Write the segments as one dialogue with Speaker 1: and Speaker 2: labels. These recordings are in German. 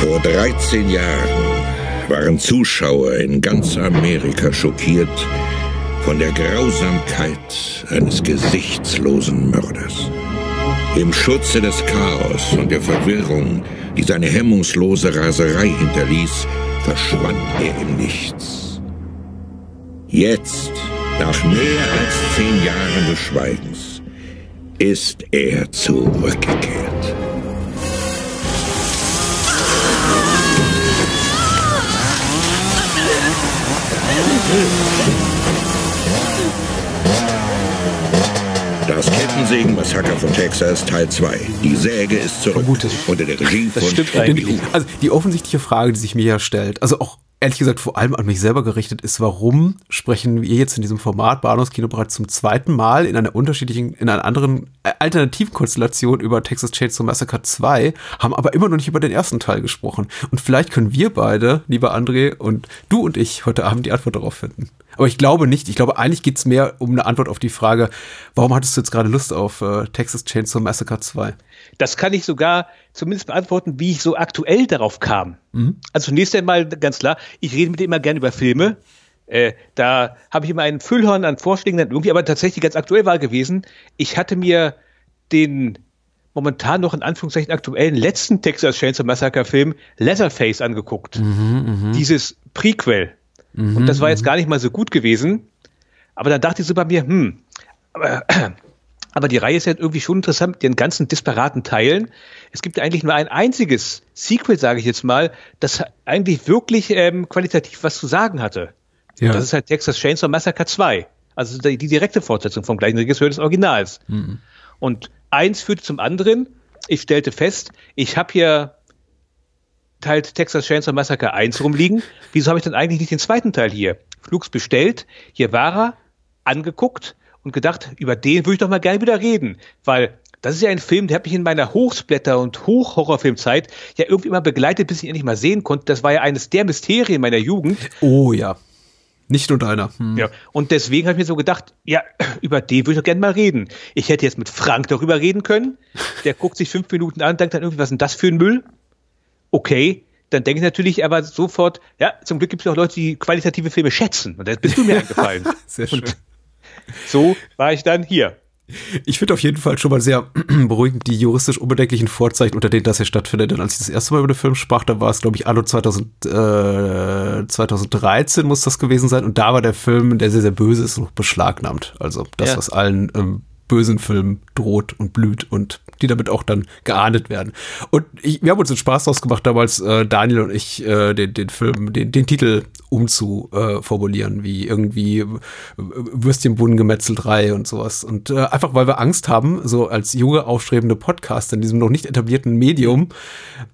Speaker 1: Vor 13 Jahren waren Zuschauer in ganz Amerika schockiert von der Grausamkeit eines gesichtslosen Mörders. Im Schutze des Chaos und der Verwirrung, die seine hemmungslose Raserei hinterließ, verschwand er im Nichts. Jetzt, nach mehr als zehn Jahren des Schweigens, ist er zurückgekehrt. Das Kettensägen-Massaker von Texas Teil 2. Die Säge ist zurück.
Speaker 2: Vermutlich.
Speaker 1: Unter der Regie
Speaker 2: Das
Speaker 1: von
Speaker 2: stimmt eigentlich. Also die offensichtliche Frage, die sich mir ja stellt, also auch ehrlich gesagt vor allem an mich selber gerichtet ist, warum sprechen wir jetzt in diesem Format Bahnhofskino bereits zum zweiten Mal in einer unterschiedlichen, in einer anderen äh, alternativen Konstellation über Texas Chainsaw Massacre 2, haben aber immer noch nicht über den ersten Teil gesprochen. Und vielleicht können wir beide, lieber André und du und ich, heute Abend die Antwort darauf finden. Aber ich glaube nicht. Ich glaube, eigentlich geht's mehr um eine Antwort auf die Frage, warum hattest du jetzt gerade Lust auf äh, Texas Chainsaw Massacre 2?
Speaker 3: Das kann ich sogar zumindest beantworten, wie ich so aktuell darauf kam. Also zunächst einmal ganz klar, ich rede mit dir immer gerne über Filme. Äh, da habe ich immer einen Füllhorn an Vorschlägen, dann irgendwie, aber tatsächlich ganz aktuell war gewesen. Ich hatte mir den momentan noch in Anführungszeichen aktuellen letzten Texas Chainsaw Massacre Film Leatherface angeguckt. Dieses Prequel. Und das war jetzt gar nicht mal so gut gewesen. Aber dann dachte ich so bei mir, hm, aber, aber die Reihe ist ja irgendwie schon interessant mit ihren ganzen disparaten Teilen. Es gibt eigentlich nur ein einziges Sequel, sage ich jetzt mal, das eigentlich wirklich ähm, qualitativ was zu sagen hatte.
Speaker 2: Ja.
Speaker 3: Und das ist halt Texas Chainsaw Massacre 2. Also die, die direkte Fortsetzung vom gleichen Regisseur des Originals. Und eins führte zum anderen. Ich stellte fest, ich habe hier halt Texas Chainsaw Massacre 1 rumliegen. Wieso habe ich denn eigentlich nicht den zweiten Teil hier? Flugs bestellt, hier war er, angeguckt und gedacht, über den würde ich doch mal gerne wieder reden, weil das ist ja ein Film, der hat mich in meiner Hochsplatter- und Hochhorrorfilmzeit ja irgendwie immer begleitet, bis ich ihn endlich mal sehen konnte. Das war ja eines der Mysterien meiner Jugend.
Speaker 2: Oh ja. Nicht nur deiner. Hm.
Speaker 3: Ja, und deswegen habe ich mir so gedacht, ja, über den würde ich doch gerne mal reden. Ich hätte jetzt mit Frank darüber reden können. Der guckt sich fünf Minuten an, denkt dann irgendwie, was ist denn das für ein Müll? Okay, dann denke ich natürlich aber sofort, ja, zum Glück gibt es auch Leute, die qualitative Filme schätzen. Und da bist du mir eingefallen.
Speaker 2: Sehr schön.
Speaker 3: Und so war ich dann hier.
Speaker 2: Ich finde auf jeden Fall schon mal sehr beruhigend die juristisch unbedenklichen Vorzeichen, unter denen das hier stattfindet. Denn als ich das erste Mal über den Film sprach, da war es, glaube ich, anno 2000, äh, 2013 muss das gewesen sein. Und da war der Film, der sehr, sehr böse ist, noch beschlagnahmt. Also das,
Speaker 3: Ja.
Speaker 2: was allen ähm, bösen Filmen droht und blüht und die damit auch dann geahndet werden. Und ich, wir haben uns den Spaß draus gemacht, damals äh, Daniel und ich äh, den, den Film, den, den Titel umzuformulieren, äh, wie irgendwie äh, Würstchenbunnen gemetzelt 3 und sowas. Und äh, einfach, weil wir Angst haben, so als junge, aufstrebende Podcaster in diesem noch nicht etablierten Medium,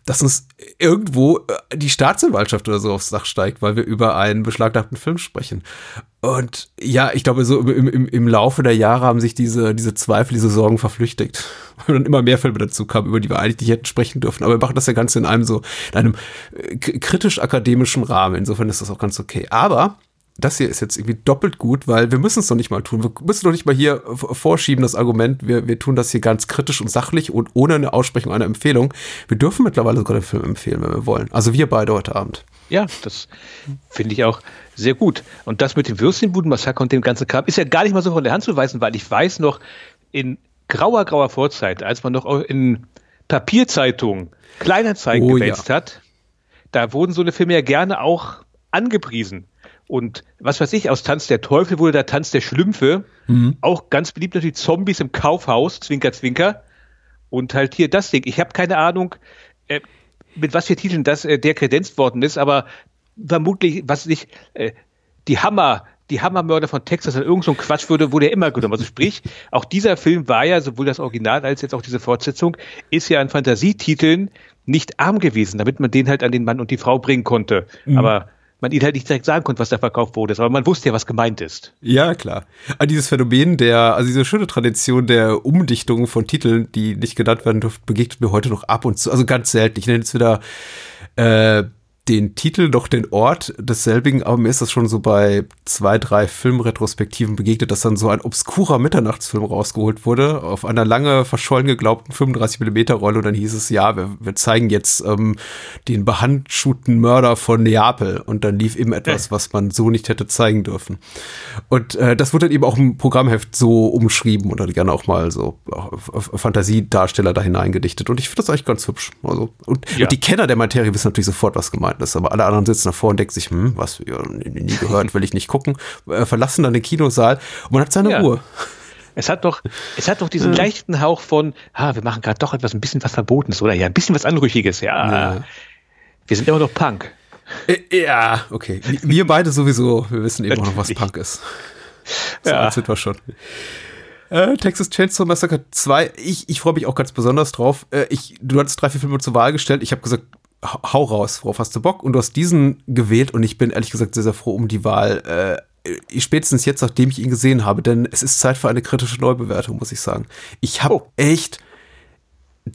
Speaker 2: dass uns irgendwo äh, die Staatsanwaltschaft oder so aufs Dach steigt, weil wir über einen beschlagnahmten Film sprechen. Und ja, ich glaube, so im, im, im Laufe der Jahre haben sich diese, diese Zweifel, diese Sorgen verflüchtigt. Weil dann immer mehr Filme dazu kamen, über die wir eigentlich nicht hätten sprechen dürfen. Aber wir machen das ja ganz in einem so, in einem äh, kritisch-akademischen Rahmen. Insofern ist das auch ganz okay. Aber das hier ist jetzt irgendwie doppelt gut, weil wir müssen es noch nicht mal tun. Wir müssen noch nicht mal hier vorschieben, das Argument, wir, wir tun das hier ganz kritisch und sachlich und ohne eine Aussprechung einer Empfehlung. Wir dürfen mittlerweile sogar den Film empfehlen, wenn wir wollen. Also wir beide heute Abend.
Speaker 3: Ja, das finde ich auch sehr gut. Und das mit dem Würstchenbudenmassaker und dem ganzen Kram ist ja gar nicht mal so von der Hand zu weisen, weil ich weiß noch, in grauer, grauer Vorzeit, als man noch in Papierzeitungen Kleinanzeigen
Speaker 2: Oh,
Speaker 3: gewälzt hat, da wurden so eine Filme ja gerne auch angepriesen. Und was weiß ich, aus Tanz der Teufel wurde der Tanz der Schlümpfe. Auch ganz beliebt natürlich Zombies im Kaufhaus, Zwinker, Zwinker. Und halt hier das Ding. Ich habe keine Ahnung, äh, mit was für Titeln das äh, der kredenzt worden ist, aber vermutlich, was nicht, äh, die Hammer, die Hammermörder von Texas oder irgend so ein Quatsch wurde, wurde ja immer genommen. Also sprich, auch dieser Film war ja, sowohl das Original als jetzt auch diese Fortsetzung, ist ja an Fantasietiteln nicht arm gewesen, damit man den halt an den Mann und die Frau bringen konnte. Aber man ihnen halt nicht direkt sagen konnte, was da verkauft wurde. Aber man wusste ja, was gemeint ist.
Speaker 2: Ja, klar. Aber dieses Phänomen der, also diese schöne Tradition der Umdichtung von Titeln, die nicht genannt werden dürfen, begegnet mir heute noch ab und zu, also ganz selten. Ich nenne jetzt wieder äh, den Titel noch den Ort desselbigen, aber mir ist das schon so bei zwei, drei Filmretrospektiven begegnet, dass dann so ein obskurer Mitternachtsfilm rausgeholt wurde, auf einer lange verschollen geglaubten 35mm Rolle und dann hieß es, ja, wir, wir zeigen jetzt ähm, den behandschuhten Mörder von Neapel und dann lief eben etwas, was man so nicht hätte zeigen dürfen. Und äh, das wurde dann eben auch im Programmheft so umschrieben oder gerne auch mal so Fantasiedarsteller da hineingedichtet und ich finde das eigentlich ganz hübsch. Also, und, ja. und die Kenner der Materie wissen natürlich sofort, was gemeint ist. Aber alle anderen sitzen davor und denken sich, hm, was, ja, nie gehört, will ich nicht gucken. Äh, verlassen dann den Kinosaal und man hat seine ja. Ruhe.
Speaker 3: Es hat doch, es hat doch diesen leichten Hauch von, ah, wir machen gerade doch etwas, ein bisschen was Verbotenes, oder? Ja, ein bisschen was Anrüchiges, ja. ja. Wir sind immer noch Punk.
Speaker 2: Äh, ja, okay. Wir beide sowieso, wir wissen eben auch noch, was Punk ist. So ja. sind wir schon. Äh, Texas Chainsaw Massacre 2, ich, ich freue mich auch ganz besonders drauf. Äh, ich, du hattest drei, vier Filme zur Wahl gestellt. Ich habe gesagt, hau raus, worauf hast du Bock? Und du hast diesen gewählt und ich bin ehrlich gesagt sehr, sehr froh um die Wahl. Äh, spätestens jetzt, nachdem ich ihn gesehen habe, denn es ist Zeit für eine kritische Neubewertung, muss ich sagen. Ich habe oh. echt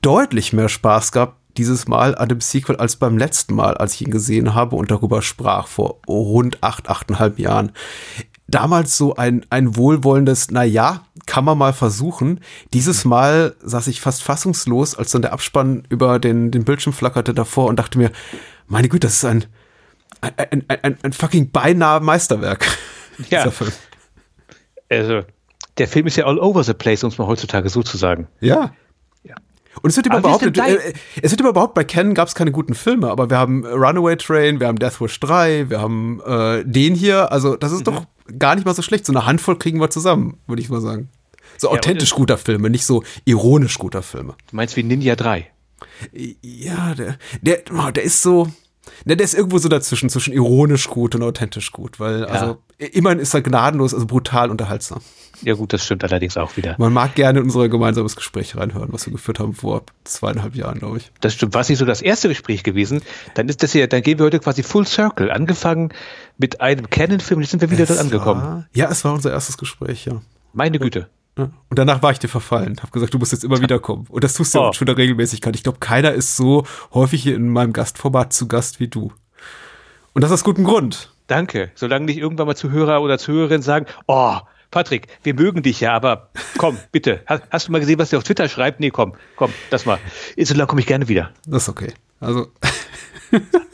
Speaker 2: deutlich mehr Spaß gehabt dieses Mal an dem Sequel als beim letzten Mal, als ich ihn gesehen habe und darüber sprach, vor rund acht, achteinhalb Jahren damals so ein, ein wohlwollendes, na ja, kann man mal versuchen. Dieses Mal saß ich fast fassungslos, als dann der Abspann über den, den Bildschirm flackerte davor und dachte mir, meine Güte, das ist ein, ein, ein, ein, ein fucking beinahe Meisterwerk.
Speaker 3: Ja. Also, der Film ist ja all over the place, um es mal heutzutage so zu sagen.
Speaker 2: Ja. Und es wird immer behauptet, äh, es wird immer behauptet, bei Ken gab es keine guten Filme, aber wir haben Runaway Train, wir haben Death Wish 3, wir haben äh, den hier, also das ist mhm. doch gar nicht mal so schlecht. So eine Handvoll kriegen wir zusammen, würde ich mal sagen. So ja, authentisch guter Filme, nicht so ironisch guter Filme.
Speaker 3: Du meinst wie Ninja 3?
Speaker 2: Ja, der, der, oh, der ist so, Ne, der ist irgendwo so dazwischen, zwischen ironisch gut und authentisch gut, weil, ja. also, immerhin ist er gnadenlos, also brutal unterhaltsam.
Speaker 3: Ja, gut, das stimmt allerdings auch wieder.
Speaker 2: Man mag gerne in unser gemeinsames Gespräch reinhören, was wir geführt haben vor zweieinhalb Jahren, glaube ich.
Speaker 3: Das stimmt. War es nicht so das erste Gespräch gewesen? Dann ist das hier, dann gehen wir heute quasi Full Circle. Angefangen mit einem Canon-Film, jetzt sind wir wieder es dort angekommen.
Speaker 2: War, ja, es war unser erstes Gespräch, ja.
Speaker 3: Meine Güte.
Speaker 2: Und danach war ich dir verfallen, habe gesagt, du musst jetzt immer wieder kommen. Und das tust du oh. schon der Regelmäßigkeit. Ich glaube, keiner ist so häufig hier in meinem Gastformat zu Gast wie du. Und das aus gutem Grund.
Speaker 3: Danke. Solange nicht irgendwann mal Zuhörer oder Zuhörerinnen sagen, oh, Patrick, wir mögen dich ja, aber komm, bitte. Hast, hast, du mal gesehen, was der auf Twitter schreibt? Nee, komm, komm, das mal. So lange komme ich gerne wieder.
Speaker 2: Das ist okay. Also.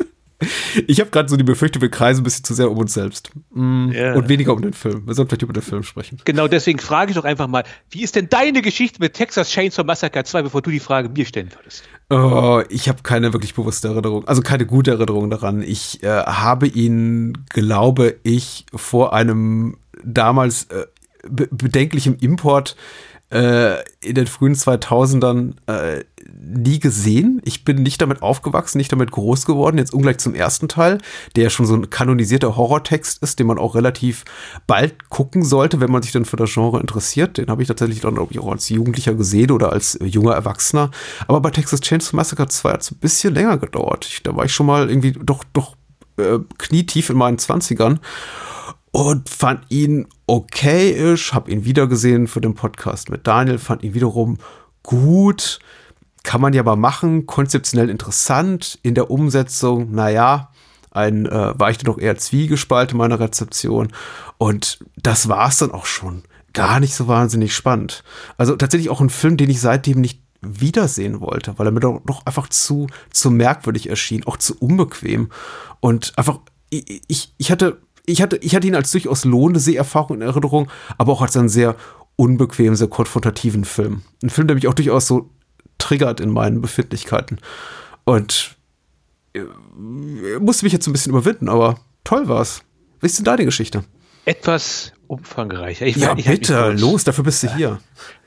Speaker 2: Ich habe gerade so die Befürchtung, wir kreisen ein bisschen zu sehr um uns selbst. Mm, yeah. Und weniger um den Film. Wir sollten vielleicht über den Film sprechen.
Speaker 3: Genau, deswegen frage ich doch einfach mal, wie ist denn deine Geschichte mit Texas Chainsaw Massacre 2, bevor du die Frage mir stellen würdest?
Speaker 2: Oh, ich habe keine wirklich bewusste Erinnerung, also keine gute Erinnerung daran. Ich äh, habe ihn, glaube ich, vor einem damals äh, bedenklichen Import äh, in den frühen 2000ern äh, nie gesehen. Ich bin nicht damit aufgewachsen, nicht damit groß geworden. Jetzt ungleich zum ersten Teil, der schon so ein kanonisierter Horrortext ist, den man auch relativ bald gucken sollte, wenn man sich dann für das Genre interessiert. Den habe ich tatsächlich dann ich, auch als Jugendlicher gesehen oder als junger Erwachsener. Aber bei Texas Chainsaw Massacre 2 hat es ein bisschen länger gedauert. Ich, da war ich schon mal irgendwie doch, doch äh, knietief in meinen Zwanzigern und fand ihn okay-isch, hab ihn wiedergesehen für den Podcast mit Daniel, fand ihn wiederum gut, kann man ja mal machen, konzeptionell interessant, in der Umsetzung, naja, ein, äh, war ich dann doch eher zwiegespalten in meiner Rezeption und das war's dann auch schon. Gar nicht so wahnsinnig spannend. Also tatsächlich auch ein Film, den ich seitdem nicht wiedersehen wollte, weil er mir doch, doch einfach zu, zu merkwürdig erschien, auch zu unbequem und einfach, ich, ich hatte ich hatte, ich hatte ihn als durchaus lohnende Seherfahrung in Erinnerung, aber auch als einen sehr unbequemen, sehr konfrontativen Film. Ein Film, der mich auch durchaus so triggert in meinen Befindlichkeiten. Und äh, musste mich jetzt ein bisschen überwinden, aber toll war's. Wie ist denn deine Geschichte?
Speaker 3: Etwas umfangreicher.
Speaker 2: Ich, ja, ich bitte, los, dafür bist du hier.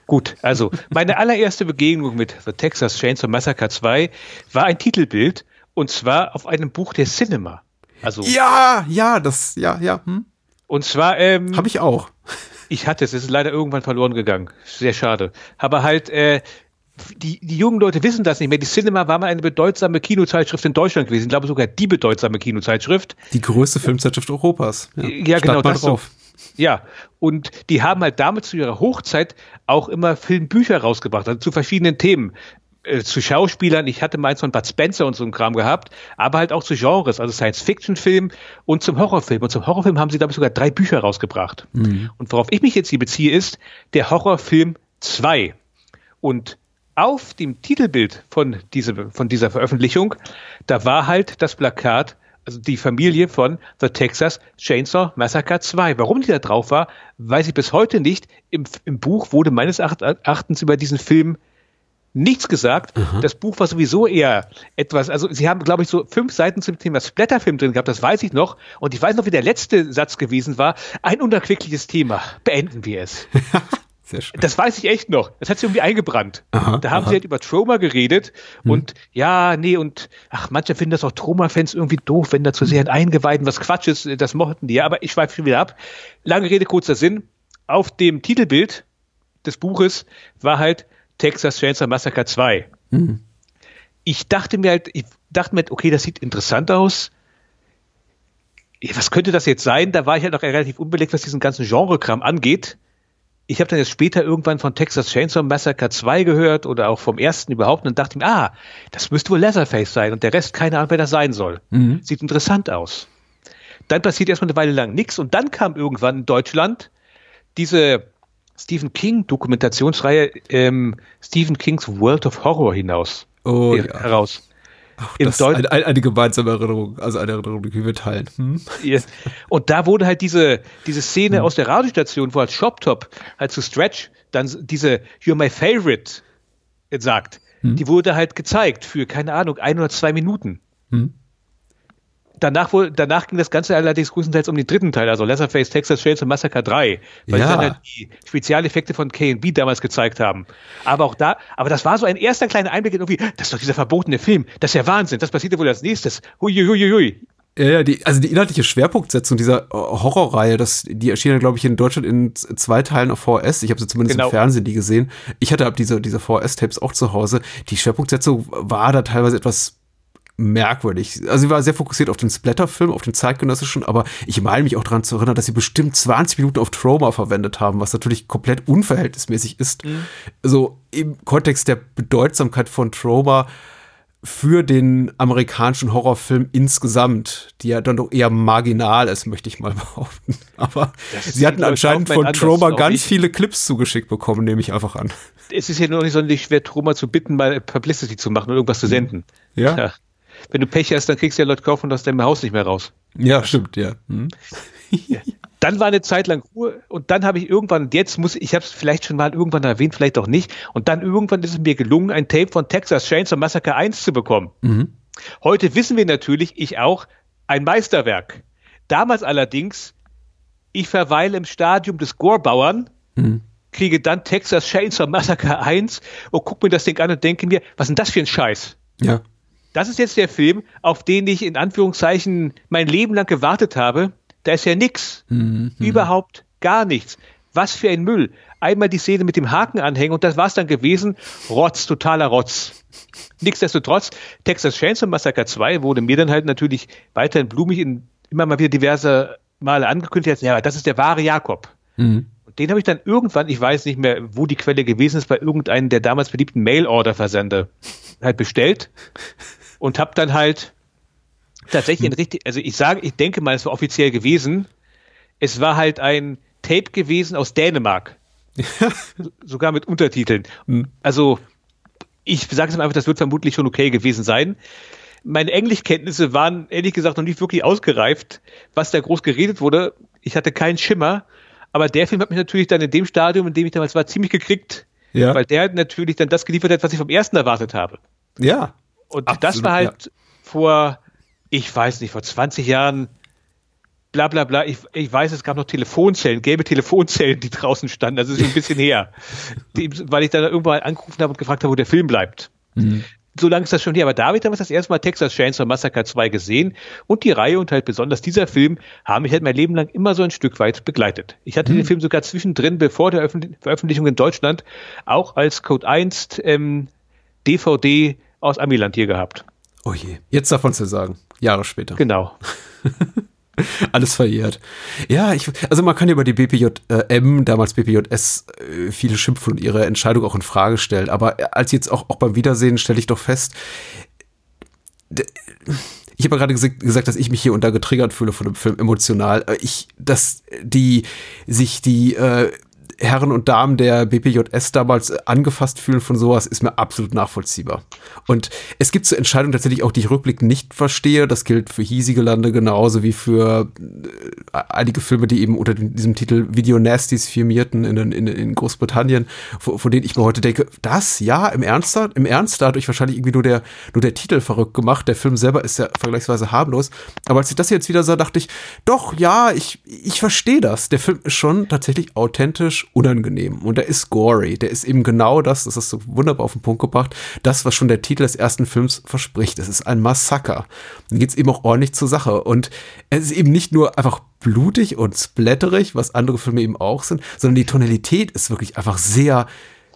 Speaker 3: Gut, also meine allererste Begegnung mit The Texas Chainsaw Massacre 2 war ein Titelbild und zwar auf einem Buch der Cinema.
Speaker 2: Also ja, ja, das, ja, ja. Hm?
Speaker 3: Und zwar ähm,
Speaker 2: habe ich auch.
Speaker 3: Ich hatte es, es ist leider irgendwann verloren gegangen. Sehr schade. Aber halt äh, die, die jungen Leute wissen das nicht mehr. Die Cinema war mal eine bedeutsame Kinozeitschrift in Deutschland gewesen. Ich glaube sogar die bedeutsame Kinozeitschrift.
Speaker 2: Die größte Filmzeitschrift Europas.
Speaker 3: Ja, ja genau das drauf. So. Ja, und die haben halt damit zu ihrer Hochzeit auch immer Filmbücher rausgebracht, also zu verschiedenen Themen äh, zu Schauspielern. Ich hatte meins von Bud Spencer und so ein Kram gehabt, aber halt auch zu Genres, also Science-Fiction-Film und zum Horrorfilm. Und zum Horrorfilm haben sie, glaube ich, sogar drei Bücher rausgebracht. Mhm. Und worauf ich mich jetzt hier beziehe, ist der Horrorfilm 2. Und auf dem Titelbild von, diese, von dieser Veröffentlichung, da war halt das Plakat, also die Familie von The Texas Chainsaw Massacre 2. Warum die da drauf war, weiß ich bis heute nicht. Im, im Buch wurde meines Erachtens über diesen Film nichts gesagt. Aha. Das Buch war sowieso eher etwas, also sie haben, glaube ich, so fünf Seiten zum Thema Splatterfilm drin gehabt, das weiß ich noch. Und ich weiß noch, wie der letzte Satz gewesen war. Ein unerquickliches Thema. Beenden wir es. Das weiß ich echt noch. Das hat sie irgendwie eingebrannt. Aha, da haben aha. sie halt über Trauma geredet hm. und ja, nee, und ach, manche finden das auch Trauma-Fans irgendwie doof, wenn da zu sehr ein Eingeweihten was Quatsch ist, das mochten die ja, aber ich schweife schon wieder ab. Lange Rede, kurzer Sinn. Auf dem Titelbild des Buches war halt Texas Chainsaw Massacre 2. Hm. Ich dachte mir halt, ich dachte mir, okay, das sieht interessant aus. Was könnte das jetzt sein? Da war ich halt noch relativ unbelegt, was diesen ganzen Genre-Kram angeht ich habe dann jetzt später irgendwann von Texas Chainsaw Massacre 2 gehört oder auch vom ersten überhaupt und dachte mir, ah, das müsste wohl Leatherface sein und der Rest keine Ahnung, wer das sein soll. Mhm. Sieht interessant aus. Dann passiert erstmal eine Weile lang nichts und dann kam irgendwann in Deutschland diese Stephen King Dokumentationsreihe ähm, Stephen Kings World of Horror hinaus.
Speaker 2: Oh,
Speaker 3: ja. heraus.
Speaker 2: Ach, das eine, eine, gemeinsame Erinnerung, also eine Erinnerung, die wir teilen. Hm?
Speaker 3: Yes. Und da wurde halt diese, diese Szene hm. aus der Radiostation, wo halt Shoptop halt zu Stretch dann diese You're my favorite sagt, hm. die wurde halt gezeigt für, keine Ahnung, ein oder zwei Minuten. Hm danach, wohl, danach ging das Ganze allerdings größtenteils um den dritten Teil, also Leatherface Texas Chainsaw Massacre 3, weil ja. sie dann halt die Spezialeffekte von K&B damals gezeigt haben. Aber auch da, aber das war so ein erster kleiner Einblick in irgendwie, das ist doch dieser verbotene Film, das ist ja Wahnsinn, das passiert ja wohl als nächstes. Huiuiuiui.
Speaker 2: Ja, ja, die, also die inhaltliche Schwerpunktsetzung dieser Horrorreihe, das, die erschien ja, glaube ich, in Deutschland in zwei Teilen auf VHS. Ich habe sie zumindest genau. im Fernsehen die gesehen. Ich hatte ab diese, diese VHS-Tapes auch zu Hause. Die Schwerpunktsetzung war da teilweise etwas merkwürdig. Also sie war sehr fokussiert auf den Splatter-Film, auf den zeitgenössischen, aber ich meine mich auch daran zu erinnern, dass sie bestimmt 20 Minuten auf Trauma verwendet haben, was natürlich komplett unverhältnismäßig ist. Mhm. So im Kontext der Bedeutsamkeit von Trauma für den amerikanischen Horrorfilm insgesamt, die ja dann doch eher marginal ist, möchte ich mal behaupten. Aber sie hatten anscheinend von Trauma ganz viele Clips zugeschickt bekommen, nehme ich einfach an.
Speaker 3: Es ist ja nur nicht sonderlich schwer, Trauma zu bitten, mal Publicity zu machen oder irgendwas zu senden.
Speaker 2: Ja. ja
Speaker 3: wenn du Pech hast, dann kriegst du ja Leute kaufen aus deinem Haus nicht mehr raus.
Speaker 2: Ja, stimmt, ja. Hm.
Speaker 3: Dann war eine Zeit lang Ruhe und dann habe ich irgendwann, jetzt muss ich habe es vielleicht schon mal irgendwann erwähnt, vielleicht auch nicht, und dann irgendwann ist es mir gelungen, ein Tape von Texas Chainsaw Massacre 1 zu bekommen. Mhm. Heute wissen wir natürlich, ich auch, ein Meisterwerk. Damals allerdings, ich verweile im Stadium des Gorbauern, mhm. kriege dann Texas Chainsaw Massacre 1 und gucke mir das Ding an und denke mir, was ist denn das für ein Scheiß?
Speaker 2: Ja
Speaker 3: das ist jetzt der Film, auf den ich in Anführungszeichen mein Leben lang gewartet habe. Da ist ja nichts. Mhm. Überhaupt gar nichts. Was für ein Müll. Einmal die Szene mit dem Haken anhängen und das war's dann gewesen. Rotz, totaler Rotz. Nichtsdestotrotz, Texas Chainsaw Massacre 2 wurde mir dann halt natürlich weiterhin blumig in immer mal wieder diverse Male angekündigt. Ja, das ist der wahre Jakob. Mhm. Und den habe ich dann irgendwann, ich weiß nicht mehr, wo die Quelle gewesen ist, bei irgendeinem der damals beliebten Mail-Order-Versender halt bestellt und habe dann halt tatsächlich ein richtig, also ich sage, ich denke mal, es war offiziell gewesen. Es war halt ein Tape gewesen aus Dänemark. Sogar mit Untertiteln. Hm. Also, ich sage es einfach, das wird vermutlich schon okay gewesen sein. Meine Englischkenntnisse waren ehrlich gesagt noch nicht wirklich ausgereift, was da groß geredet wurde. Ich hatte keinen Schimmer. Aber der Film hat mich natürlich dann in dem Stadium, in dem ich damals war, ziemlich gekriegt. Ja. Weil der natürlich dann das geliefert hat, was ich vom ersten erwartet habe.
Speaker 2: Ja.
Speaker 3: Und Absolut, das war halt ja. vor, ich weiß nicht, vor 20 Jahren, bla bla bla. Ich, ich weiß, es gab noch Telefonzellen, gelbe Telefonzellen, die draußen standen. Das ist ein bisschen her. Die, weil ich dann irgendwann angerufen habe und gefragt habe, wo der Film bleibt. Mhm. So lange ist das schon her. Aber David damals das erste Mal Texas Chainsaw Massacre 2 gesehen und die Reihe und halt besonders dieser Film haben mich halt mein Leben lang immer so ein Stück weit begleitet. Ich hatte mhm. den Film sogar zwischendrin, bevor der Veröffentlichung in Deutschland, auch als Code 1 ähm, DVD aus Amiland hier gehabt.
Speaker 2: Oh je, jetzt davon zu sagen, Jahre später.
Speaker 3: Genau.
Speaker 2: Alles verjährt. Ja, ich, also man kann über die BPJM, damals BPJS, äh, viele schimpfen und ihre Entscheidung auch in Frage stellen. Aber als jetzt auch, auch beim Wiedersehen stelle ich doch fest, ich habe ja gerade gesagt, dass ich mich hier unter getriggert fühle von dem Film emotional. Äh, ich, dass die sich die äh, Herren und Damen der BPJS damals angefasst fühlen von sowas, ist mir absolut nachvollziehbar. Und es gibt so Entscheidungen tatsächlich auch, die ich rückblickend nicht verstehe. Das gilt für hiesige Lande genauso wie für äh, einige Filme, die eben unter diesem Titel Video Nasties firmierten in, in, in Großbritannien, von, von, denen ich mir heute denke, das, ja, im Ernst, im Ernst, da hat euch wahrscheinlich irgendwie nur der, nur der Titel verrückt gemacht. Der Film selber ist ja vergleichsweise harmlos. Aber als ich das jetzt wieder sah, dachte ich, doch, ja, ich, ich verstehe das. Der Film ist schon tatsächlich authentisch unangenehm. Und der ist gory. Der ist eben genau das, das ist so wunderbar auf den Punkt gebracht, das, was schon der Titel des ersten Films verspricht. Es ist ein Massaker. Dann geht es eben auch ordentlich zur Sache. Und es ist eben nicht nur einfach blutig und splatterig, was andere Filme eben auch sind, sondern die Tonalität ist wirklich einfach sehr,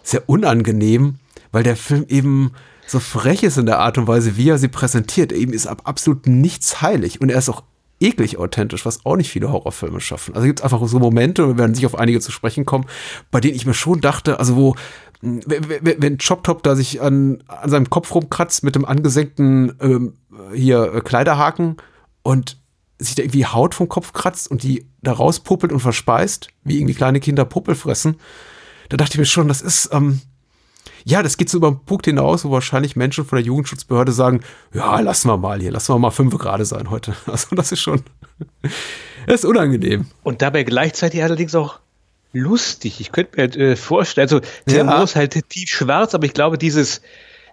Speaker 2: sehr unangenehm, weil der Film eben so frech ist in der Art und Weise, wie er sie präsentiert. Eben ist absolut nichts heilig und er ist auch eklig authentisch, was auch nicht viele Horrorfilme schaffen. Also gibt es einfach so Momente, wir werden sich auf einige zu sprechen kommen, bei denen ich mir schon dachte, also wo wenn Chop Top da sich an, an seinem Kopf rumkratzt mit dem angesenkten ähm, hier äh, Kleiderhaken und sich da irgendwie Haut vom Kopf kratzt und die da rauspuppelt und verspeist, wie irgendwie kleine Kinder Puppel fressen, da dachte ich mir schon, das ist, ähm, ja, das geht so über den Punkt hinaus, wo wahrscheinlich Menschen von der Jugendschutzbehörde sagen, ja, lassen wir mal hier, lassen wir mal fünf gerade sein heute. Also das ist schon, das ist unangenehm.
Speaker 3: Und dabei gleichzeitig allerdings auch lustig. Ich könnte mir äh, vorstellen, also der ja. ist halt tief schwarz, aber ich glaube, dieses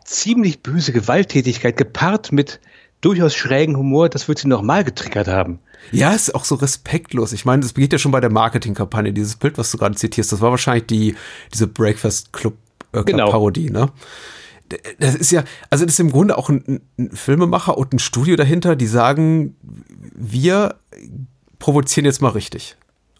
Speaker 3: ziemlich böse Gewalttätigkeit gepaart mit durchaus schrägen Humor, das wird sie nochmal getriggert haben.
Speaker 2: Ja, ist auch so respektlos. Ich meine, das beginnt ja schon bei der Marketingkampagne. Dieses Bild, was du gerade zitierst, das war wahrscheinlich die, diese Breakfast Club äh, genau. Parodie, ne? Das ist ja, also das ist im Grunde auch ein, ein Filmemacher und ein Studio dahinter, die sagen, wir provozieren jetzt mal richtig.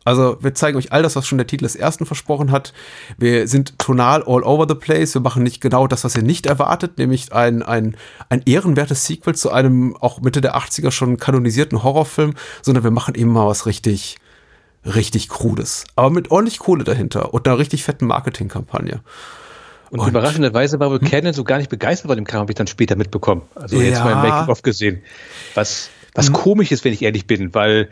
Speaker 2: Also wir zeigen euch all das, was schon der Titel des ersten versprochen hat. Wir sind tonal all over the place. Wir machen nicht genau das, was ihr nicht erwartet, nämlich ein, ein, ein ehrenwertes Sequel zu einem auch Mitte der 80er schon kanonisierten Horrorfilm, sondern wir machen eben mal was richtig, richtig Krudes. Aber mit ordentlich Kohle dahinter und einer richtig fetten Marketingkampagne.
Speaker 3: Und, und überraschenderweise war wohl hm? Canon so gar nicht begeistert von dem Kram, habe ich dann später mitbekommen. Also ja. jetzt mal im Making-of gesehen. Was, was hm. komisch ist, wenn ich ehrlich bin, weil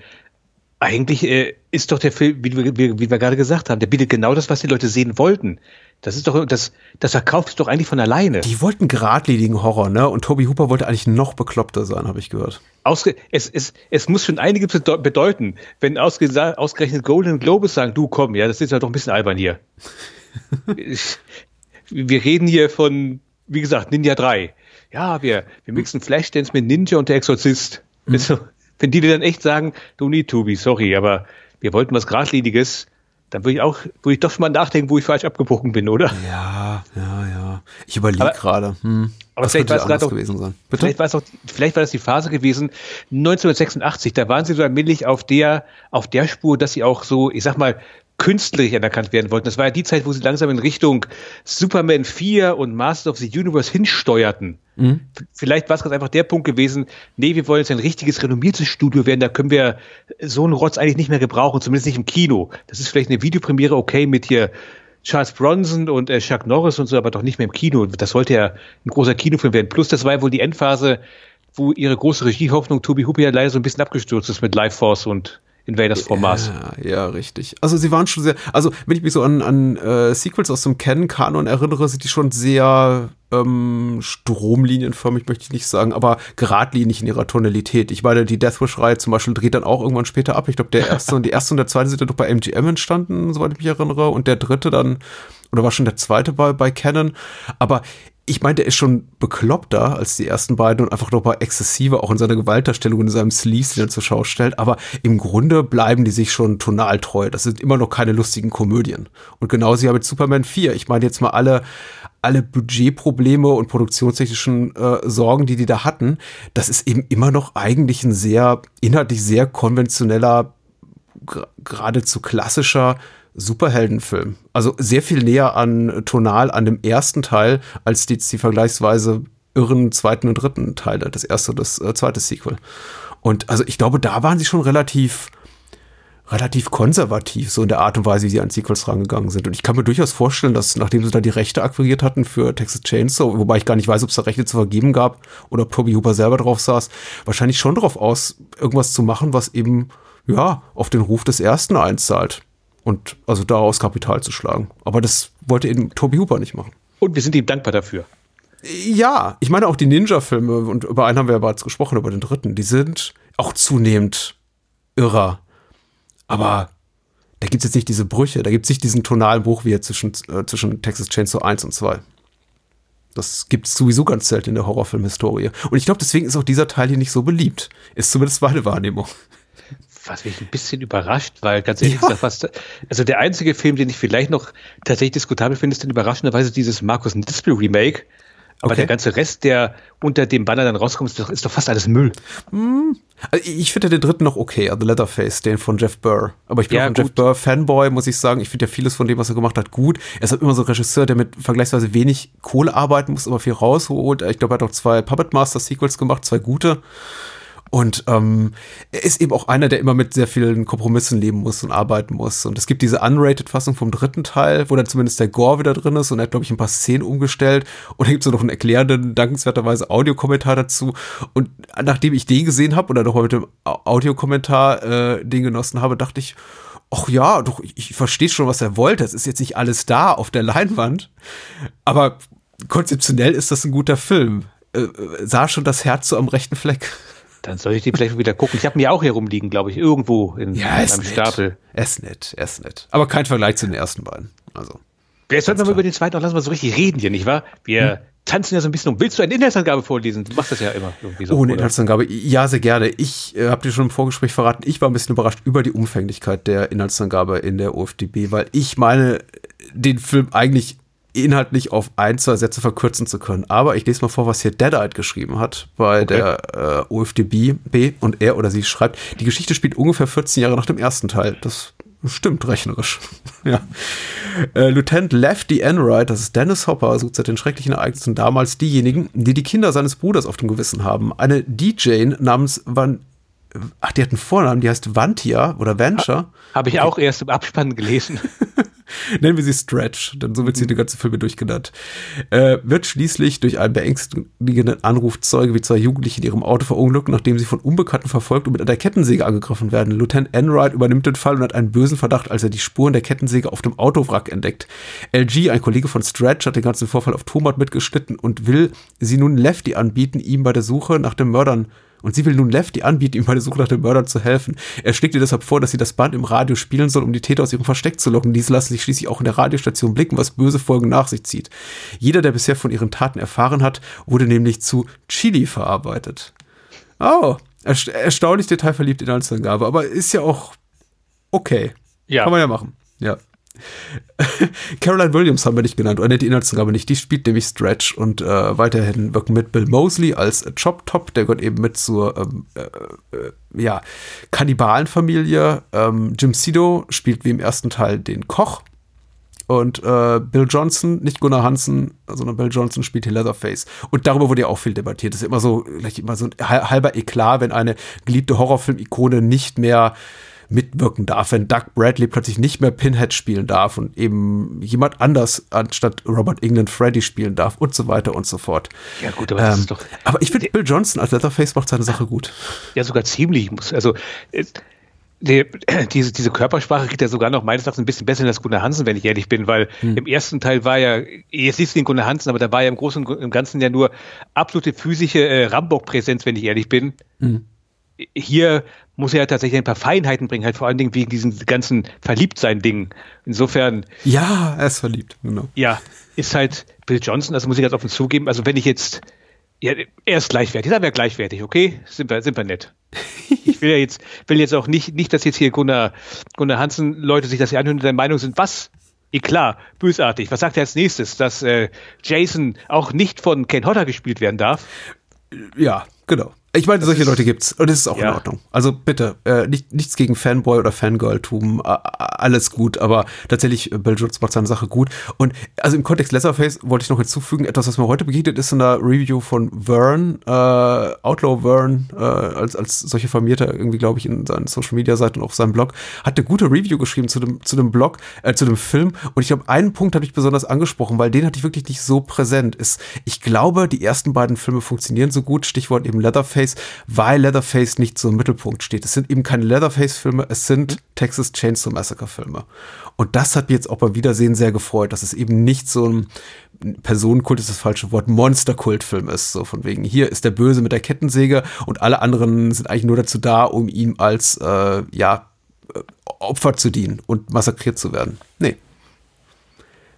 Speaker 3: eigentlich äh, ist doch der Film, wie, wie, wie wir gerade gesagt haben, der bietet genau das, was die Leute sehen wollten. Das ist doch, das, das verkauft es doch eigentlich von alleine.
Speaker 2: Die wollten geradlinigen Horror, ne? Und Toby Hooper wollte eigentlich noch bekloppter sein, habe ich gehört.
Speaker 3: Ausge es, es, es muss schon einiges bedeuten, wenn ausge ausgerechnet Golden Globes sagen, du komm, ja, das ist ja doch ein bisschen albern hier. wir reden hier von, wie gesagt, Ninja 3. Ja, wir, wir mixen Flashdance mit Ninja und der Exorzist. Mhm. Also, wenn die dir dann echt sagen, du need to be, sorry, aber wir wollten was Gradliniges, dann würde ich auch, würde ich doch schon mal nachdenken, wo ich falsch abgebrochen bin, oder?
Speaker 2: Ja, ja, ja. Ich überlege gerade. Hm,
Speaker 3: aber vielleicht war, es auch, gewesen sein. Bitte? Vielleicht, war es auch, vielleicht war das die Phase gewesen, 1986, da waren sie so allmählich auf der, auf der Spur, dass sie auch so, ich sag mal, künstlerisch anerkannt werden wollten. Das war ja die Zeit, wo sie langsam in Richtung Superman 4 und Master of the Universe hinsteuerten. Mhm. Vielleicht war es ganz einfach der Punkt gewesen, nee, wir wollen jetzt ein richtiges, renommiertes Studio werden, da können wir so einen Rotz eigentlich nicht mehr gebrauchen, zumindest nicht im Kino. Das ist vielleicht eine Videopremiere okay mit hier Charles Bronson und äh, Chuck Norris und so, aber doch nicht mehr im Kino. Das sollte ja ein großer Kinofilm werden. Plus, das war ja wohl die Endphase, wo ihre große Regiehoffnung Toby Hooper ja leider so ein bisschen abgestürzt ist mit Life Force und Invaders vom Mars.
Speaker 2: Ja, ja, richtig. Also sie waren schon sehr, also wenn ich mich so an, an äh, Sequels aus dem Canon-Kanon erinnere, sind die schon sehr ähm, stromlinienförmig, möchte ich nicht sagen, aber geradlinig in ihrer Tonalität. Ich meine, die Deathwish-Reihe zum Beispiel dreht dann auch irgendwann später ab. Ich glaube, der erste und die erste und der zweite sind ja doch bei MGM entstanden, soweit ich mich erinnere, und der dritte dann, oder war schon der zweite bei, bei Canon. Aber ich meine, der ist schon bekloppter als die ersten beiden und einfach noch mal exzessiver, auch in seiner Gewaltdarstellung, in seinem Sleaze, den er zur Schau stellt. Aber im Grunde bleiben die sich schon tonal treu. Das sind immer noch keine lustigen Komödien. Und genauso ja mit Superman 4. Ich meine jetzt mal alle, alle Budgetprobleme und produktionstechnischen äh, Sorgen, die die da hatten. Das ist eben immer noch eigentlich ein sehr, inhaltlich sehr konventioneller, geradezu klassischer Superheldenfilm. Also sehr viel näher an tonal an dem ersten Teil als die, die vergleichsweise irren zweiten und dritten Teile, das erste und das äh, zweite Sequel. Und also ich glaube, da waren sie schon relativ, relativ konservativ, so in der Art und Weise, wie sie an Sequels rangegangen sind. Und ich kann mir durchaus vorstellen, dass nachdem sie da die Rechte akquiriert hatten für Texas Chainsaw, wobei ich gar nicht weiß, ob es da Rechte zu vergeben gab oder ob Toby Hooper selber drauf saß, wahrscheinlich schon darauf aus, irgendwas zu machen, was eben, ja, auf den Ruf des ersten einzahlt. Und also daraus Kapital zu schlagen. Aber das wollte eben Toby Hooper nicht machen.
Speaker 3: Und wir sind ihm dankbar dafür.
Speaker 2: Ja, ich meine auch die Ninja-Filme, und über einen haben wir ja bereits gesprochen, über den dritten, die sind auch zunehmend irrer. Aber da gibt es jetzt nicht diese Brüche, da gibt es nicht diesen tonalen Bruch wie jetzt zwischen, äh, zwischen Texas Chainsaw 1 und 2. Das gibt es sowieso ganz selten in der Horrorfilm-Historie. Und ich glaube, deswegen ist auch dieser Teil hier nicht so beliebt. Ist zumindest meine Wahrnehmung.
Speaker 3: Was mich ein bisschen überrascht, weil ganz ehrlich ja. gesagt, was, also der einzige Film, den ich vielleicht noch tatsächlich diskutabel finde, ist dann überraschenderweise dieses Markus Nispel Remake, aber okay. der ganze Rest, der unter dem Banner dann rauskommt, ist doch, ist doch fast alles Müll.
Speaker 2: Hm. Also ich finde den dritten noch okay, also Leatherface, den von Jeff Burr. Aber ich bin ja, auch ein Jeff Burr Fanboy, muss ich sagen. Ich finde ja vieles von dem, was er gemacht hat, gut. Er ist halt immer so ein Regisseur, der mit vergleichsweise wenig Kohle arbeiten muss, aber viel rausholt. Ich glaube, er hat auch zwei Puppet Master Sequels gemacht, zwei gute. Und ähm, er ist eben auch einer, der immer mit sehr vielen Kompromissen leben muss und arbeiten muss. Und es gibt diese unrated-Fassung vom dritten Teil, wo dann zumindest der Gore wieder drin ist und er hat, glaube ich, ein paar Szenen umgestellt. Und da gibt es noch einen erklärenden, dankenswerterweise Audiokommentar dazu. Und nachdem ich den gesehen habe dann noch mal mit dem Audiokommentar äh, den genossen habe, dachte ich, ach ja, doch, ich, ich verstehe schon, was er wollte. Es ist jetzt nicht alles da auf der Leinwand. Aber konzeptionell ist das ein guter Film. Äh, äh sah schon das Herz so am rechten Fleck.
Speaker 3: Dann soll ich die vielleicht wieder gucken. Ich habe mir auch hier rumliegen, glaube ich, irgendwo in,
Speaker 2: ja, in einem Stapel. Er ist nett, er ist nett. Aber kein Vergleich zu den ersten beiden. Also.
Speaker 3: Jetzt sollten wir mal über den zweiten auch lassen wir so richtig reden hier, nicht wahr? Wir hm? tanzen ja so ein bisschen um. Willst du eine Inhaltsangabe vorlesen? Du machst das ja immer irgendwie so.
Speaker 2: Oh, eine Inhaltsangabe. Ja, sehr gerne. Ich äh, habe dir schon im Vorgespräch verraten, ich war ein bisschen überrascht über die Umfänglichkeit der Inhaltsangabe in der OFDB, weil ich meine, den Film eigentlich inhaltlich auf ein, zwei Sätze verkürzen zu können. Aber ich lese mal vor, was hier Deadite geschrieben hat bei okay. der äh, OFDB B und er oder sie schreibt, die Geschichte spielt ungefähr 14 Jahre nach dem ersten Teil. Das stimmt rechnerisch. ja. Äh, Lieutenant Lefty Enright, das ist Dennis Hopper, sucht seit den schrecklichen Ereignissen damals diejenigen, die die Kinder seines Bruders auf dem Gewissen haben. Eine DJ namens Van Ach, die hat einen Vornamen, die heißt Vantia oder Venture.
Speaker 3: Habe ich okay. auch erst im Abspann gelesen.
Speaker 2: Nennen wir sie Stretch, denn so wird sie mhm. die ganze Filme durchgenannt. Äh, wird schließlich durch einen beängstigenden Anruf Zeuge, wie zwei Jugendliche in ihrem Auto verunglücken, nachdem sie von Unbekannten verfolgt und mit einer Kettensäge angegriffen werden. Lieutenant Enright übernimmt den Fall und hat einen bösen Verdacht, als er die Spuren der Kettensäge auf dem Autowrack entdeckt. LG, ein Kollege von Stretch, hat den ganzen Vorfall auf Tomat mitgeschnitten und will sie nun Lefty anbieten, ihm bei der Suche nach den Mördern und sie will nun Lefty anbieten, ihm bei der Suche nach dem Mörder zu helfen. Er schlägt ihr deshalb vor, dass sie das Band im Radio spielen soll, um die Täter aus ihrem Versteck zu locken. Diese lassen sich schließlich auch in der Radiostation blicken, was böse Folgen nach sich zieht. Jeder, der bisher von ihren Taten erfahren hat, wurde nämlich zu Chili verarbeitet. Oh, erstaunlich detailverliebt in Inhaltsangabe, aber ist ja auch okay. Ja. Kann man ja machen. Ja. Caroline Williams haben wir nicht genannt, oder die Inhaltsangabe nicht. Die spielt nämlich Stretch und äh, weiterhin wirken mit Bill Mosley als Chop Top, der gehört eben mit zur ähm, äh, äh, ja, Kannibalenfamilie. Ähm, Jim Sido spielt wie im ersten Teil den Koch. Und äh, Bill Johnson, nicht Gunnar Hansen, sondern Bill Johnson spielt hier Leatherface. Und darüber wurde ja auch viel debattiert. Das ist immer so, gleich immer so ein halber Eklat, wenn eine geliebte Horrorfilm-Ikone nicht mehr mitwirken darf, wenn Doug Bradley plötzlich nicht mehr Pinhead spielen darf und eben jemand anders anstatt Robert England Freddy spielen darf und so weiter und so fort.
Speaker 3: Ja gut, aber das ähm, ist doch.
Speaker 2: Aber ich finde, Bill Johnson als Leatherface macht seine Sache gut.
Speaker 3: Ja, sogar ziemlich. Also die, diese, diese Körpersprache kriegt er sogar noch meines Erachtens ein bisschen besser als Gunnar Hansen, wenn ich ehrlich bin, weil hm. im ersten Teil war ja, jetzt siehst du den Gunnar Hansen, aber da war ja im Großen und im Ganzen ja nur absolute physische äh, Rambock-Präsenz, wenn ich ehrlich bin. Hm. Hier muss er ja tatsächlich ein paar Feinheiten bringen, halt vor allen Dingen wegen diesen ganzen Verliebtsein-Dingen. Insofern.
Speaker 2: Ja, er ist verliebt,
Speaker 3: genau. Ja, ist halt Bill Johnson, also muss ich ganz offen zugeben, also wenn ich jetzt, ja, er ist gleichwertig, sagen wir gleichwertig, okay? Sind wir, sind wir nett. Ich will ja jetzt, will jetzt auch nicht, nicht, dass jetzt hier Gunnar, Gunnar Hansen Leute sich das hier anhören und der Meinung sind, was? Eh klar, bösartig. Was sagt er als nächstes? Dass äh, Jason auch nicht von Ken Hodder gespielt werden darf?
Speaker 2: Ja, genau. Ich meine, solche Leute gibt's und das ist auch ja. in Ordnung. Also bitte, äh, nicht, nichts gegen Fanboy oder Fangirl-Tum, äh, alles gut, aber tatsächlich, äh, Bill Jones macht seine Sache gut. Und also im Kontext Leatherface wollte ich noch hinzufügen, etwas, was mir heute begegnet ist in der Review von Vern, äh, Outlaw Vern, äh, als, als solche Vermieter irgendwie, glaube ich, in seinen Social-Media-Seiten und auf seinem Blog, hat eine gute Review geschrieben zu dem, zu dem Blog, äh, zu dem Film. Und ich glaube, einen Punkt habe ich besonders angesprochen, weil den hatte ich wirklich nicht so präsent. Ist, ich glaube, die ersten beiden Filme funktionieren so gut, Stichwort eben Leatherface Leatherface, weil Leatherface nicht so im Mittelpunkt steht. Es sind eben keine Leatherface-Filme, es sind Texas Chainsaw Massacre-Filme. Und das hat mich jetzt auch beim Wiedersehen sehr gefreut, dass es eben nicht so ein Personenkult ist das falsche Wort, Monsterkultfilm ist. So von wegen, hier ist der Böse mit der Kettensäge und alle anderen sind eigentlich nur dazu da, um ihm als, äh, ja, äh, Opfer zu dienen und massakriert zu werden. Nee.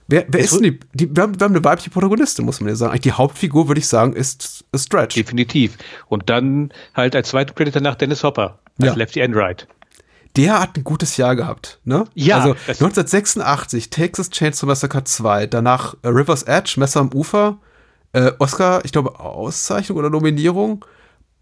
Speaker 2: Wer, wer ist denn die, die wir, haben, wir haben eine weibliche Protagonistin, muss man ja sagen. Eigentlich die Hauptfigur, würde ich sagen, ist, Stretch.
Speaker 3: Definitiv. Und dann halt als zweiter Predator nach Dennis Hopper, als
Speaker 2: ja.
Speaker 3: Lefty Enright.
Speaker 2: Der hat ein gutes Jahr gehabt, ne?
Speaker 3: Ja.
Speaker 2: Also 1986, Texas Chainsaw Massacre 2, danach River's Edge, Messer am Ufer, äh, Oscar, ich glaube, Auszeichnung oder Nominierung,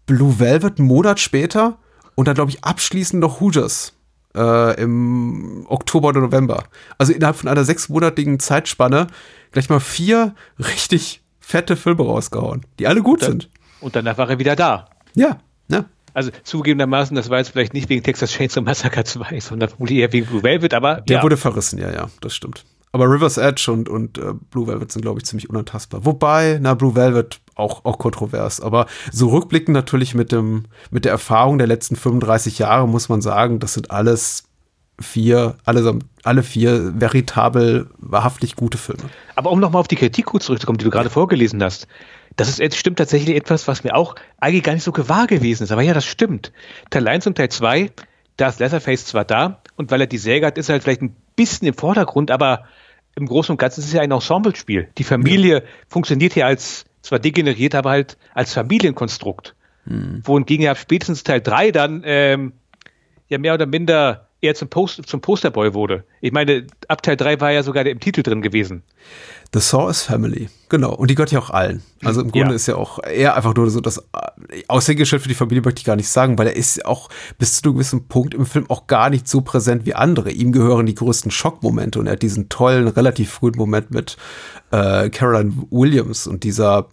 Speaker 2: Blue Velvet einen Monat später und dann, glaube ich, abschließend noch Hoosiers äh, im Oktober oder November. Also innerhalb von einer sechsmonatigen Zeitspanne gleich mal vier richtig fette Filme rausgehauen, die alle gut
Speaker 3: dann,
Speaker 2: sind.
Speaker 3: Und danach war er wieder da.
Speaker 2: Ja, ja.
Speaker 3: Also zugegebenermaßen, das war jetzt vielleicht nicht wegen Texas Chainsaw Massacre 2, sondern vermutlich eher wegen Blue Velvet, aber
Speaker 2: Der ja. wurde verrissen, ja, ja, das stimmt. Aber River's Edge und, und äh, Blue Velvet sind, glaube ich, ziemlich unantastbar. Wobei, na, Blue Velvet auch, auch kontrovers. Aber so rückblickend natürlich mit, dem, mit der Erfahrung der letzten 35 Jahre muss man sagen, das sind alles vier, alle, alle vier veritabel, wahrhaftig gute Filme.
Speaker 3: Aber um nochmal auf die Kritik kurz zurückzukommen, die du gerade vorgelesen hast, das ist, stimmt tatsächlich etwas, was mir auch eigentlich gar nicht so gewahr gewesen ist. Aber ja, das stimmt. Teil 1 und Teil 2, da ist Leatherface zwar da und weil er die Säge hat, ist er halt vielleicht ein bisschen im Vordergrund, aber im Großen und Ganzen ist es ja ein Ensemblespiel. Die Familie ja. funktioniert hier als, zwar degeneriert, aber halt als Familienkonstrukt. Hm. Wohingegen ja spätestens Teil 3 dann ähm, ja mehr oder minder eher zum, Post, zum Posterboy wurde. Ich meine, ab Teil 3 war ja sogar im Titel drin gewesen.
Speaker 2: The Saw is Family, genau. Und die gehört ja auch allen. Also im Grunde ja. ist ja auch eher einfach nur so das äh, Aushängeschild für die Familie möchte ich gar nicht sagen, weil er ist auch bis zu einem gewissen Punkt im Film auch gar nicht so präsent wie andere. Ihm gehören die größten Schockmomente und er hat diesen tollen, relativ frühen Moment mit äh, Caroline Williams und dieser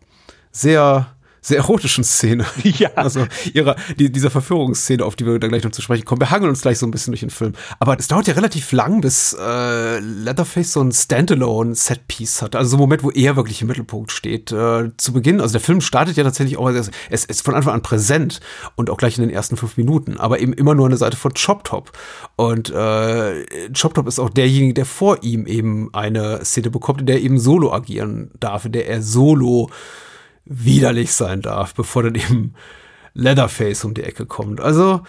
Speaker 2: sehr sehr erotischen Szene.
Speaker 3: Ja.
Speaker 2: Also ihrer, die, dieser Verführungsszene, auf die wir da gleich noch zu sprechen kommen. Wir hangeln uns gleich so ein bisschen durch den Film. Aber es dauert ja relativ lang, bis äh, Leatherface so ein Standalone-Set-Piece hat. Also so ein Moment, wo er wirklich im Mittelpunkt steht. Äh, zu Beginn, also der Film startet ja tatsächlich auch, es, es ist von Anfang an präsent und auch gleich in den ersten fünf Minuten, aber eben immer nur eine Seite von Chop Top. Und äh, Chop Top ist auch derjenige, der vor ihm eben eine Szene bekommt, in der er eben solo agieren darf, in der er solo widerlich sein darf, bevor dann eben Leatherface um die Ecke kommt. Also,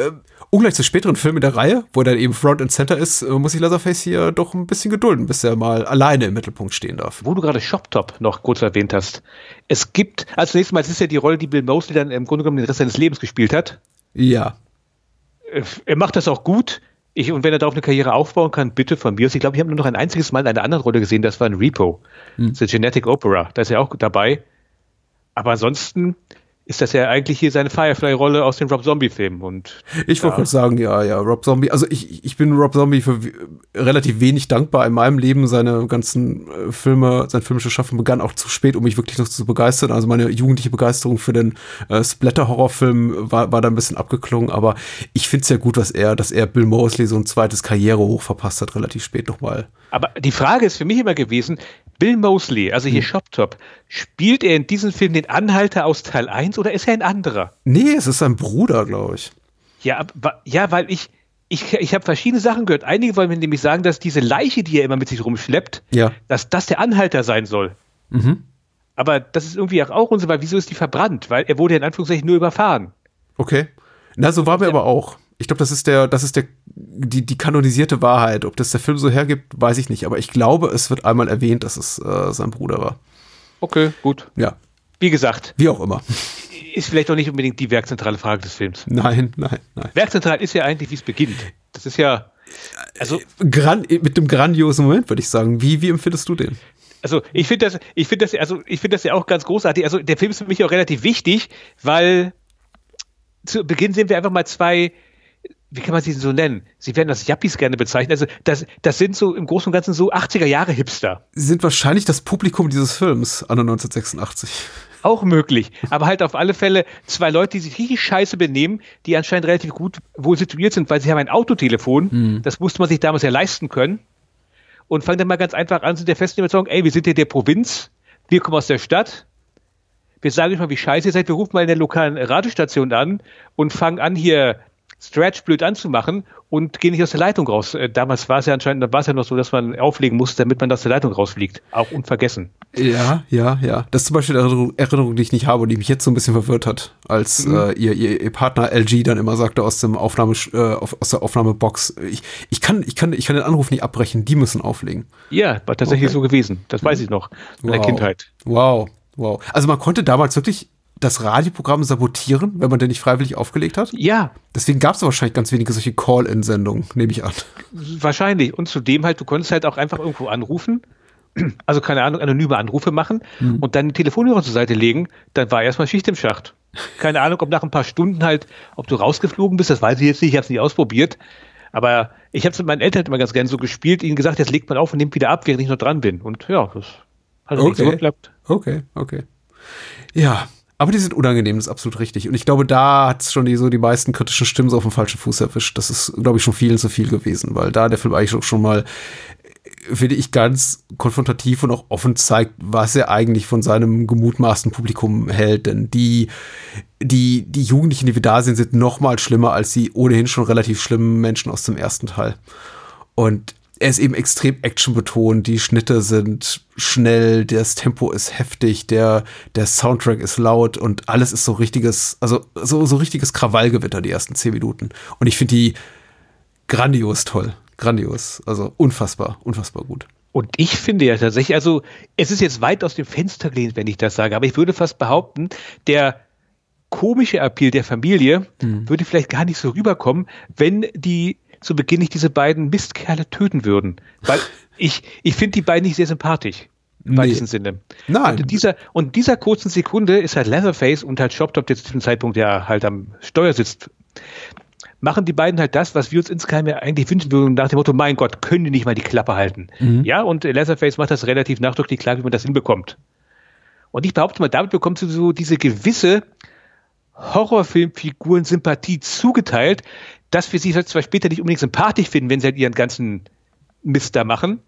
Speaker 2: äh, ungleich zu späteren Filmen der Reihe, wo er dann eben Front and Center ist, äh, muss sich Leatherface hier doch ein bisschen gedulden, bis er mal alleine im Mittelpunkt stehen darf.
Speaker 3: Wo du gerade Shoptop noch kurz erwähnt hast. Es gibt, also zunächst mal, es ist ja die Rolle, die Bill Mosley dann im Grunde genommen den Rest seines Lebens gespielt hat.
Speaker 2: Ja.
Speaker 3: Äh, er macht das auch gut. Ich, und wenn er darauf eine Karriere aufbauen kann, bitte von mir aus. Ich glaube, ich habe nur noch ein einziges Mal in einer anderen Rolle gesehen, das war ein Repo. Hm. The Genetic Opera. Da ist er auch dabei. Aber ansonsten ist das ja eigentlich hier seine Firefly-Rolle aus den Rob Zombie-Filmen. Und
Speaker 2: ich wollte ja. sagen, ja, ja, Rob Zombie. Also ich, ich bin Rob Zombie für relativ wenig dankbar in meinem Leben. Seine ganzen äh, Filme, sein filmisches Schaffen begann auch zu spät, um mich wirklich noch zu begeistern. Also meine jugendliche Begeisterung für den äh, Splatter-Horrorfilm war, war da ein bisschen abgeklungen. Aber ich finde es ja gut, was er, dass er Bill Mosley so ein zweites Karriere hoch verpasst hat, relativ spät nochmal.
Speaker 3: Aber die Frage ist für mich immer gewesen, Bill Mosley, also hier hm. Shoptop, spielt er in diesem Film den Anhalter aus Teil 1 oder ist er ein anderer?
Speaker 2: Nee, es ist sein Bruder, glaube ich.
Speaker 3: Ja, ja, weil ich, ich, ich habe verschiedene Sachen gehört. Einige wollen mir nämlich sagen, dass diese Leiche, die er immer mit sich rumschleppt,
Speaker 2: ja.
Speaker 3: dass das der Anhalter sein soll.
Speaker 2: Mhm.
Speaker 3: Aber das ist irgendwie auch unser, weil wieso ist die verbrannt? Weil er wurde in Anführungszeichen nur überfahren.
Speaker 2: Okay. Na, so war mir aber auch. Ich glaube, das ist der, das ist der, die, die kanonisierte Wahrheit. Ob das der Film so hergibt, weiß ich nicht. Aber ich glaube, es wird einmal erwähnt, dass es äh, sein Bruder war.
Speaker 3: Okay, gut.
Speaker 2: Ja.
Speaker 3: Wie gesagt.
Speaker 2: Wie auch immer.
Speaker 3: Ist vielleicht auch nicht unbedingt die werkzentrale Frage des Films.
Speaker 2: Nein, nein, nein.
Speaker 3: Werkzentral ist ja eigentlich, wie es beginnt. Das ist ja. Also,
Speaker 2: Gran mit dem grandiosen Moment, würde ich sagen. Wie, wie empfindest du den?
Speaker 3: Also ich finde das, ich finde das, also ich finde das ja auch ganz großartig. Also der Film ist für mich auch relativ wichtig, weil zu Beginn sehen wir einfach mal zwei, wie kann man sie so nennen? Sie werden das Yuppies gerne bezeichnen. Also das, das sind so im Großen und Ganzen so 80er Jahre Hipster.
Speaker 2: Sie sind wahrscheinlich das Publikum dieses Films anno 1986.
Speaker 3: Auch möglich. Aber halt auf alle Fälle zwei Leute, die sich richtig scheiße benehmen, die anscheinend relativ gut wohl situiert sind, weil sie haben ein Autotelefon.
Speaker 2: Hm.
Speaker 3: Das musste man sich damals ja leisten können. Und fangen dann mal ganz einfach an, sind der festen Überzeugung, ey, wir sind hier der Provinz, wir kommen aus der Stadt. Wir sagen euch mal, wie scheiße ihr seid. Wir rufen mal in der lokalen Radiostation an und fangen an, hier Stretch blöd anzumachen und gehen nicht aus der Leitung raus. Äh, damals war es ja anscheinend, da war es ja noch so, dass man auflegen musste, damit man aus der Leitung rausfliegt. Auch unvergessen.
Speaker 2: Ja, ja, ja. Das ist zum Beispiel eine Erinnerung, Erinnerung, die ich nicht habe und die mich jetzt so ein bisschen verwirrt hat, als
Speaker 3: Mhm.
Speaker 2: äh, ihr, ihr, ihr Partner LG dann immer sagte aus dem Aufnahme, äh, aus der Aufnahmebox, ich, ich kann, ich kann, ich kann den Anruf nicht abbrechen, die müssen auflegen.
Speaker 3: Ja, war tatsächlich
Speaker 2: Okay.
Speaker 3: so gewesen. Das weiß ich noch. In der
Speaker 2: Wow.
Speaker 3: Kindheit.
Speaker 2: Wow, wow. Also man konnte damals wirklich das Radioprogramm sabotieren, wenn man den nicht freiwillig aufgelegt hat.
Speaker 3: Ja,
Speaker 2: Deswegen gab es wahrscheinlich ganz wenige solche Call-in-Sendungen, nehme ich an.
Speaker 3: wahrscheinlich. Und zudem halt, du konntest halt auch einfach irgendwo anrufen. Also keine Ahnung, anonyme Anrufe machen und dann den Telefonhörer zur Seite legen, dann war erstmal Schicht im Schacht. Keine Ahnung, ob nach ein paar Stunden halt, ob du rausgeflogen bist, das weiß ich jetzt nicht, ich habe es nicht ausprobiert. Aber ich habe es mit meinen Eltern immer ganz gerne so gespielt, ihnen gesagt, jetzt legt man auf und nimmt wieder ab, während ich noch dran bin. Und ja, das hat nicht so
Speaker 2: Okay.
Speaker 3: geklappt.
Speaker 2: Okay, okay. Ja, aber die sind unangenehm, das ist absolut richtig. Und ich glaube, da hat es schon die, so die meisten kritischen Stimmen so auf dem falschen Fuß erwischt. Das ist, glaube ich, schon vielen zu viel gewesen, weil da der Film eigentlich auch schon mal, äh, finde ich, ganz konfrontativ und auch offen zeigt, was er eigentlich von seinem gemutmaßten Publikum hält. Denn die, die, die Jugendlichen, die wir da sehen, sind noch mal schlimmer als die ohnehin schon relativ schlimmen Menschen aus dem ersten Teil. Und er ist eben extrem actionbetont, die Schnitte sind schnell, das Tempo ist heftig, der, der Soundtrack ist laut und alles ist so richtiges, also so, so richtiges Krawallgewitter, die ersten zehn Minuten. Und ich finde die grandios toll. Grandios. Also unfassbar, unfassbar gut.
Speaker 3: Und ich finde ja tatsächlich, also es ist jetzt weit aus dem Fenster gelehnt, wenn ich das sage, aber ich würde fast behaupten, der komische Appeal der Familie würde vielleicht gar nicht so rüberkommen, wenn die zu Beginn nicht diese beiden Mistkerle töten würden. Weil ich, ich finde die beiden nicht sehr sympathisch. Im
Speaker 2: Nee.
Speaker 3: weitesten Sinne.
Speaker 2: Nein.
Speaker 3: Und in dieser, und in dieser kurzen Sekunde ist halt Leatherface und halt Shoptop, der zu diesem Zeitpunkt ja halt am Steuer sitzt, machen die beiden halt das, was wir uns insgeheim ja eigentlich wünschen würden, nach dem Motto, mein Gott, können die nicht mal die Klappe halten. Ja, und äh, Leatherface macht das relativ nachdrücklich klar, wie man das hinbekommt. Und ich behaupte mal, damit bekommst du so diese gewisse Horrorfilmfiguren-Sympathie zugeteilt, dass wir sie halt zwar später nicht unbedingt sympathisch finden, wenn sie halt ihren ganzen Mist da machen,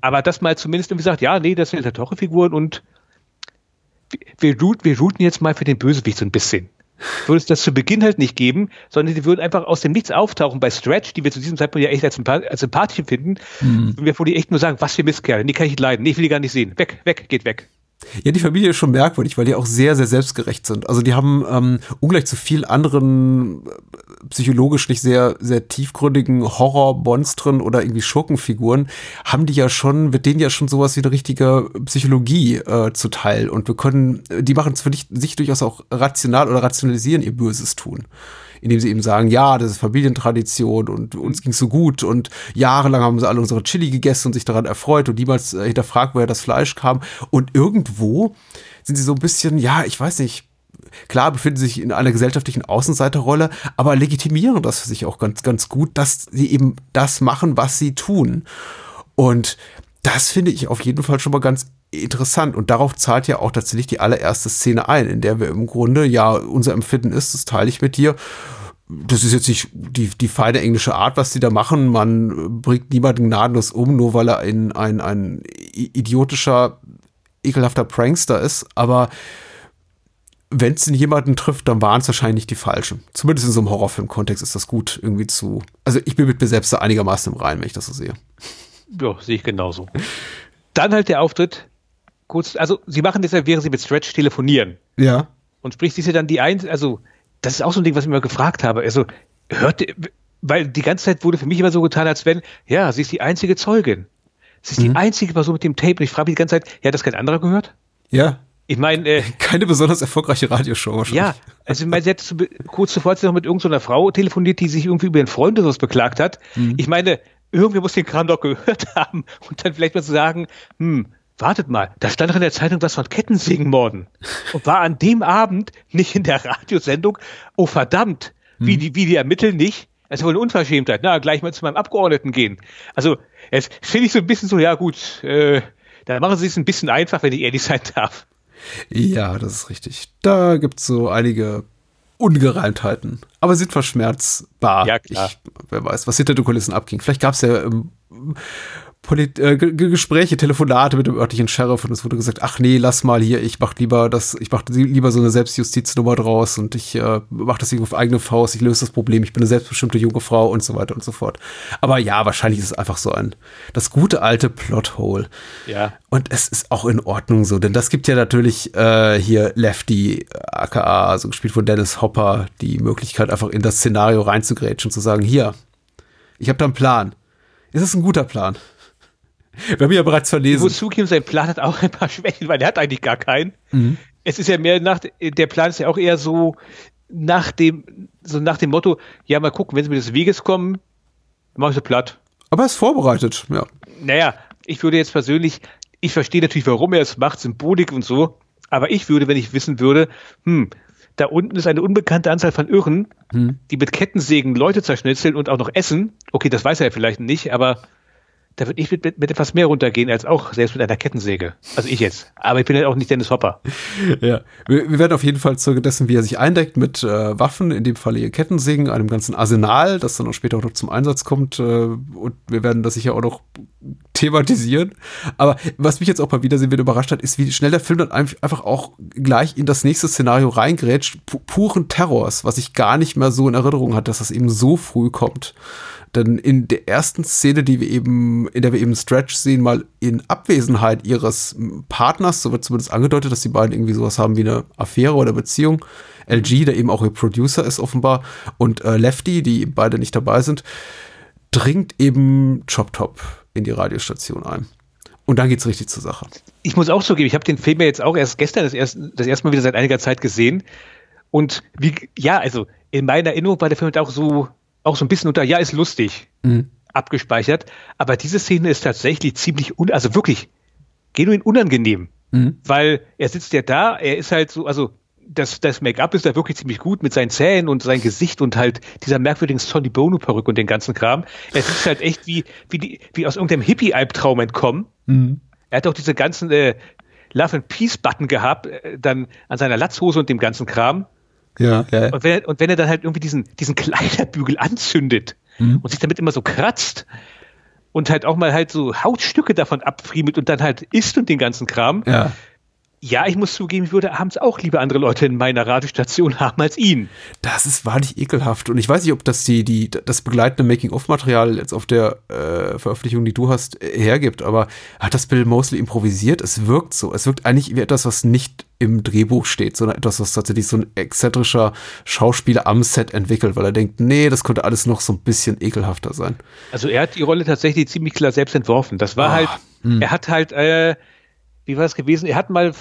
Speaker 3: aber dass mal zumindest irgendwie sagt, ja, nee, das sind halt Horrorfiguren und wir- root, wir routen jetzt mal für den Bösewicht so ein bisschen. Würde es das zu Beginn halt nicht geben, sondern die würden einfach aus dem Nichts auftauchen bei Stretch, die wir zu diesem Zeitpunkt ja echt als, als sympathisch empfinden. Und wir würden die echt nur sagen, was für Mistkerle, die kann ich nicht leiden, nee, ich will die gar nicht sehen. Weg, weg, geht weg.
Speaker 2: Ja, die Familie ist schon merkwürdig, weil die auch sehr, sehr selbstgerecht sind. Also die haben ähm, ungleich zu viel anderen äh, psychologisch nicht sehr, sehr tiefgründigen Horrormonstren oder irgendwie Schurkenfiguren, haben die ja schon, wird denen ja schon sowas wie eine richtige Psychologie äh, zuteil. Und wir können, die machen es für dich, sich durchaus auch rational oder rationalisieren ihr Böses tun. Indem sie eben sagen, ja, das ist Familientradition und uns ging's so gut und jahrelang haben sie alle unsere Chili gegessen und sich daran erfreut und niemals äh, hinterfragt, woher das Fleisch kam. Und irgendwo sind sie so ein bisschen, ja, ich weiß nicht, klar befinden sie sich in einer gesellschaftlichen Außenseiterrolle, aber legitimieren das für sich auch ganz, ganz gut, dass sie eben das machen, was sie tun. Und das finde ich auf jeden Fall schon mal ganz interessant. Und darauf zahlt ja auch tatsächlich die allererste Szene ein, in der wir im Grunde, ja, unser Empfinden ist, das teile ich mit dir. Das ist jetzt nicht die, die feine englische Art, was die da machen. Man bringt niemanden gnadenlos um, nur weil er ein, ein, ein idiotischer, ekelhafter Prankster ist. Aber wenn es jemanden trifft, dann waren es wahrscheinlich die falschen. Zumindest in so einem Horrorfilm-Kontext ist das gut irgendwie zu. Also ich bin mit mir selbst da einigermaßen im Reinen, wenn ich das so sehe.
Speaker 3: Ja, sehe ich genauso. Dann halt der Auftritt, kurz, also sie machen das ja, während sie mit Stretch telefonieren.
Speaker 2: Ja.
Speaker 3: Und sprich, sie ist ja dann die eins, also das ist auch so ein Ding, was ich mir gefragt habe. Also hört, weil die ganze Zeit wurde für mich immer so getan, als wenn, ja, sie ist die einzige Zeugin. Sie ist die einzige Person mit dem Tape. Und ich frage mich die ganze Zeit, ja, hat das kein anderer gehört?
Speaker 2: Ja.
Speaker 3: Ich meine, äh,
Speaker 2: Keine besonders erfolgreiche Radioshow wahrscheinlich.
Speaker 3: ja, also ich meine, sie hat zu, kurz zuvor hat sie noch mit irgendeiner Frau telefoniert, die sich irgendwie über ihren Freund oder was beklagt hat. Ich meine, irgendwer muss den Kram doch gehört haben und dann vielleicht mal zu sagen, hm, wartet mal, da stand doch in der Zeitung was von Kettensägenmorden und war an dem Abend nicht in der Radiosendung. Oh verdammt, wie hm. die, wie die ermitteln nicht. Das ist wohl eine Unverschämtheit. Na, gleich mal zu meinem Abgeordneten gehen. Also, jetzt finde ich so ein bisschen so, ja gut, äh, da machen sie es ein bisschen einfach, wenn ich ehrlich sein darf.
Speaker 2: Ja, das ist richtig. Da gibt es so einige Ungereimtheiten. Aber sind verschmerzbar.
Speaker 3: Ja, klar.
Speaker 2: Ich, wer weiß, was hinter den Kulissen abging. Vielleicht gab es ja ähm, Polit äh, Gespräche, Telefonate mit dem örtlichen Sheriff und es wurde gesagt, ach nee, lass mal hier, ich mach lieber das, ich mach lieber so eine Selbstjustiznummer draus und ich äh, mach das auf eigene Faust, ich löse das Problem, ich bin eine selbstbestimmte junge Frau und so weiter und so fort. Aber ja, wahrscheinlich ist es einfach so ein, das gute alte Plothole.
Speaker 3: Ja.
Speaker 2: Und es ist auch in Ordnung so, denn das gibt ja natürlich äh, hier Lefty, aka, also gespielt von Dennis Hopper, die Möglichkeit einfach in das Szenario reinzugrätschen und zu sagen, hier, ich habe da einen Plan. Ist es ein guter Plan? Wir haben ja bereits verlesen. Ich
Speaker 3: muss zugeben, sein Plan hat auch ein paar Schwächen, weil er hat eigentlich gar keinen. Mhm. Es ist ja mehr nach, der Plan ist ja auch eher so nach dem, so nach dem Motto, ja, mal gucken, wenn sie mir des Weges kommen, mache ich so platt.
Speaker 2: Aber er ist vorbereitet, ja.
Speaker 3: Naja, ich würde jetzt persönlich, ich verstehe natürlich, warum er es macht, Symbolik und so, aber ich würde, wenn ich wissen würde, hm, da unten ist eine unbekannte Anzahl von Irren, hm. die mit Kettensägen Leute zerschnitzeln und auch noch essen. Okay, das weiß er ja vielleicht nicht, aber da würde ich mit, mit, mit, etwas mehr runtergehen als auch selbst mit einer Kettensäge. Also ich jetzt. Aber ich bin ja auch nicht Dennis Hopper.
Speaker 2: Ja, wir, wir werden auf jeden Fall Zeuge dessen, wie er sich eindeckt mit äh, Waffen, in dem Fall hier Kettensägen, einem ganzen Arsenal, das dann auch später auch noch zum Einsatz kommt. Äh, und wir werden das sicher auch noch thematisieren. Aber was mich jetzt auch mal Wiedersehen wieder überrascht hat, ist, wie schnell der Film dann einfach auch gleich in das nächste Szenario reingrätscht, puren Terrors, was ich gar nicht mehr so in Erinnerung hatte, dass das eben so früh kommt. Denn in der ersten Szene, die wir eben, in der wir eben Stretch sehen, mal in Abwesenheit ihres Partners, so wird zumindest angedeutet, dass die beiden irgendwie sowas haben wie eine Affäre oder Beziehung. LG, der eben auch ihr Producer ist offenbar, und äh, Lefty, die beide nicht dabei sind, dringt eben Chop Top in die Radiostation ein. Und dann geht's richtig zur Sache.
Speaker 3: Ich muss auch zugeben, ich habe den Film ja jetzt auch erst gestern das erste, das erste Mal wieder seit einiger Zeit gesehen. Und wie, ja, also in meiner Erinnerung war der Film halt auch so auch so ein bisschen unter, ja, ist lustig mhm. abgespeichert. Aber diese Szene ist tatsächlich ziemlich, un also wirklich genuin unangenehm. Mhm. Weil er sitzt ja da, er ist halt so, also das, das Make-up ist da wirklich ziemlich gut mit seinen Zähnen und sein Gesicht und halt dieser merkwürdigen Sonny Bono-Perücke und den ganzen Kram. Er sitzt halt echt wie, wie, die, wie aus irgendeinem Hippie-Albtraum entkommen. Mhm. Er hat auch diese ganzen äh, Love and Peace-Button gehabt, äh, dann an seiner Latzhose und dem ganzen Kram.
Speaker 2: Ja, ja.
Speaker 3: Und wenn, er, und wenn er dann halt irgendwie diesen, diesen Kleiderbügel anzündet mhm. und sich damit immer so kratzt und halt auch mal halt so Hautstücke davon abfriemelt und dann halt isst und den ganzen Kram,
Speaker 2: ja.
Speaker 3: Ja, ich muss zugeben, ich würde abends auch lieber andere Leute in meiner Radiostation haben als ihn.
Speaker 2: Das ist wahrlich ekelhaft. Und ich weiß nicht, ob das die, die, das begleitende Making-of-Material jetzt auf der äh, Veröffentlichung, die du hast, äh, hergibt. Aber hat das Bill Mosley improvisiert? Es wirkt so. Es wirkt eigentlich wie etwas, was nicht im Drehbuch steht, sondern etwas, was tatsächlich so ein exzentrischer Schauspieler am Set entwickelt, weil er denkt, nee, das könnte alles noch so ein bisschen ekelhafter sein.
Speaker 3: Also er hat die Rolle tatsächlich ziemlich klar selbst entworfen. Das war oh, halt, mh. Hm. er hat halt, äh, wie war es gewesen? Er hat mal,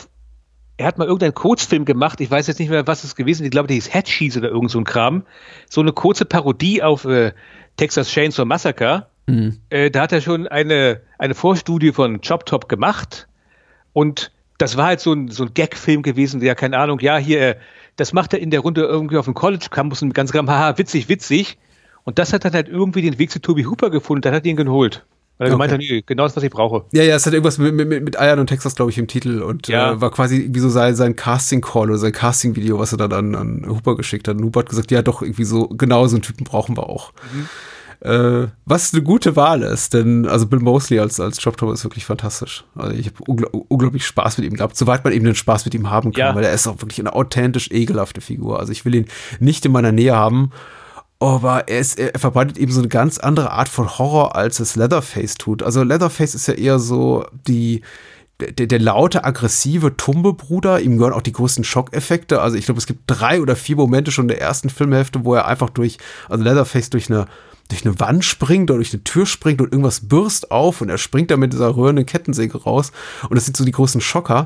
Speaker 3: er hat mal irgendeinen Kurzfilm gemacht. Ich weiß jetzt nicht mehr, was es gewesen ist. Ich glaube, der hieß Headsheets oder irgend so ein Kram. So eine kurze Parodie auf äh, Texas Chainsaw Massacre. Mhm. Äh, da hat er schon eine, eine Vorstudie von Chop Top gemacht. Und das war halt so ein, so ein Gag-Film gewesen, der, keine Ahnung, ja, hier, äh, das macht er in der Runde irgendwie auf dem College-Campus und ganz Gramm, haha, witzig, witzig. Und das hat dann halt irgendwie den Weg zu Toby Hooper gefunden, dann hat ihn geholt. Weil er okay. gemeint hat, nee, genau das, was ich brauche.
Speaker 2: Ja, ja, es hat irgendwas mit, mit, mit Eiern und Texas, glaube ich, im Titel und ja. äh, war quasi wie so sein, sein Casting-Call oder sein Casting-Video, was er dann an, an Hooper geschickt hat. Und Hooper hat gesagt, ja doch, irgendwie so, genau so einen Typen brauchen wir auch. Mhm. Äh, was eine gute Wahl ist, denn also Bill Mosley als, als Chop ist wirklich fantastisch. Also ich habe ungl unglaublich Spaß mit ihm gehabt, soweit man eben den Spaß mit ihm haben kann, ja. weil er ist auch wirklich eine authentisch ekelhafte Figur. Also ich will ihn nicht in meiner Nähe haben aber er, ist, er verbreitet eben so eine ganz andere Art von Horror, als es Leatherface tut. Also Leatherface ist ja eher so die, der, der laute, aggressive Tumbe-Bruder. Ihm gehören auch die größten Schockeffekte. Also ich glaube, es gibt drei oder vier Momente schon in der ersten Filmhälfte, wo er einfach durch, also Leatherface durch eine durch eine Wand springt oder durch eine Tür springt und irgendwas bürst auf und er springt da mit dieser röhrenden Kettensäge raus. Und das sind so die großen Schocker.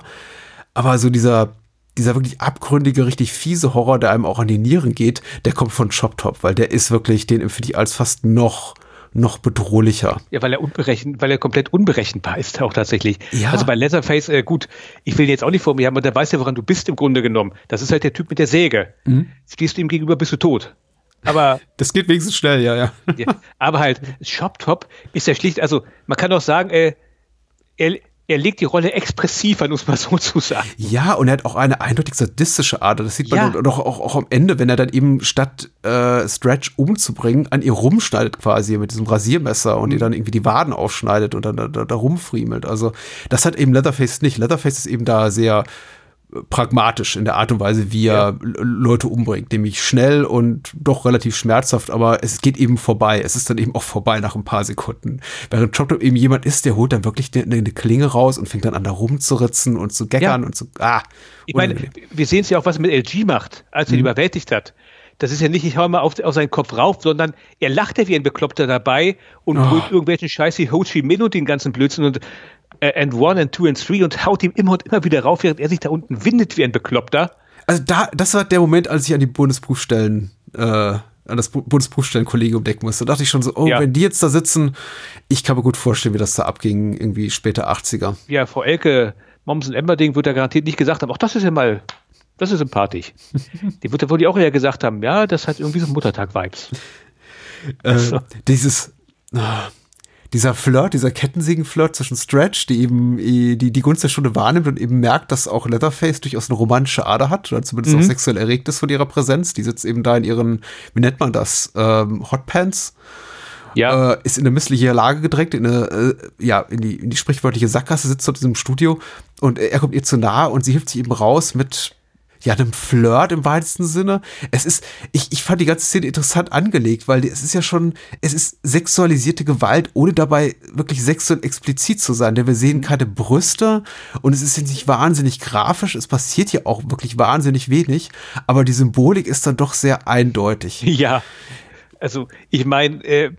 Speaker 2: Aber so dieser, dieser wirklich abgründige, richtig fiese Horror, der einem auch an die Nieren geht, der kommt von Chop Top, weil der ist wirklich, den empfinde ich als fast noch noch bedrohlicher.
Speaker 3: Ja, weil er unberechen, weil er komplett unberechenbar ist auch tatsächlich.
Speaker 2: Ja.
Speaker 3: Also bei Leatherface, äh, gut, ich will ihn jetzt auch nicht vor mir haben, aber der weiß ja, woran du bist im Grunde genommen. Das ist halt der Typ mit der Säge.
Speaker 2: Mhm.
Speaker 3: Stehst du ihm gegenüber, bist du tot. Aber,
Speaker 2: Das geht wenigstens schnell, ja, ja.
Speaker 3: ja, aber halt, Shop Top ist ja schlicht, also man kann auch sagen, äh, er, er legt die Rolle expressiv an, muss man so zu sagen.
Speaker 2: Ja, und er hat auch eine eindeutig sadistische Ader. Das sieht man
Speaker 3: Ja.
Speaker 2: doch auch, auch, am Ende, wenn er dann eben statt äh, Stretch umzubringen, an ihr rumschneidet quasi mit diesem Rasiermesser und ihr dann irgendwie die Waden aufschneidet und dann da, da, da rumfriemelt. Also das hat eben Leatherface nicht. Leatherface ist eben da sehr pragmatisch in der Art und Weise, wie er L- Leute umbringt, nämlich schnell und doch relativ schmerzhaft, aber es geht eben vorbei. Es ist dann eben auch vorbei nach ein paar Sekunden. Während Chop Top eben jemand ist, der holt dann wirklich eine, eine Klinge raus und fängt dann an da rumzuritzen und zu geckern
Speaker 3: Ja.
Speaker 2: und zu, ah.
Speaker 3: Ich meine, wir sehen es ja auch, was er mit LG macht, als er ihn überwältigt hat. Das ist ja nicht, ich hau mal auf, auf seinen Kopf rauf, sondern er lacht ja wie ein Bekloppter dabei und
Speaker 2: Oh.
Speaker 3: brüllt irgendwelchen Scheiß wie Ho Chi Minh und den ganzen Blödsinn und äh, and one and two and three und haut ihm immer und immer wieder rauf, während er sich da unten windet wie ein Bekloppter.
Speaker 2: Also da, das war der Moment, als ich an die Bundesprüfstellen, äh, an das Bu- Bundesprüfstellenkollegium denken musste. Da dachte ich schon so, oh,
Speaker 3: Ja.
Speaker 2: wenn die jetzt da sitzen, ich kann mir gut vorstellen, wie das da abging, irgendwie später 80er.
Speaker 3: Ja, Frau Elke, Mommsen Emberding wird da garantiert nicht gesagt haben, ach, das ist ja mal, das ist sympathisch. die wird ja wohl auch eher gesagt haben, ja, das hat irgendwie so Muttertag-Vibes.
Speaker 2: Äh, dieses, ah, dieser Flirt, dieser Kettensägen-Flirt zwischen Stretch, die eben eh die, die Gunst der Stunde wahrnimmt und eben merkt, dass auch Leatherface durchaus eine romantische Ader hat oder zumindest auch sexuell erregt ist von ihrer Präsenz. Die sitzt eben da in ihren, wie nennt man das, ähm, Hotpants.
Speaker 3: Ja,
Speaker 2: äh, ist in eine missliche Lage gedrängt, in eine, äh, ja, in die, in die sprichwörtliche Sackgasse, sitzt dort in diesem Studio und er kommt ihr zu nahe und sie hilft sich eben raus mit, ja, einem Flirt im weitesten Sinne. Es ist, ich, ich fand die ganze Szene interessant angelegt, weil es ist ja schon, es ist sexualisierte Gewalt, ohne dabei wirklich sexuell explizit zu sein, denn wir sehen keine Brüste und es ist jetzt nicht wahnsinnig grafisch, es passiert ja auch wirklich wahnsinnig wenig, aber die Symbolik ist dann doch sehr eindeutig.
Speaker 3: Ja, also ich meine, äh,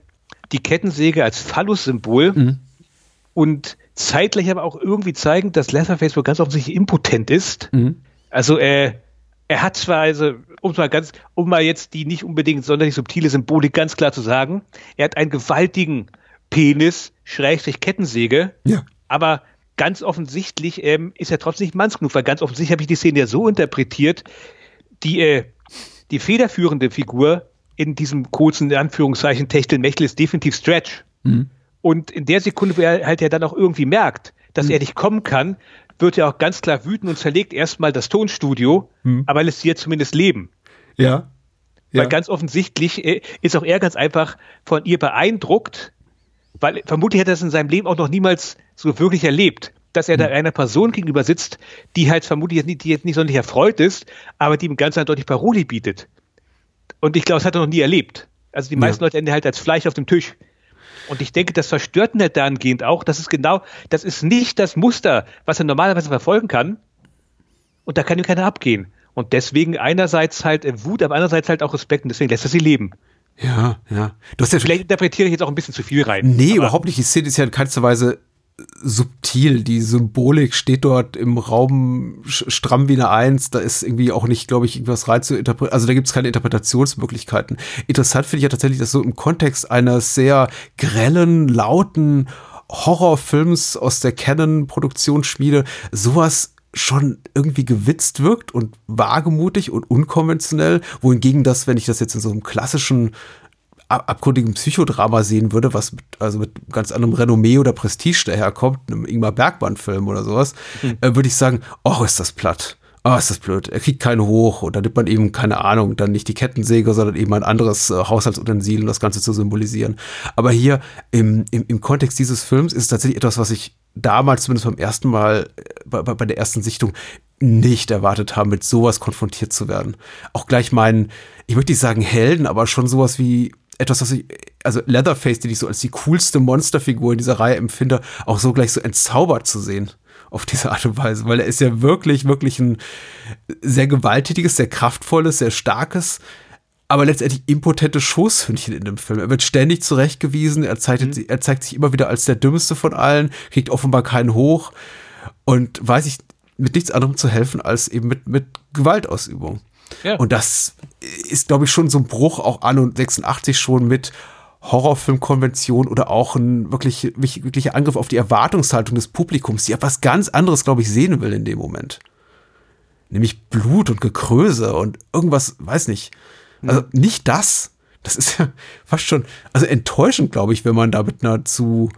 Speaker 3: die Kettensäge als Phallus-Symbol
Speaker 2: Mhm.
Speaker 3: und zeitgleich aber auch irgendwie zeigen, dass Leatherface wohl ganz offensichtlich impotent ist.
Speaker 2: Mhm.
Speaker 3: Also äh, er hat zwar, also, um mal ganz, um mal jetzt die nicht unbedingt sonderlich subtile Symbolik ganz klar zu sagen, er hat einen gewaltigen Penis, Schrägstrich Kettensäge,
Speaker 2: Ja.
Speaker 3: aber ganz offensichtlich ähm, ist er trotzdem nicht manns genug, weil ganz offensichtlich habe ich die Szene ja so interpretiert, die, äh, die federführende Figur in diesem kurzen in Anführungszeichen Techtelmechtel ist definitiv Stretch. Und in der Sekunde, wo er halt ja dann auch irgendwie merkt, dass er nicht kommen kann, wird er auch ganz klar wütend und zerlegt erstmal das Tonstudio, aber lässt sie ja zumindest leben.
Speaker 2: Ja.
Speaker 3: Weil ganz offensichtlich äh, ist auch er ganz einfach von ihr beeindruckt, weil vermutlich hat er das in seinem Leben auch noch niemals so wirklich erlebt, dass er da einer Person gegenüber sitzt, die halt vermutlich jetzt nicht, die jetzt nicht sonderlich erfreut ist, aber die ihm ganz eindeutig Paroli bietet. Und ich glaube, das hat er noch nie erlebt. Also die meisten Leute enden halt als Fleisch auf dem Tisch. Und ich denke, das verstört ihn dahingehend auch. Das ist genau, das ist nicht das Muster, was er normalerweise verfolgen kann. Und da kann ihm keiner abgehen. Und deswegen einerseits halt Wut, aber andererseits halt auch Respekt und deswegen lässt er sie leben.
Speaker 2: Ja, ja. Du hast ja
Speaker 3: Vielleicht interpretiere ich jetzt auch ein bisschen zu viel rein.
Speaker 2: Nee, überhaupt nicht. Die Szene ist ja in keinster Weise subtil. Die Symbolik steht dort im Raum stramm wie eine Eins. Da ist irgendwie auch nicht, glaube ich, irgendwas rein zu interpretieren. Also da gibt es keine Interpretationsmöglichkeiten. Interessant finde ich ja tatsächlich, dass so im Kontext eines sehr grellen, lauten Horrorfilms aus der Canon-Produktionsschmiede sowas schon irgendwie gewitzt wirkt und wagemutig und unkonventionell, wohingegen das, wenn ich das jetzt in so einem klassischen ab abgründigen Psychodrama sehen würde, was mit, also mit ganz anderem Renommee oder Prestige daherkommt, einem Ingmar Bergmann-Film oder sowas, äh, würde ich sagen, oh, ist das platt. Oh, ist das blöd. Er kriegt keinen hoch und da nimmt man eben, keine Ahnung, dann nicht die Kettensäge, sondern eben ein anderes äh, Haushaltsutensil, um das Ganze zu symbolisieren. Aber hier im, im, im Kontext dieses Films ist es tatsächlich etwas, was ich damals zumindest beim ersten Mal, äh, bei, bei bei der ersten Sichtung, nicht erwartet habe, mit sowas konfrontiert zu werden. Auch gleich meinen, ich möchte nicht sagen Helden, aber schon sowas wie etwas, was ich, also Leatherface, den ich so als die coolste Monsterfigur in dieser Reihe empfinde, auch so gleich so entzaubert zu sehen. Auf diese Art und Weise, weil er ist ja wirklich, wirklich ein sehr gewalttätiges, sehr kraftvolles, sehr starkes, aber letztendlich impotente Schoßhündchen in dem Film. Er wird ständig zurechtgewiesen, er zeigt, er zeigt sich immer wieder als der dümmste von allen, kriegt offenbar keinen hoch und weiß ich mit nichts anderem zu helfen als eben mit, mit Gewaltausübung.
Speaker 3: Ja.
Speaker 2: Und das ist, glaube ich, schon so ein Bruch auch an und 86 schon mit Horrorfilmkonvention oder auch ein wirklich, wirklicher Angriff auf die Erwartungshaltung des Publikums, die etwas ganz anderes, glaube ich, sehen will in dem Moment. Nämlich Blut und Gekröse und irgendwas, weiß nicht. Also nicht das. Das ist ja fast schon, also enttäuschend, glaube ich, wenn man da mit einer zu,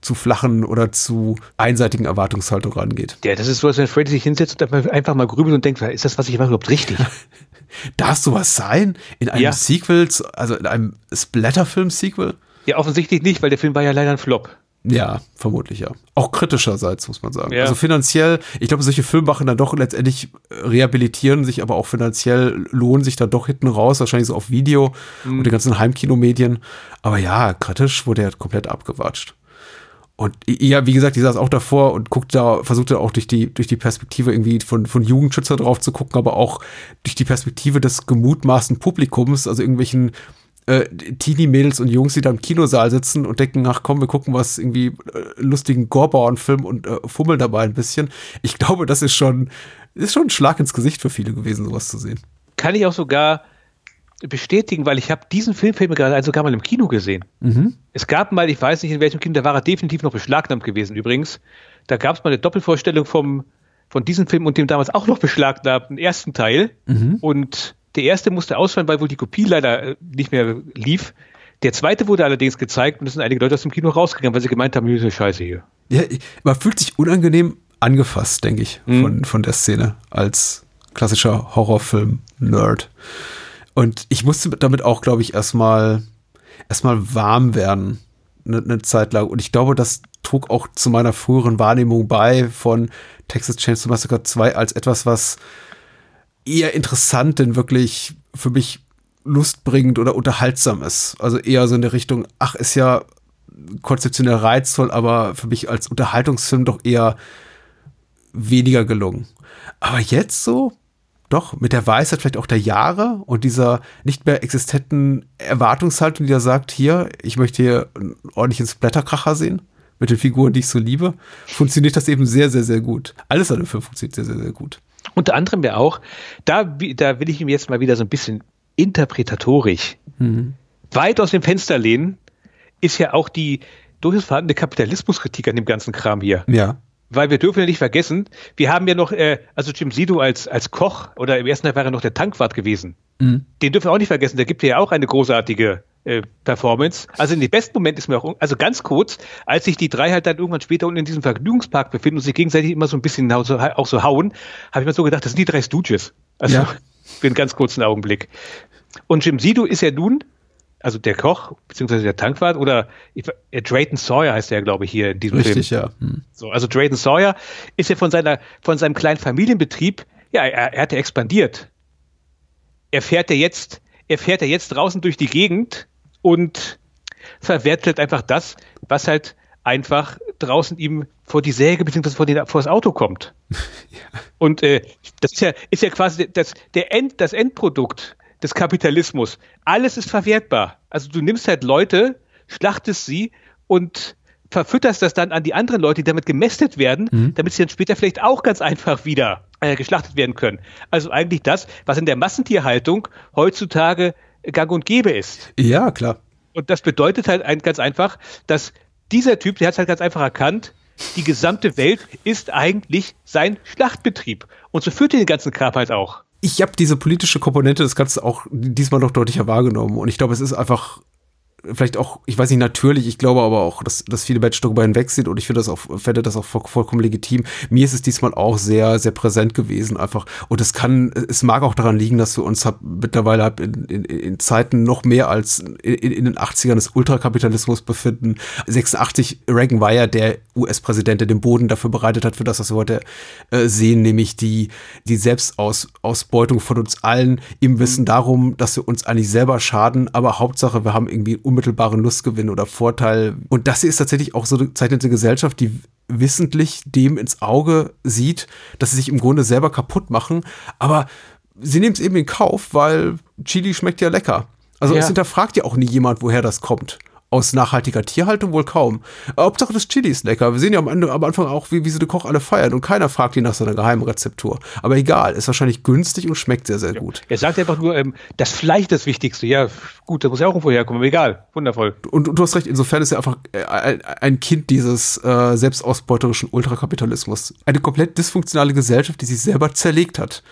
Speaker 2: zu flachen oder zu einseitigen Erwartungshaltung rangeht.
Speaker 3: Ja, das ist so, als wenn Freddy sich hinsetzt und einfach mal grübelt und denkt, ist das, was ich mache, überhaupt richtig?
Speaker 2: Darf sowas sein? In einem
Speaker 3: Ja.
Speaker 2: Sequel, also in einem Splatter-Film-Sequel?
Speaker 3: Ja, offensichtlich nicht, weil der Film war ja leider ein Flop.
Speaker 2: Ja, vermutlich ja. Auch kritischerseits, muss man sagen.
Speaker 3: Ja.
Speaker 2: Also finanziell, ich glaube, solche Filmmacher dann doch letztendlich rehabilitieren sich, aber auch finanziell lohnen sich dann doch hinten raus, wahrscheinlich so auf Video und die ganzen Heimkinomedien. Aber ja, kritisch wurde er komplett abgewatscht. Und ja, wie gesagt, ich saß auch davor und guckte da, versuchte auch durch die, durch die Perspektive irgendwie von, von Jugendschützer drauf zu gucken, aber auch durch die Perspektive des gemutmaßten Publikums, also irgendwelchen äh, Teenie-Mädels und Jungs, die da im Kinosaal sitzen und denken, ach komm, wir gucken was irgendwie äh, lustigen Gorbauern-Film und äh, fummeln dabei ein bisschen. Ich glaube, das ist schon, ist schon ein Schlag ins Gesicht für viele gewesen, sowas zu sehen.
Speaker 3: Kann ich auch sogar bestätigen, weil ich habe diesen Film fällt mir gerade ein, sogar mal im Kino gesehen. Es gab mal, ich weiß nicht in welchem Kino, da war er definitiv noch beschlagnahmt gewesen übrigens. Da gab es mal eine Doppelvorstellung vom, von diesem Film und dem damals auch noch beschlagnahmten ersten Teil. Und der erste musste ausfallen, weil wohl die Kopie leider äh, nicht mehr lief. Der zweite wurde allerdings gezeigt und es sind einige Leute aus dem Kino rausgegangen, weil sie gemeint haben, diese Scheiße hier.
Speaker 2: Ja, man fühlt sich unangenehm angefasst, denke ich, von, von der Szene als klassischer Horrorfilm-Nerd. Und ich musste damit auch, glaube ich, erstmal erstmal warm werden, eine, eine Zeit lang. Und ich glaube, das trug auch zu meiner früheren Wahrnehmung bei von Texas Chainsaw Massacre 2 als etwas, was eher interessant denn wirklich für mich lustbringend oder unterhaltsam ist. Also eher so in der Richtung, ach, ist ja konzeptionell reizvoll, aber für mich als Unterhaltungsfilm doch eher weniger gelungen. Aber jetzt so, doch, mit der Weisheit vielleicht auch der Jahre und dieser nicht mehr existenten Erwartungshaltung, die da sagt, hier, ich möchte hier einen ordentlichen Splatterkracher sehen, mit den Figuren, die ich so liebe, funktioniert das eben sehr, sehr, sehr gut. Alles an dem Film funktioniert sehr, sehr, sehr gut.
Speaker 3: Unter anderem ja auch, da, da will ich ihm jetzt mal wieder so ein bisschen interpretatorisch weit aus dem Fenster lehnen, ist ja auch die durchaus vorhandene Kapitalismuskritik an dem ganzen Kram hier.
Speaker 2: Ja.
Speaker 3: Weil wir dürfen ja nicht vergessen, wir haben ja noch, äh, also Jim Sido als, als Koch oder im ersten Teil war er noch der Tankwart gewesen. Den dürfen wir auch nicht vergessen, da gibt ja auch eine großartige äh, Performance. Also in dem besten Moment ist mir auch, also ganz kurz, als sich die drei halt dann irgendwann später unten in diesem Vergnügungspark befinden und sich gegenseitig immer so ein bisschen auch so, auch so hauen, habe ich mir so gedacht, das sind die drei Stooges. Also
Speaker 2: Ja.
Speaker 3: für einen ganz kurzen Augenblick. Und Jim Sido ist ja nun, also der Koch, beziehungsweise der Tankwart, oder äh, Drayton Sawyer heißt er, glaube ich, hier in diesem Film.
Speaker 2: Richtig, ja. Hm.
Speaker 3: So, also Drayton Sawyer ist ja von seiner, von seinem kleinen Familienbetrieb, ja, er, er hat ja expandiert. Er fährt ja jetzt, er fährt ja jetzt draußen durch die Gegend und verwertet einfach das, was halt einfach draußen ihm vor die Säge bzw. vor, den, vor das Auto kommt. Und äh, das ist ja, ist ja quasi das, der End, das Endprodukt des Kapitalismus. Alles ist verwertbar. Also du nimmst halt Leute, schlachtest sie und verfütterst das dann an die anderen Leute, die damit gemästet werden, damit sie dann später vielleicht auch ganz einfach wieder äh, geschlachtet werden können. Also eigentlich das, was in der Massentierhaltung heutzutage gang und gäbe ist.
Speaker 2: Ja, klar.
Speaker 3: Und das bedeutet halt ein, ganz einfach, dass dieser Typ, der hat es halt ganz einfach erkannt, die gesamte Welt ist eigentlich sein Schlachtbetrieb. Und so führt er den ganzen Kram halt auch.
Speaker 2: Ich habe diese politische Komponente des Ganzen auch diesmal noch deutlicher wahrgenommen. Und ich glaube, es ist einfach vielleicht auch, ich weiß nicht, natürlich, ich glaube aber auch, dass, dass viele Menschen darüber hinwegsehen und ich finde das auch, finde das auch voll, vollkommen legitim. Mir ist es diesmal auch sehr, sehr präsent gewesen einfach. Und es kann, es mag auch daran liegen, dass wir uns hab, mittlerweile hab in, in, in Zeiten noch mehr als in, in den 80ern des Ultrakapitalismus befinden. 86, Reagan war ja der US-Präsident, der den Boden dafür bereitet hat, für das, was wir heute äh, sehen, nämlich die, die Selbstausbeutung von uns allen im Wissen darum, dass wir uns eigentlich selber schaden, aber Hauptsache, wir haben irgendwie unmittelbaren Lustgewinn oder Vorteil. Und das hier ist tatsächlich auch so eine zeichnete Gesellschaft, die wissentlich dem ins Auge sieht, dass sie sich im Grunde selber kaputt machen, aber sie nehmen es eben in Kauf, weil Chili schmeckt ja lecker. Also
Speaker 3: Ja.
Speaker 2: es hinterfragt ja auch nie jemand, woher das kommt. Aus nachhaltiger Tierhaltung wohl kaum. Hauptsache das Chili ist lecker. Wir sehen ja am, Ende, am Anfang auch, wie, wie sie den Koch alle feiern und keiner fragt ihn nach seiner geheimen Rezeptur. Aber egal, ist wahrscheinlich günstig und schmeckt sehr, sehr gut.
Speaker 3: Er sagt einfach nur, ähm, das Fleisch das Wichtigste. Ja, gut, das muss ja auch irgendwo herkommen, aber egal. Wundervoll.
Speaker 2: Und, und, du hast recht, insofern ist er einfach äh, ein Kind dieses äh, selbstausbeuterischen Ultrakapitalismus. Eine komplett dysfunktionale Gesellschaft, die sich selber zerlegt hat.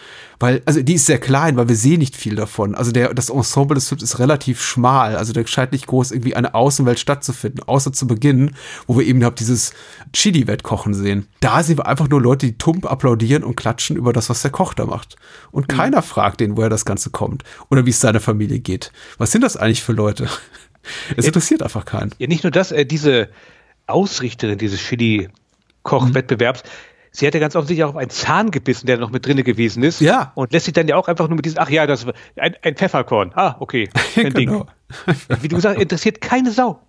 Speaker 2: Weil, also die ist sehr klein, weil wir sehen nicht viel davon. Also der, das Ensemble des Films ist relativ schmal. Also der scheint nicht groß irgendwie eine Außenwelt stattzufinden, außer zu Beginn, wo wir eben halt dieses Chili-Wettkochen sehen. Da sehen wir einfach nur Leute, die tump applaudieren und klatschen über das, was der Koch da macht. Und mhm. keiner fragt den, woher das Ganze kommt. Oder wie es seiner Familie geht. Was sind das eigentlich für Leute? Es interessiert einfach keinen.
Speaker 3: Ja, nicht nur das, äh, diese Ausrichterin dieses Chili-Koch-Wettbewerbs, mhm sie hätte ganz offensichtlich auch auf einen Zahn gebissen, der noch mit drinne gewesen ist.
Speaker 2: Ja.
Speaker 3: Und lässt sich dann ja auch einfach nur mit diesem, ach ja, das ein, ein Pfefferkorn. Ah, okay. Kein genau. Ding. Wie du gesagt interessiert keine Sau.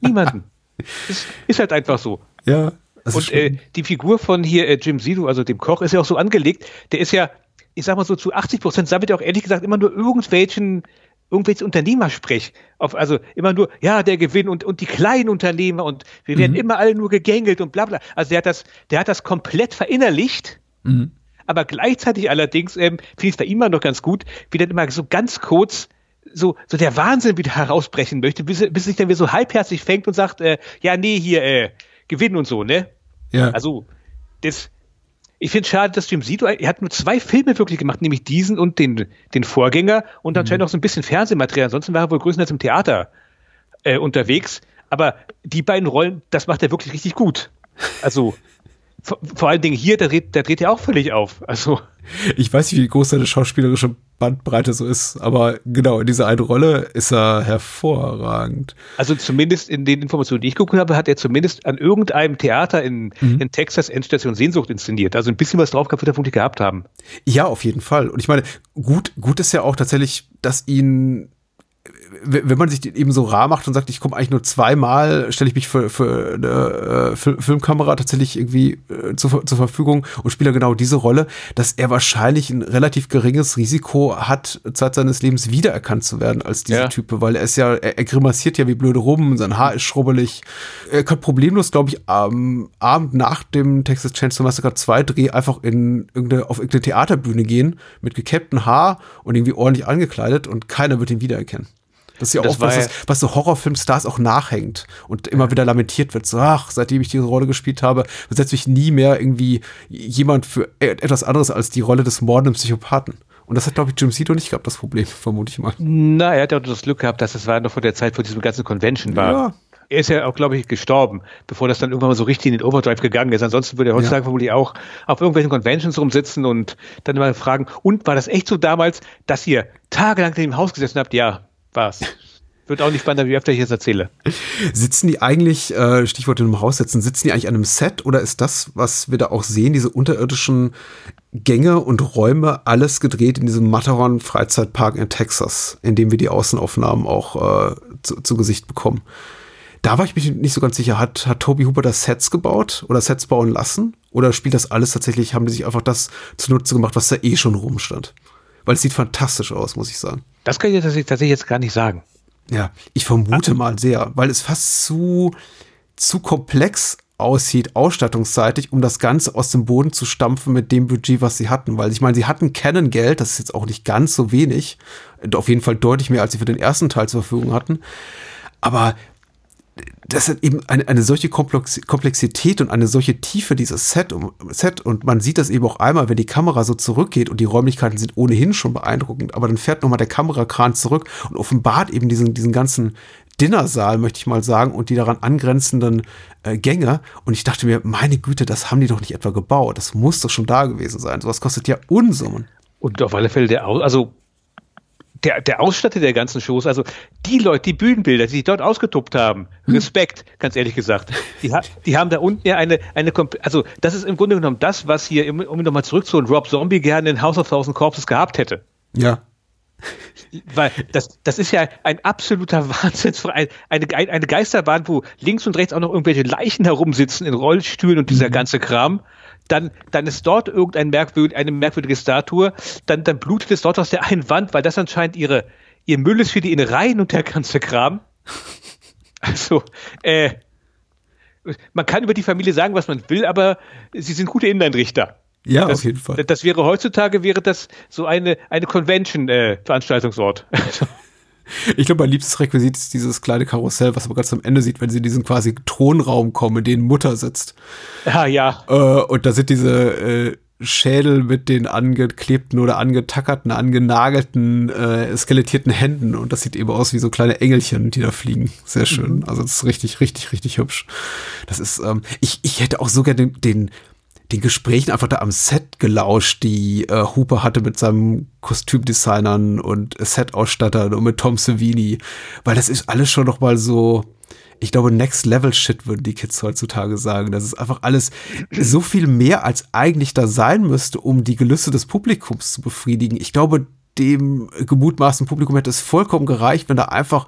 Speaker 3: Niemanden. ist, ist halt einfach so.
Speaker 2: Ja.
Speaker 3: Und äh, die Figur von hier äh, Jim Sido, also dem Koch, ist ja auch so angelegt. Der ist ja, ich sag mal so, zu 80 Prozent sammelt er auch ehrlich gesagt immer nur irgendwelchen irgendwelches Unternehmersprech. Auf, also immer nur, ja, der Gewinn und, und die kleinen Unternehmer und wir werden mhm. immer alle nur gegängelt und bla bla. Also der hat das, der hat das komplett verinnerlicht. Mhm. Aber gleichzeitig allerdings ähm, finde ich es bei ihm immer noch ganz gut, wie dann immer so ganz kurz so, so der Wahnsinn wieder herausbrechen möchte, bis, bis sich dann wieder so halbherzig fängt und sagt, äh, ja, nee, hier, äh, Gewinn und so, ne?
Speaker 2: Ja.
Speaker 3: Also, das, ich finde es schade, dass Jim Sito, er hat nur zwei Filme wirklich gemacht, nämlich diesen und den, den Vorgänger und anscheinend mhm. noch so ein bisschen Fernsehmaterial. Ansonsten war er wohl größtenteils im Theater äh, unterwegs. Aber die beiden Rollen, das macht er wirklich richtig gut. Also, vor, vor allen Dingen hier, da dreht, da dreht er auch völlig auf. Also.
Speaker 2: Ich weiß nicht, wie groß seine schauspielerische Bandbreite so ist, aber genau, in dieser einen Rolle ist er hervorragend.
Speaker 3: Also zumindest in den Informationen, die ich geguckt habe, hat er zumindest an irgendeinem Theater in, mhm. in Texas Endstation Sehnsucht inszeniert. Also ein bisschen was drauf gehabt, er vermutlich gehabt haben.
Speaker 2: Ja, auf jeden Fall. Und ich meine, gut, gut ist ja auch tatsächlich, dass ihn wenn man sich eben so rar macht und sagt, ich komme eigentlich nur zweimal, stelle ich mich für, für eine äh, Filmkamera tatsächlich irgendwie äh, zur, zur Verfügung und spiele genau diese Rolle, dass er wahrscheinlich ein relativ geringes Risiko hat, Zeit seines Lebens wiedererkannt zu werden als dieser ja. Typ, weil er ist ja, er, er, grimassiert ja wie blöde rum, sein Haar ist schrubbelig. Er kann problemlos, glaube ich, am Abend nach dem Texas Chainsaw Massacre 2 Dreh einfach in irgendeine, auf irgendeine Theaterbühne gehen mit gekäpptem Haar und irgendwie ordentlich angekleidet und keiner wird ihn wiedererkennen. Das ist ja das auch was, was so Horrorfilmstars auch nachhängt und immer wieder lamentiert wird. So, ach, seitdem ich diese Rolle gespielt habe, besetzt mich nie mehr irgendwie jemand für e-, etwas anderes als die Rolle des mordenden Psychopathen. Und das hat, glaube ich, Jim Cito nicht gehabt, das Problem, vermute ich mal.
Speaker 3: Na, er hat ja das Glück gehabt, dass es war noch vor der Zeit, wo diesem ganzen Convention war. Ja. Er ist ja auch, glaube ich, gestorben, bevor das dann irgendwann mal so richtig in den Overdrive gegangen ist. Ansonsten würde er heutzutage ja. vermutlich auch auf irgendwelchen Conventions rumsitzen und dann mal fragen, und war das echt so damals, dass ihr tagelang in dem Haus gesessen habt? Ja, war's. Wird auch nicht spannender, wie öfter ich jetzt erzähle.
Speaker 2: Sitzen die eigentlich, äh, Stichwort in einem Haus sitzen, sitzen die eigentlich an einem Set oder ist das, was wir da auch sehen, diese unterirdischen Gänge und Räume, alles gedreht in diesem Matterhorn Freizeitpark in Texas, in dem wir die Außenaufnahmen auch äh, zu, zu Gesicht bekommen? Da war ich mich nicht so ganz sicher. Hat, hat Toby Hooper das Sets gebaut oder Sets bauen lassen? Oder spielt das alles tatsächlich, haben die sich einfach das zunutze gemacht, was da eh schon rumstand? Weil es sieht fantastisch aus, muss ich sagen.
Speaker 3: Das kann ich tatsächlich jetzt gar nicht sagen.
Speaker 2: Ja, ich vermute mal sehr, weil es fast zu, zu komplex aussieht, ausstattungsseitig, um das Ganze aus dem Boden zu stampfen mit dem Budget, was sie hatten. Weil ich meine, sie hatten Canon-Geld, das ist jetzt auch nicht ganz so wenig, auf jeden Fall deutlich mehr, als sie für den ersten Teil zur Verfügung hatten. Aber das hat eben eine, eine solche Komplexität und eine solche Tiefe dieses Set, Set und man sieht das eben auch einmal, wenn die Kamera so zurückgeht und die Räumlichkeiten sind ohnehin schon beeindruckend, aber dann fährt nochmal der Kamerakran zurück und offenbart eben diesen, diesen ganzen Dinnersaal, möchte ich mal sagen, und die daran angrenzenden äh, Gänge. Und ich dachte mir, meine Güte, das haben die doch nicht etwa gebaut. Das muss doch schon da gewesen sein. Sowas kostet ja Unsummen.
Speaker 3: Und auf alle Fälle der, also der, der Ausstatter der ganzen Shows, also die Leute, die Bühnenbilder, die sich dort ausgetobt haben, hm. Respekt, ganz ehrlich gesagt. Die, die haben da unten ja eine, eine, also das ist im Grunde genommen das, was hier, um ihn nochmal zurückzuholen, Rob Zombie gerne in House of Thousand Corpses gehabt hätte.
Speaker 2: Ja.
Speaker 3: Weil das, das ist ja ein absoluter Wahnsinn, eine, eine, eine Geisterbahn, wo links und rechts auch noch irgendwelche Leichen herumsitzen in Rollstühlen und dieser mhm. ganze Kram dann, dann ist dort irgendein merkwürdig, eine merkwürdige Statue, dann, dann blutet es dort aus der einen Wand, weil das anscheinend ihre, ihr Müll ist für die Innereien und der ganze Kram. Also, äh, man kann über die Familie sagen, was man will, aber sie sind gute Innenrichter.
Speaker 2: Ja,
Speaker 3: das,
Speaker 2: auf jeden Fall.
Speaker 3: Das wäre heutzutage wäre das so eine eine Convention-Veranstaltungsort. Äh,
Speaker 2: ich glaube, mein liebstes Requisit ist dieses kleine Karussell, was man ganz am Ende sieht, wenn sie in diesen quasi Thronraum kommen, in dem Mutter sitzt.
Speaker 3: Ja, ja.
Speaker 2: Äh, und da sind diese äh, Schädel mit den angeklebten oder angetackerten, angenagelten, äh, skelettierten Händen. Und das sieht eben aus wie so kleine Engelchen, die da fliegen. Sehr schön. Mhm. Also das ist richtig, richtig, richtig hübsch. Das ist, ähm, ich, ich hätte auch sogar den, den den Gesprächen einfach da am Set gelauscht, die äh, Hooper hatte mit seinem Kostümdesignern und Set-Ausstattern und mit Tom Savini, weil das ist alles schon noch mal so, ich glaube, Next Level Shit würden die Kids heutzutage sagen. Das ist einfach alles so viel mehr, als eigentlich da sein müsste, um die Gelüste des Publikums zu befriedigen. Ich glaube, dem gemutmaßten Publikum hätte es vollkommen gereicht, wenn da einfach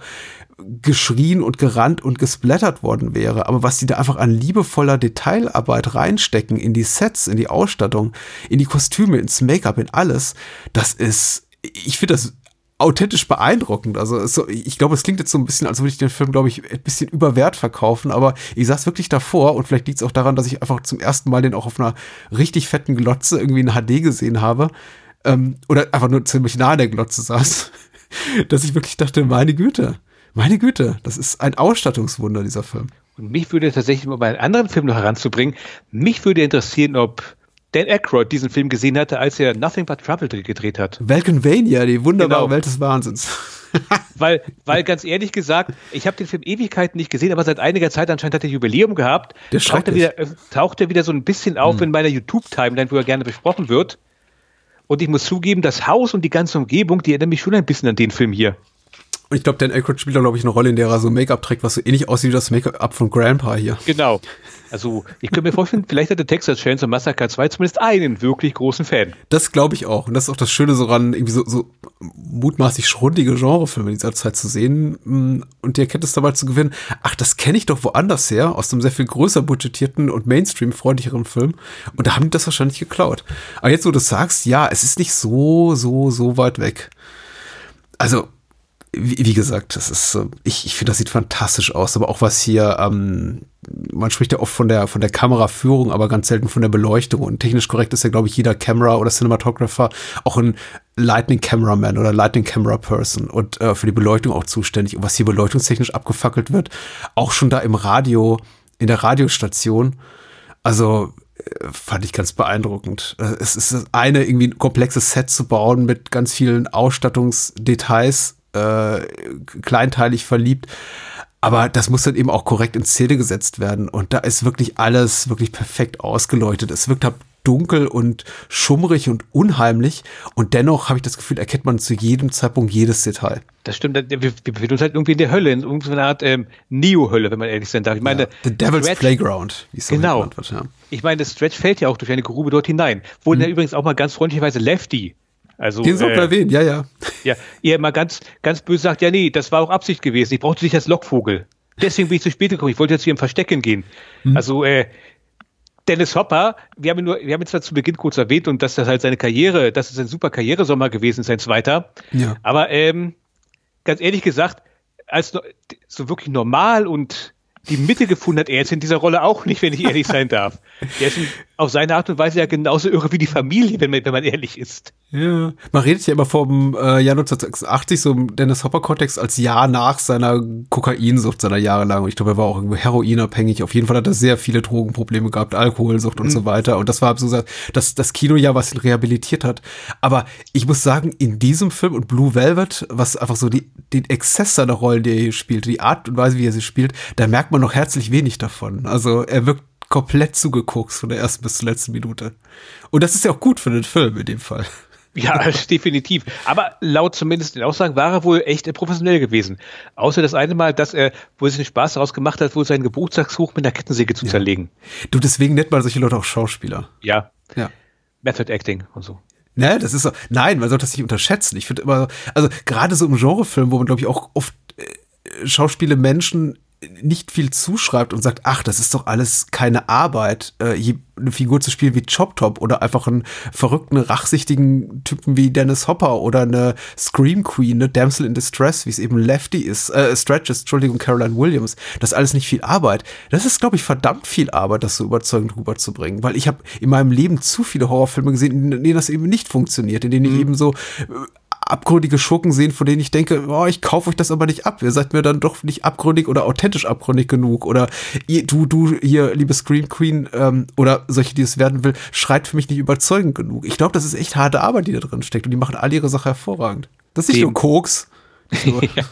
Speaker 2: geschrien und gerannt und gesplattert worden wäre. Aber was die da einfach an liebevoller Detailarbeit reinstecken in die Sets, in die Ausstattung, in die Kostüme, ins Make-up, in alles, das ist, ich finde das authentisch beeindruckend. Also so, ich glaube, es klingt jetzt so ein bisschen, als würde ich den Film, glaube ich, ein bisschen über Wert verkaufen, aber ich saß wirklich davor und vielleicht liegt es auch daran, dass ich einfach zum ersten Mal den auch auf einer richtig fetten Glotze irgendwie in HD gesehen habe ähm, oder einfach nur ziemlich nah an der Glotze saß, dass ich wirklich dachte, meine Güte, meine Güte, das ist ein Ausstattungswunder, dieser Film.
Speaker 3: Und mich würde tatsächlich, um einen anderen Film noch heranzubringen, mich würde interessieren, ob Dan Aykroyd diesen Film gesehen hatte, als er Nothing But Trouble gedreht hat.
Speaker 2: Valkenvania, die wunderbare genau. Welt des Wahnsinns.
Speaker 3: weil, weil ganz ehrlich gesagt, ich habe den Film Ewigkeiten nicht gesehen, aber seit einiger Zeit anscheinend hat er Jubiläum gehabt.
Speaker 2: Der taucht er
Speaker 3: wieder, äh, taucht er wieder so ein bisschen auf hm. in meiner YouTube-Timeline, wo er gerne besprochen wird. Und ich muss zugeben, das Haus und die ganze Umgebung, die erinnern mich schon ein bisschen an den Film hier.
Speaker 2: Und ich glaube, Dan Aykroyd spielt da, glaube ich, eine Rolle, in der er so Make-up trägt, was so ähnlich aussieht wie das Make-up von Grandpa hier.
Speaker 3: Genau. Also, ich könnte mir vorstellen, vielleicht hatte Texas Chainsaw Massacre 2 zumindest einen wirklich großen Fan.
Speaker 2: Das glaube ich auch. Und das ist auch das Schöne so ran, irgendwie so, so mutmaßlich schrundige Genrefilme in dieser Zeit zu sehen mm, und die Erkenntnis dabei zu gewinnen, ach, das kenne ich doch woanders her, aus einem sehr viel größer budgetierten und Mainstream-freundlicheren Film. Und da haben die das wahrscheinlich geklaut. Aber jetzt, wo du sagst, ja, es ist nicht so, so, so weit weg. Also, wie, wie gesagt, das ist, ich, ich finde, das sieht fantastisch aus. Aber auch was hier, ähm, man spricht ja oft von der, von der Kameraführung, aber ganz selten von der Beleuchtung. Und technisch korrekt ist ja, glaube ich, jeder Camera oder Cinematographer auch ein Lightning Cameraman oder Lightning Camera Person und äh, für die Beleuchtung auch zuständig. Und was hier beleuchtungstechnisch abgefackelt wird, auch schon da im Radio, in der Radiostation. Also äh, fand ich ganz beeindruckend. Äh, es ist das eine, irgendwie ein komplexes Set zu bauen mit ganz vielen Ausstattungsdetails äh, kleinteilig verliebt. Aber das muss dann eben auch korrekt in Szene gesetzt werden. Und da ist wirklich alles wirklich perfekt ausgeleuchtet. Es wirkt halt dunkel und schummrig und unheimlich. Und dennoch habe ich das Gefühl, erkennt man zu jedem Zeitpunkt jedes Detail.
Speaker 3: Das stimmt. Wir, wir befinden uns halt irgendwie in der Hölle, in irgendeiner Art ähm, Neo-Hölle, wenn man ehrlich sein darf. Ich meine, ja,
Speaker 2: The Devil's Stretch, Playground,
Speaker 3: wie es so genau. wird. Ja. Ich meine, das Stretch fällt ja auch durch eine Grube dort hinein. Wo mhm. er übrigens auch mal ganz freundlicherweise Lefty also,
Speaker 2: Den soll äh, erwähnen, ja, ja.
Speaker 3: Ja, ihr immer ganz, ganz böse sagt, ja, nee, das war auch Absicht gewesen. Ich brauchte dich als Lockvogel. Deswegen bin ich zu spät gekommen. Ich wollte jetzt hier im Verstecken gehen. Hm. Also, äh, Dennis Hopper, wir haben ihn nur, wir haben ihn zwar zu Beginn kurz erwähnt und dass das halt seine Karriere, dass es ein super Karrieresommer gewesen ist, sein zweiter.
Speaker 2: Ja.
Speaker 3: Aber ähm, ganz ehrlich gesagt, als so wirklich normal und die Mitte gefunden hat er jetzt in dieser Rolle auch nicht, wenn ich ehrlich sein darf. Er ist auf seine Art und Weise ja genauso irre wie die Familie, wenn man, wenn man ehrlich ist.
Speaker 2: Ja, man redet ja immer vom äh, Jahr 1986, so im Dennis Hopper-Kontext, als Jahr nach seiner Kokainsucht seiner Jahre lang. Und ich glaube, er war auch irgendwie heroinabhängig. Auf jeden Fall hat er sehr viele Drogenprobleme gehabt, Alkoholsucht und mhm. so weiter. Und das war so das, das Kinojahr, was ihn rehabilitiert hat. Aber ich muss sagen, in diesem Film und Blue Velvet, was einfach so die, den Exzess seiner Rollen, die er hier spielt, die Art und Weise, wie er sie spielt, da merkt man noch herzlich wenig davon. Also er wirkt komplett zugeguckt von der ersten bis zur letzten Minute. Und das ist ja auch gut für den Film in dem Fall.
Speaker 3: Ja, definitiv. Aber laut zumindest den Aussagen war er wohl echt professionell gewesen. Außer das eine Mal, dass er, wo er sich den Spaß daraus gemacht hat, wohl seinen Geburtstagsbuch mit einer Kettensäge zu ja. zerlegen.
Speaker 2: Du, deswegen nennt man solche Leute auch Schauspieler.
Speaker 3: Ja. Ja. Method Acting und so.
Speaker 2: Ne, das ist so, nein, man sollte das nicht unterschätzen. Ich finde immer, also gerade so im Genrefilm, wo man, glaube ich, auch oft äh, Schauspiele Menschen nicht viel zuschreibt und sagt, ach, das ist doch alles keine Arbeit, äh, eine Figur zu spielen wie Chop Top oder einfach einen verrückten, rachsichtigen Typen wie Dennis Hopper oder eine Scream Queen, eine Damsel in Distress, wie es eben Lefty ist, äh, Stretch ist, Entschuldigung, Caroline Williams. Das ist alles nicht viel Arbeit. Das ist, glaube ich, verdammt viel Arbeit, das so überzeugend rüberzubringen, weil ich habe in meinem Leben zu viele Horrorfilme gesehen, in denen das eben nicht funktioniert, in denen ich mhm. eben so äh, abgründige Schurken sehen, von denen ich denke, oh, ich kaufe euch das aber nicht ab. Ihr seid mir dann doch nicht abgründig oder authentisch abgründig genug. Oder ihr, du, du hier, liebe Scream Queen, ähm, oder solche, die es werden will, schreit für mich nicht überzeugend genug. Ich glaube, das ist echt harte Arbeit, die da drin steckt. Und die machen alle ihre Sache hervorragend. Das ist nicht dem, nur Koks.
Speaker 3: ja.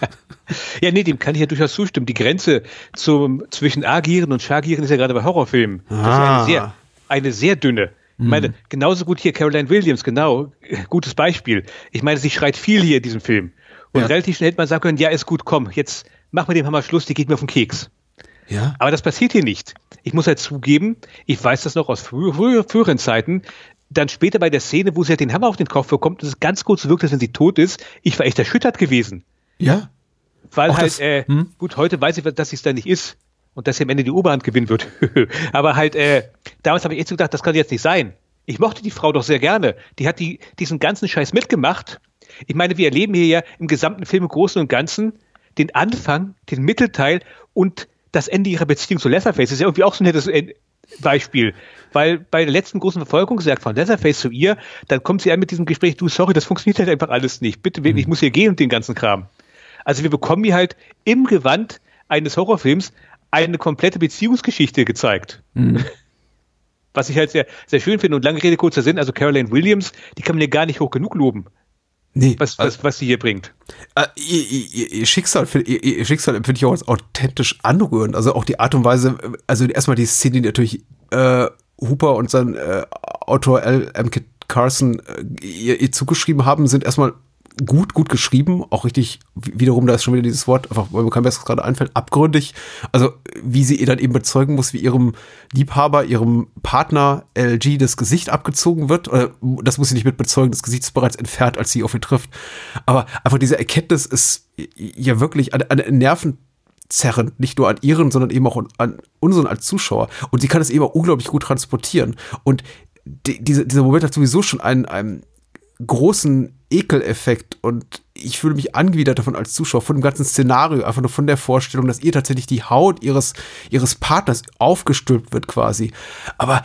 Speaker 3: ja, nee, dem kann ich ja durchaus zustimmen. Die Grenze zum, zwischen Agieren und Schagieren ist ja gerade bei Horrorfilmen. Ah. Das ist eine sehr, eine sehr dünne. Ich meine, mhm. genauso gut hier Caroline Williams, genau, gutes Beispiel. Ich meine, sie schreit viel hier in diesem Film. Und ja. relativ schnell hätte man sagen können, ja, ist gut, komm, jetzt mach mit dem Hammer Schluss, die geht mir auf den Keks. Ja. Aber das passiert hier nicht. Ich muss halt zugeben, ich weiß das noch aus frü frü früheren Zeiten, dann später bei der Szene, wo sie halt den Hammer auf den Kopf bekommt, und es ganz kurz wirkt, als wenn sie tot ist, ich war echt erschüttert gewesen.
Speaker 2: Ja.
Speaker 3: Weil Auch halt, das, äh, hm? gut, heute weiß ich, dass sie es da nicht ist und dass sie am Ende die Oberhand gewinnen wird. Aber halt, äh, damals habe ich echt so gedacht, das kann jetzt nicht sein. Ich mochte die Frau doch sehr gerne. Die hat die, diesen ganzen Scheiß mitgemacht. Ich meine, wir erleben hier ja im gesamten Film im Großen und Ganzen den Anfang, den Mittelteil und das Ende ihrer Beziehung zu Leatherface. Das ist ja irgendwie auch so ein nettes äh, Beispiel. Weil bei der letzten großen Verfolgung sagt von Leatherface zu ihr, dann kommt sie an mit diesem Gespräch, du, sorry, das funktioniert halt einfach alles nicht. Bitte, ich muss hier gehen und den ganzen Kram. Also wir bekommen hier halt im Gewand eines Horrorfilms eine komplette Beziehungsgeschichte gezeigt. Mhm. Was ich halt sehr, sehr schön finde und lange Rede, kurzer Sinn, also Caroline Williams, die kann man ja gar nicht hoch genug loben. Nee. Was, was, also, was sie hier bringt.
Speaker 2: Äh, ihr, ihr, ihr, Schicksal, ihr, ihr Schicksal empfinde ich auch als authentisch anrührend. Also auch die Art und Weise, also erstmal die Szene, die natürlich äh, Hooper und sein äh, Autor L. M. Carson äh, ihr, ihr zugeschrieben haben, sind erstmal gut, gut geschrieben, auch richtig, wiederum, da ist schon wieder dieses Wort, einfach, weil mir kein besseres gerade einfällt, abgründig. Also, wie sie ihr dann eben bezeugen muss, wie ihrem Liebhaber, ihrem Partner LG das Gesicht abgezogen wird. Oder das muss sie nicht mit bezeugen, das Gesicht ist bereits entfernt, als sie auf ihn trifft. Aber einfach diese Erkenntnis ist ja wirklich an, an Nerven zerrend, nicht nur an ihren, sondern eben auch an unseren als Zuschauer. Und sie kann es eben auch unglaublich gut transportieren. Und die, diese, dieser Moment hat sowieso schon einen, einen großen Ekeleffekt und ich fühle mich angewidert davon als Zuschauer, von dem ganzen Szenario, einfach nur von der Vorstellung, dass ihr tatsächlich die Haut ihres, ihres Partners aufgestülpt wird quasi. Aber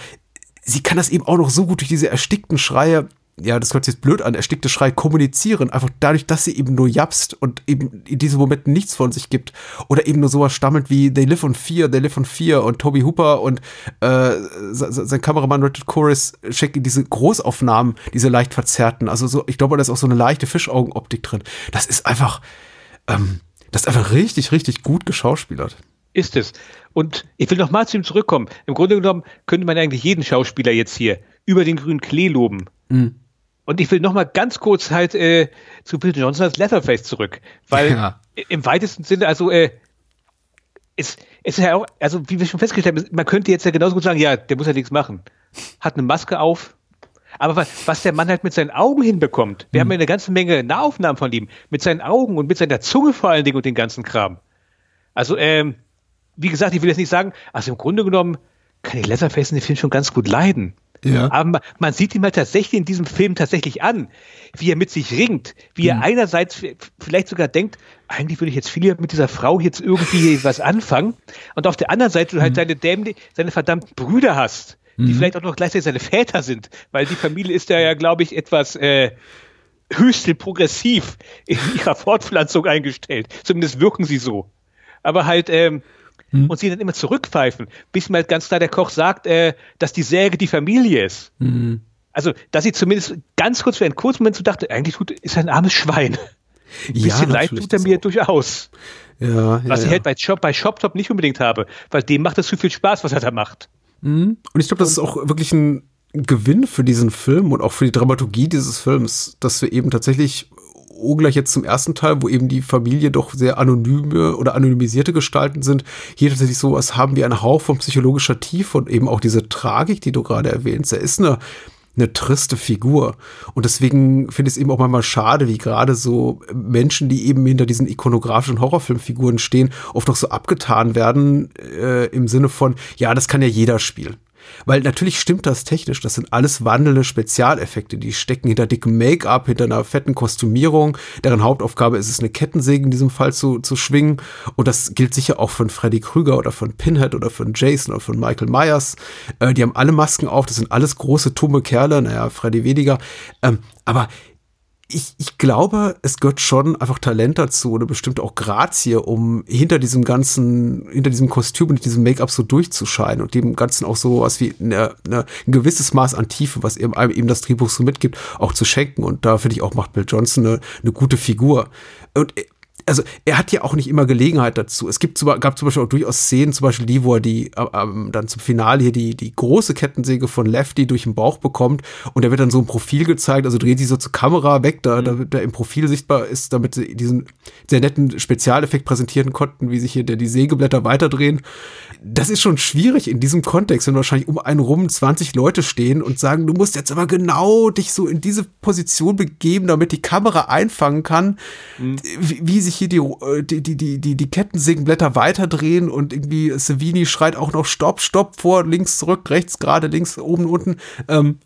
Speaker 2: sie kann das eben auch noch so gut durch diese erstickten Schreie ja, das hört sich jetzt blöd an, erstickte Schrei kommunizieren, einfach dadurch, dass sie eben nur japst und eben in diesem Moment nichts von sich gibt. Oder eben nur sowas stammelt wie They Live on Fear, They Live on Fear und Toby Hooper und äh, sein Kameramann Richard Chorus schicken diese Großaufnahmen, diese leicht verzerrten. Also so, ich glaube, da ist auch so eine leichte Fischaugenoptik drin. Das ist einfach, ähm, das ist einfach richtig, richtig gut geschauspielert
Speaker 3: ist es. Und ich will noch mal zu ihm zurückkommen. Im Grunde genommen könnte man eigentlich jeden Schauspieler jetzt hier über den grünen Klee loben. Mhm. Und ich will noch mal ganz kurz halt äh, zu Bill Johnson als Leatherface zurück, weil ja. im weitesten Sinne, also äh, es, es ist ja auch, also wie wir schon festgestellt haben, man könnte jetzt ja genauso gut sagen, ja, der muss ja nichts machen. Hat eine Maske auf. Aber was, was der Mann halt mit seinen Augen hinbekommt, wir mhm. haben ja eine ganze Menge Nahaufnahmen von ihm, mit seinen Augen und mit seiner Zunge vor allen Dingen und den ganzen Kram. Also, ähm, wie gesagt, ich will jetzt nicht sagen, also im Grunde genommen kann ich Leatherface in dem Film schon ganz gut leiden. Ja. Aber man sieht ihn mal tatsächlich in diesem Film tatsächlich an, wie er mit sich ringt, wie er mhm. einerseits vielleicht sogar denkt, eigentlich würde ich jetzt viel mit dieser Frau jetzt irgendwie was anfangen, und auf der anderen Seite du halt mhm. seine dämlich, seine verdammten Brüder hast, die mhm. vielleicht auch noch gleichzeitig seine Väter sind, weil die Familie ist ja, ja glaube ich, etwas äh, höchst progressiv in ihrer Fortpflanzung eingestellt. Zumindest wirken sie so. Aber halt, ähm, mhm. und sie dann immer zurückpfeifen, bis mal ganz klar der Koch sagt, äh, dass die Säge die Familie ist. Mhm. Also, dass sie zumindest ganz kurz für einen kurzen Moment so dachte, eigentlich tut, ist ein armes Schwein. Ein bisschen ja, leid tut er mir durchaus. Ja, was ja, ich halt bei Shop, bei ShopTop nicht unbedingt habe, weil dem macht es zu viel Spaß, was er da macht.
Speaker 2: Mhm. Und ich glaube, das ist auch wirklich ein Gewinn für diesen Film und auch für die Dramaturgie dieses Films, dass wir eben tatsächlich gleich jetzt zum ersten Teil, wo eben die Familie doch sehr anonyme oder anonymisierte Gestalten sind, hier tatsächlich sowas haben wie einen Hauch von psychologischer Tiefe und eben auch diese Tragik, die du gerade erwähnst. Er ist eine eine triste Figur. Und deswegen finde ich es eben auch manchmal schade, wie gerade so Menschen, die eben hinter diesen ikonografischen Horrorfilmfiguren stehen, oft noch so abgetan werden äh, im Sinne von, ja, das kann ja jeder spielen. Weil natürlich stimmt das technisch. Das sind alles wandelnde Spezialeffekte. Die stecken hinter dickem Make-up, hinter einer fetten Kostümierung. Deren Hauptaufgabe ist es, eine Kettensäge in diesem Fall zu, zu schwingen. Und das gilt sicher auch von Freddy Krüger oder von Pinhead oder von Jason oder von Michael Myers. Äh, die haben alle Masken auf. Das sind alles große, tumme Kerle. Naja, Freddy weniger. Ähm, aber ich, ich glaube, es gehört schon einfach Talent dazu oder bestimmt auch Grazie, um hinter diesem ganzen, hinter diesem Kostüm und diesem Make-up so durchzuscheinen und dem Ganzen auch so was wie eine, eine, ein gewisses Maß an Tiefe, was eben, eben das Drehbuch so mitgibt, auch zu schenken. Und da finde ich auch macht Bill Johnson eine, eine gute Figur. Und also er hat ja auch nicht immer Gelegenheit dazu. Es gibt, gab zum Beispiel auch durchaus Szenen, zum Beispiel die, wo er die äh, ähm, dann zum Finale hier die, die große Kettensäge von Lefty durch den Bauch bekommt und er wird dann so ein Profil gezeigt, also dreht sie so zur Kamera weg, da, mhm. damit er im Profil sichtbar ist, damit sie diesen sehr netten Spezialeffekt präsentieren konnten, wie sich hier der, die Sägeblätter weiterdrehen. Das ist schon schwierig in diesem Kontext, wenn wahrscheinlich um einen rum 20 Leute stehen und sagen, du musst jetzt aber genau dich so in diese Position begeben, damit die Kamera einfangen kann, mhm. wie, wie sich hier äh, die, die, die, die, die Kettensägenblätter weiterdrehen und irgendwie Savini schreit auch noch Stopp, Stopp, vor, links, zurück, rechts, gerade, links, oben, unten. Ähm,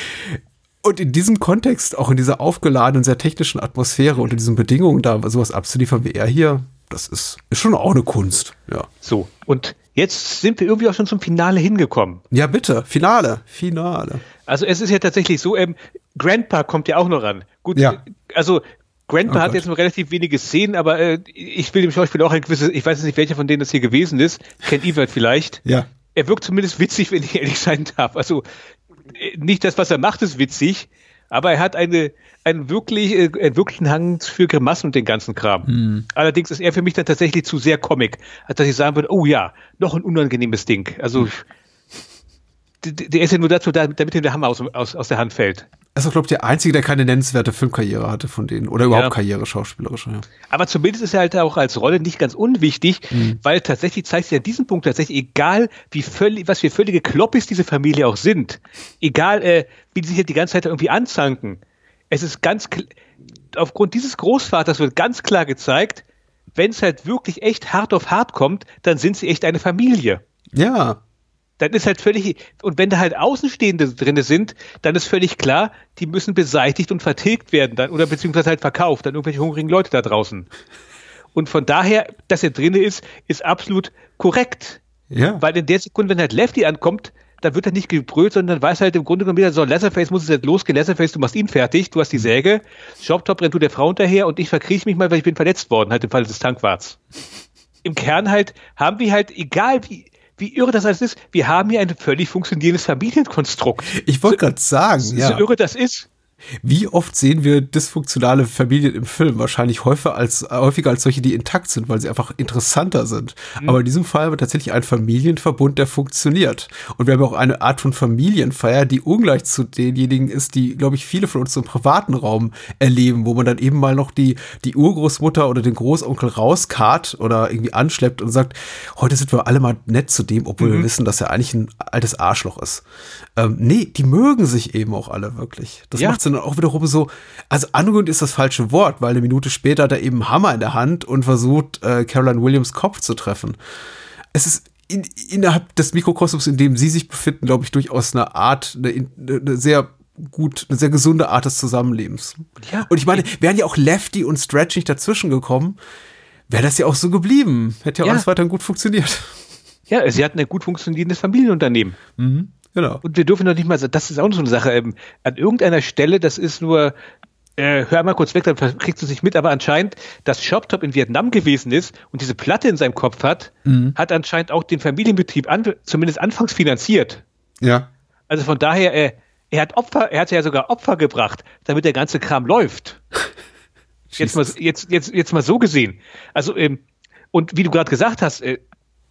Speaker 2: und in diesem Kontext, auch in dieser aufgeladenen, sehr technischen Atmosphäre, unter diesen Bedingungen da sowas abzuliefern wie er hier, das ist, ist schon auch eine Kunst, ja.
Speaker 3: So, und jetzt sind wir irgendwie auch schon zum Finale hingekommen.
Speaker 2: Ja, bitte, Finale, Finale.
Speaker 3: Also es ist ja tatsächlich so, ähm, Grandpa kommt ja auch noch ran. Gut, ja. also Grandpa oh hat jetzt nur relativ wenige Szenen, aber äh, ich will dem Schauspieler auch ein gewisses, ich weiß nicht, welcher von denen das hier gewesen ist, Ken Evert vielleicht.
Speaker 2: Ja.
Speaker 3: Er wirkt zumindest witzig, wenn ich ehrlich sein darf. Also äh, nicht das, was er macht, ist witzig, aber er hat eine, einen, wirklich, äh, einen wirklichen Hang für Grimassen und den ganzen Kram. Mhm. Allerdings ist er für mich dann tatsächlich zu sehr Comic, als dass ich sagen würde, oh ja, noch ein unangenehmes Ding. Also mhm. der ist ja nur dazu da, damit ihm der Hammer aus, aus, aus der Hand fällt.
Speaker 2: Er ist auch, glaube ich, der Einzige, der keine nennenswerte Filmkarriere hatte von denen. Oder überhaupt ja. Karriere schauspielerische. Ja.
Speaker 3: Aber zumindest ist er halt auch als Rolle nicht ganz unwichtig, mhm. weil tatsächlich zeigt sich an diesem Punkt tatsächlich, egal wie völlig, was für völlige Kloppis diese Familie auch sind, egal äh, wie die sich halt die ganze Zeit irgendwie anzanken, es ist ganz, aufgrund dieses Großvaters wird ganz klar gezeigt, wenn es halt wirklich echt hart auf hart kommt, dann sind sie echt eine Familie.
Speaker 2: Ja
Speaker 3: dann ist halt völlig, und wenn da halt Außenstehende drin sind, dann ist völlig klar, die müssen beseitigt und vertilgt werden, dann, oder beziehungsweise halt verkauft, dann irgendwelche hungrigen Leute da draußen. Und von daher, dass er drin ist, ist absolut korrekt.
Speaker 2: Ja.
Speaker 3: Weil in der Sekunde, wenn halt Lefty ankommt, da wird er nicht gebrüllt, sondern weiß halt im Grunde genommen wieder so, Leatherface muss es jetzt losgehen, Leatherface, du machst ihn fertig, du hast die Säge, Shoptop rennt du der Frau hinterher und ich verkriech mich mal, weil ich bin verletzt worden, halt im Fall des Tankwarts. Im Kern halt haben wir halt, egal wie, wie irre das alles ist. Wir haben hier ein völlig funktionierendes Familienkonstrukt.
Speaker 2: Ich wollte gerade sagen, so,
Speaker 3: ja. so irre das ist.
Speaker 2: Wie oft sehen wir dysfunktionale Familien im Film? Wahrscheinlich häufiger als, häufiger als solche, die intakt sind, weil sie einfach interessanter sind. Mhm. Aber in diesem Fall wird tatsächlich ein Familienverbund, der funktioniert. Und wir haben auch eine Art von Familienfeier, die ungleich zu denjenigen ist, die, glaube ich, viele von uns im privaten Raum erleben, wo man dann eben mal noch die, die Urgroßmutter oder den Großonkel rauskarrt oder irgendwie anschleppt und sagt, heute sind wir alle mal nett zu dem, obwohl mhm. wir wissen, dass er eigentlich ein altes Arschloch ist. Ähm, nee, die mögen sich eben auch alle wirklich. Das ja. macht dann auch wiederum so, also angerührt ist das falsche Wort, weil eine Minute später hat er eben einen Hammer in der Hand und versucht, äh, Caroline Williams Kopf zu treffen. Es ist in, innerhalb des Mikrokosmos, in dem sie sich befinden, glaube ich, durchaus eine Art, eine, eine sehr gut, eine sehr gesunde Art des Zusammenlebens. Ja. Und ich meine, wären ja auch Lefty und Stretch nicht dazwischen gekommen, wäre das ja auch so geblieben. Hätte ja, ja. alles weiterhin gut funktioniert.
Speaker 3: Ja, sie hatten ein gut funktionierendes Familienunternehmen.
Speaker 2: Mhm. Genau.
Speaker 3: Und wir dürfen doch nicht mal, das ist auch so eine Sache, ähm, an irgendeiner Stelle, das ist nur, äh, hör mal kurz weg, dann kriegst du es nicht mit, aber anscheinend, dass Shoptop in Vietnam gewesen ist und diese Platte in seinem Kopf hat, mhm. hat anscheinend auch den Familienbetrieb an, zumindest anfangs finanziert.
Speaker 2: Ja.
Speaker 3: Also von daher, äh, er hat Opfer, er hat ja sogar Opfer gebracht, damit der ganze Kram läuft. jetzt mal, jetzt, jetzt, jetzt mal so gesehen. Also, ähm, und wie du gerade gesagt hast, äh,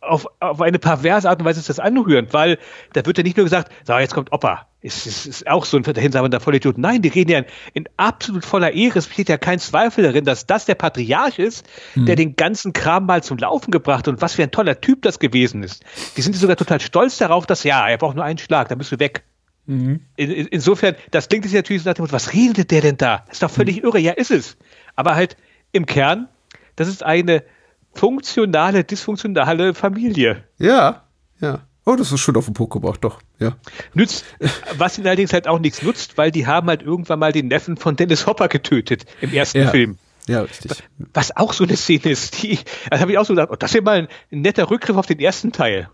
Speaker 3: auf, auf eine perverse Art und Weise ist das anrührend, weil da wird ja nicht nur gesagt, so, jetzt kommt Opa. Ist, ist, ist auch so ein dahinsabender Vollidiot. Nein, die reden ja in, in, absolut voller Ehre. Es besteht ja kein Zweifel darin, dass das der Patriarch ist, mhm. der den ganzen Kram mal zum Laufen gebracht hat und was für ein toller Typ das gewesen ist. Die sind sogar total stolz darauf, dass, ja, er braucht nur einen Schlag, dann bist du weg. Mhm. In, in, insofern, das klingt jetzt natürlich so nach dem Motto, was redet der denn da? Das ist doch völlig mhm. irre. Ja, ist es. Aber halt im Kern, das ist eine funktionale, dysfunktionale Familie.
Speaker 2: Ja, ja. Oh, das ist schon auf den Punkt gebracht, doch, ja.
Speaker 3: Nützt, was ihnen allerdings halt auch nichts nutzt, weil die haben halt irgendwann mal den Neffen von Dennis Hopper getötet im ersten
Speaker 2: ja.
Speaker 3: Film.
Speaker 2: Ja, richtig.
Speaker 3: Was auch so eine Szene ist, die, da habe ich auch so gedacht, oh, das ist mal ein, ein, netter Rückgriff auf den ersten Teil.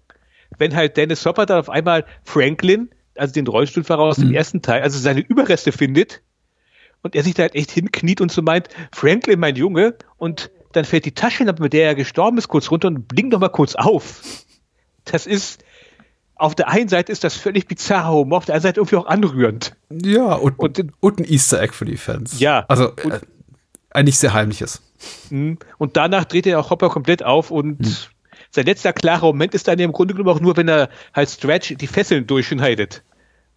Speaker 3: Wenn halt Dennis Hopper dann auf einmal Franklin, also den Rollstuhlfahrer aus dem ersten Teil, also seine Überreste findet und er sich da halt echt hinkniet und so meint, Franklin, mein Junge, und dann fällt die Taschenlampe, mit der er gestorben ist, kurz runter und blinkt nochmal kurz auf. Das ist, auf der einen Seite ist das völlig bizarrer Humor, auf der anderen Seite irgendwie auch anrührend.
Speaker 2: Ja, und, und, und ein Easter Egg für die Fans.
Speaker 3: Ja.
Speaker 2: Also, äh, eigentlich sehr heimliches.
Speaker 3: Mhm. Und danach dreht er auch Hopper komplett auf und hm. sein letzter klarer Moment ist dann im Grunde genommen auch nur, wenn er halt Stretch die Fesseln durchschneidet.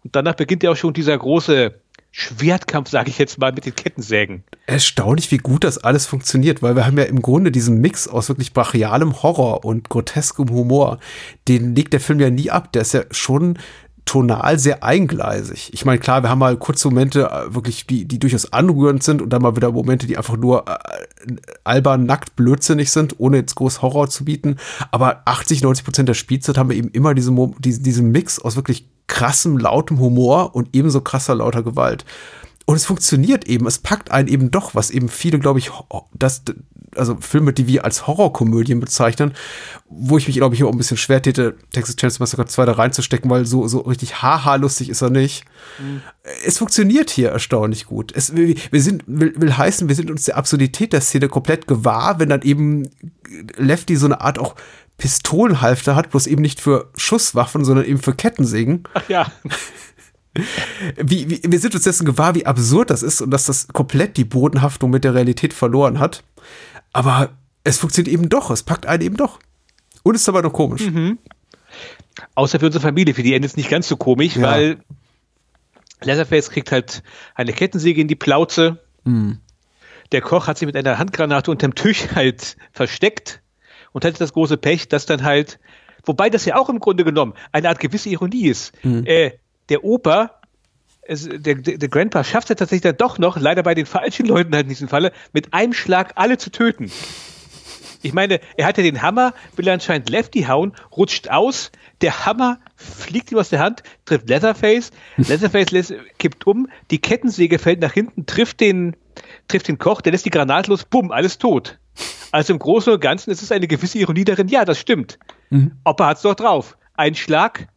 Speaker 3: Und danach beginnt ja auch schon dieser große Schwertkampf, sage ich jetzt mal, mit den Kettensägen.
Speaker 2: Erstaunlich, wie gut das alles funktioniert, weil wir haben ja im Grunde diesen Mix aus wirklich brachialem Horror und groteskem Humor. Den legt der Film ja nie ab. Der ist ja schon tonal sehr eingleisig. Ich meine, klar, wir haben mal kurze Momente, äh, wirklich, die, die durchaus anrührend sind und dann mal wieder Momente, die einfach nur äh, albern, nackt, blödsinnig sind, ohne jetzt groß Horror zu bieten. Aber 80, 90 Prozent der Spielzeit haben wir eben immer diese, diese, diesen Mix aus wirklich krassem, lautem Humor und ebenso krasser, lauter Gewalt. Und es funktioniert eben, es packt einen eben doch, was eben viele, glaube ich, das, also Filme, die wir als Horrorkomödien bezeichnen, wo ich mich, glaube ich, auch ein bisschen schwer täte, Texas Chainsaw Massacre 2 da reinzustecken, weil so, so richtig haha lustig ist er nicht. Mhm. Es funktioniert hier erstaunlich gut. Es, wir, wir sind, will, will heißen, wir sind uns der Absurdität der Szene komplett gewahr, wenn dann eben Lefty so eine Art auch Pistolenhalfter hat, bloß eben nicht für Schusswaffen, sondern eben für Kettensägen.
Speaker 3: Ach ja.
Speaker 2: Wie, wie, wir sind uns dessen gewahr, wie absurd das ist und dass das komplett die Bodenhaftung mit der Realität verloren hat. Aber es funktioniert eben doch, es packt einen eben doch. Und ist aber noch komisch. Mhm.
Speaker 3: Außer für unsere Familie, für die endet es nicht ganz so komisch, ja. weil Leatherface kriegt halt eine Kettensäge in die Plauze. Mhm. Der Koch hat sie mit einer Handgranate unterm Tisch halt versteckt und hatte das große Pech, dass dann halt, wobei das ja auch im Grunde genommen eine Art gewisse Ironie ist. Mhm. Äh, der Opa, es, der, der, Grandpa schafft es tatsächlich dann doch noch, leider bei den falschen Leuten halt in diesem Falle, mit einem Schlag alle zu töten. Ich meine, er hatte den Hammer, will anscheinend Lefty hauen, rutscht aus, der Hammer fliegt ihm aus der Hand, trifft Leatherface, Leatherface lässt, kippt um, die Kettensäge fällt nach hinten, trifft den, trifft den Koch, der lässt die Granate los, bumm, alles tot. Also im Großen und Ganzen ist es eine gewisse Ironie darin, ja, das stimmt. Mhm. Opa hat's doch drauf. Ein Schlag,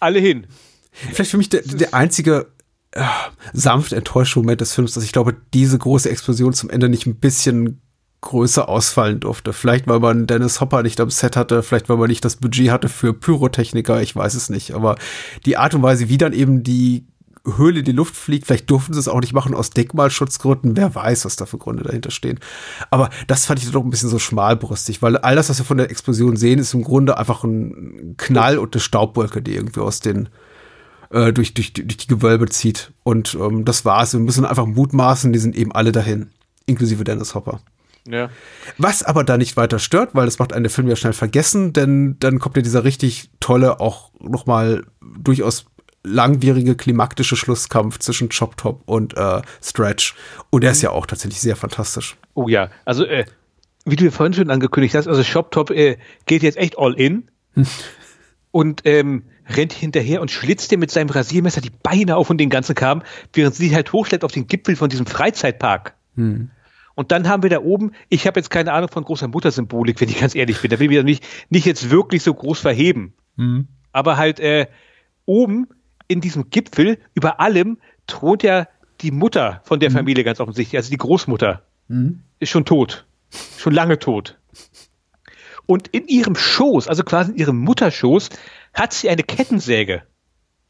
Speaker 3: alle hin.
Speaker 2: Vielleicht für mich der, der einzige äh, sanft enttäuschte Moment des Films, dass ich glaube, diese große Explosion zum Ende nicht ein bisschen größer ausfallen durfte. Vielleicht, weil man Dennis Hopper nicht am Set hatte, vielleicht, weil man nicht das Budget hatte für Pyrotechniker, ich weiß es nicht. Aber die Art und Weise, wie dann eben die Höhle in die Luft fliegt. Vielleicht durften sie es auch nicht machen aus Denkmalschutzgründen. Wer weiß, was da für Gründe dahinter stehen. Aber das fand ich doch ein bisschen so schmalbrüstig, weil all das, was wir von der Explosion sehen, ist im Grunde einfach ein Knall und eine Staubwolke, die irgendwie aus den äh, durch, durch, durch die Gewölbe zieht. Und ähm, das war's. Wir müssen einfach mutmaßen, die sind eben alle dahin, inklusive Dennis Hopper.
Speaker 3: Ja.
Speaker 2: Was aber da nicht weiter stört, weil das macht einen Film ja schnell vergessen, denn dann kommt ja dieser richtig tolle, auch nochmal durchaus langwierige klimaktische Schlusskampf zwischen Chop Top und äh, Stretch. Und der ist ja auch tatsächlich sehr fantastisch.
Speaker 3: Oh ja, also äh, wie du vorhin schon angekündigt hast, also Chop Top äh, geht jetzt echt all in und ähm, rennt hinterher und schlitzt dir mit seinem Rasiermesser die Beine auf und den ganzen Kram, während sie halt hochschlägt auf den Gipfel von diesem Freizeitpark. Hm. Und dann haben wir da oben, ich habe jetzt keine Ahnung von großer Muttersymbolik, wenn ich ganz ehrlich bin. Da will ich mich nicht, nicht jetzt wirklich so groß verheben. Hm. Aber halt äh, oben in diesem Gipfel über allem thront ja die Mutter von der mhm. Familie ganz offensichtlich, also die Großmutter, mhm. ist schon tot. Schon lange tot. Und in ihrem Schoß, also quasi in ihrem Mutterschoß, hat sie eine Kettensäge.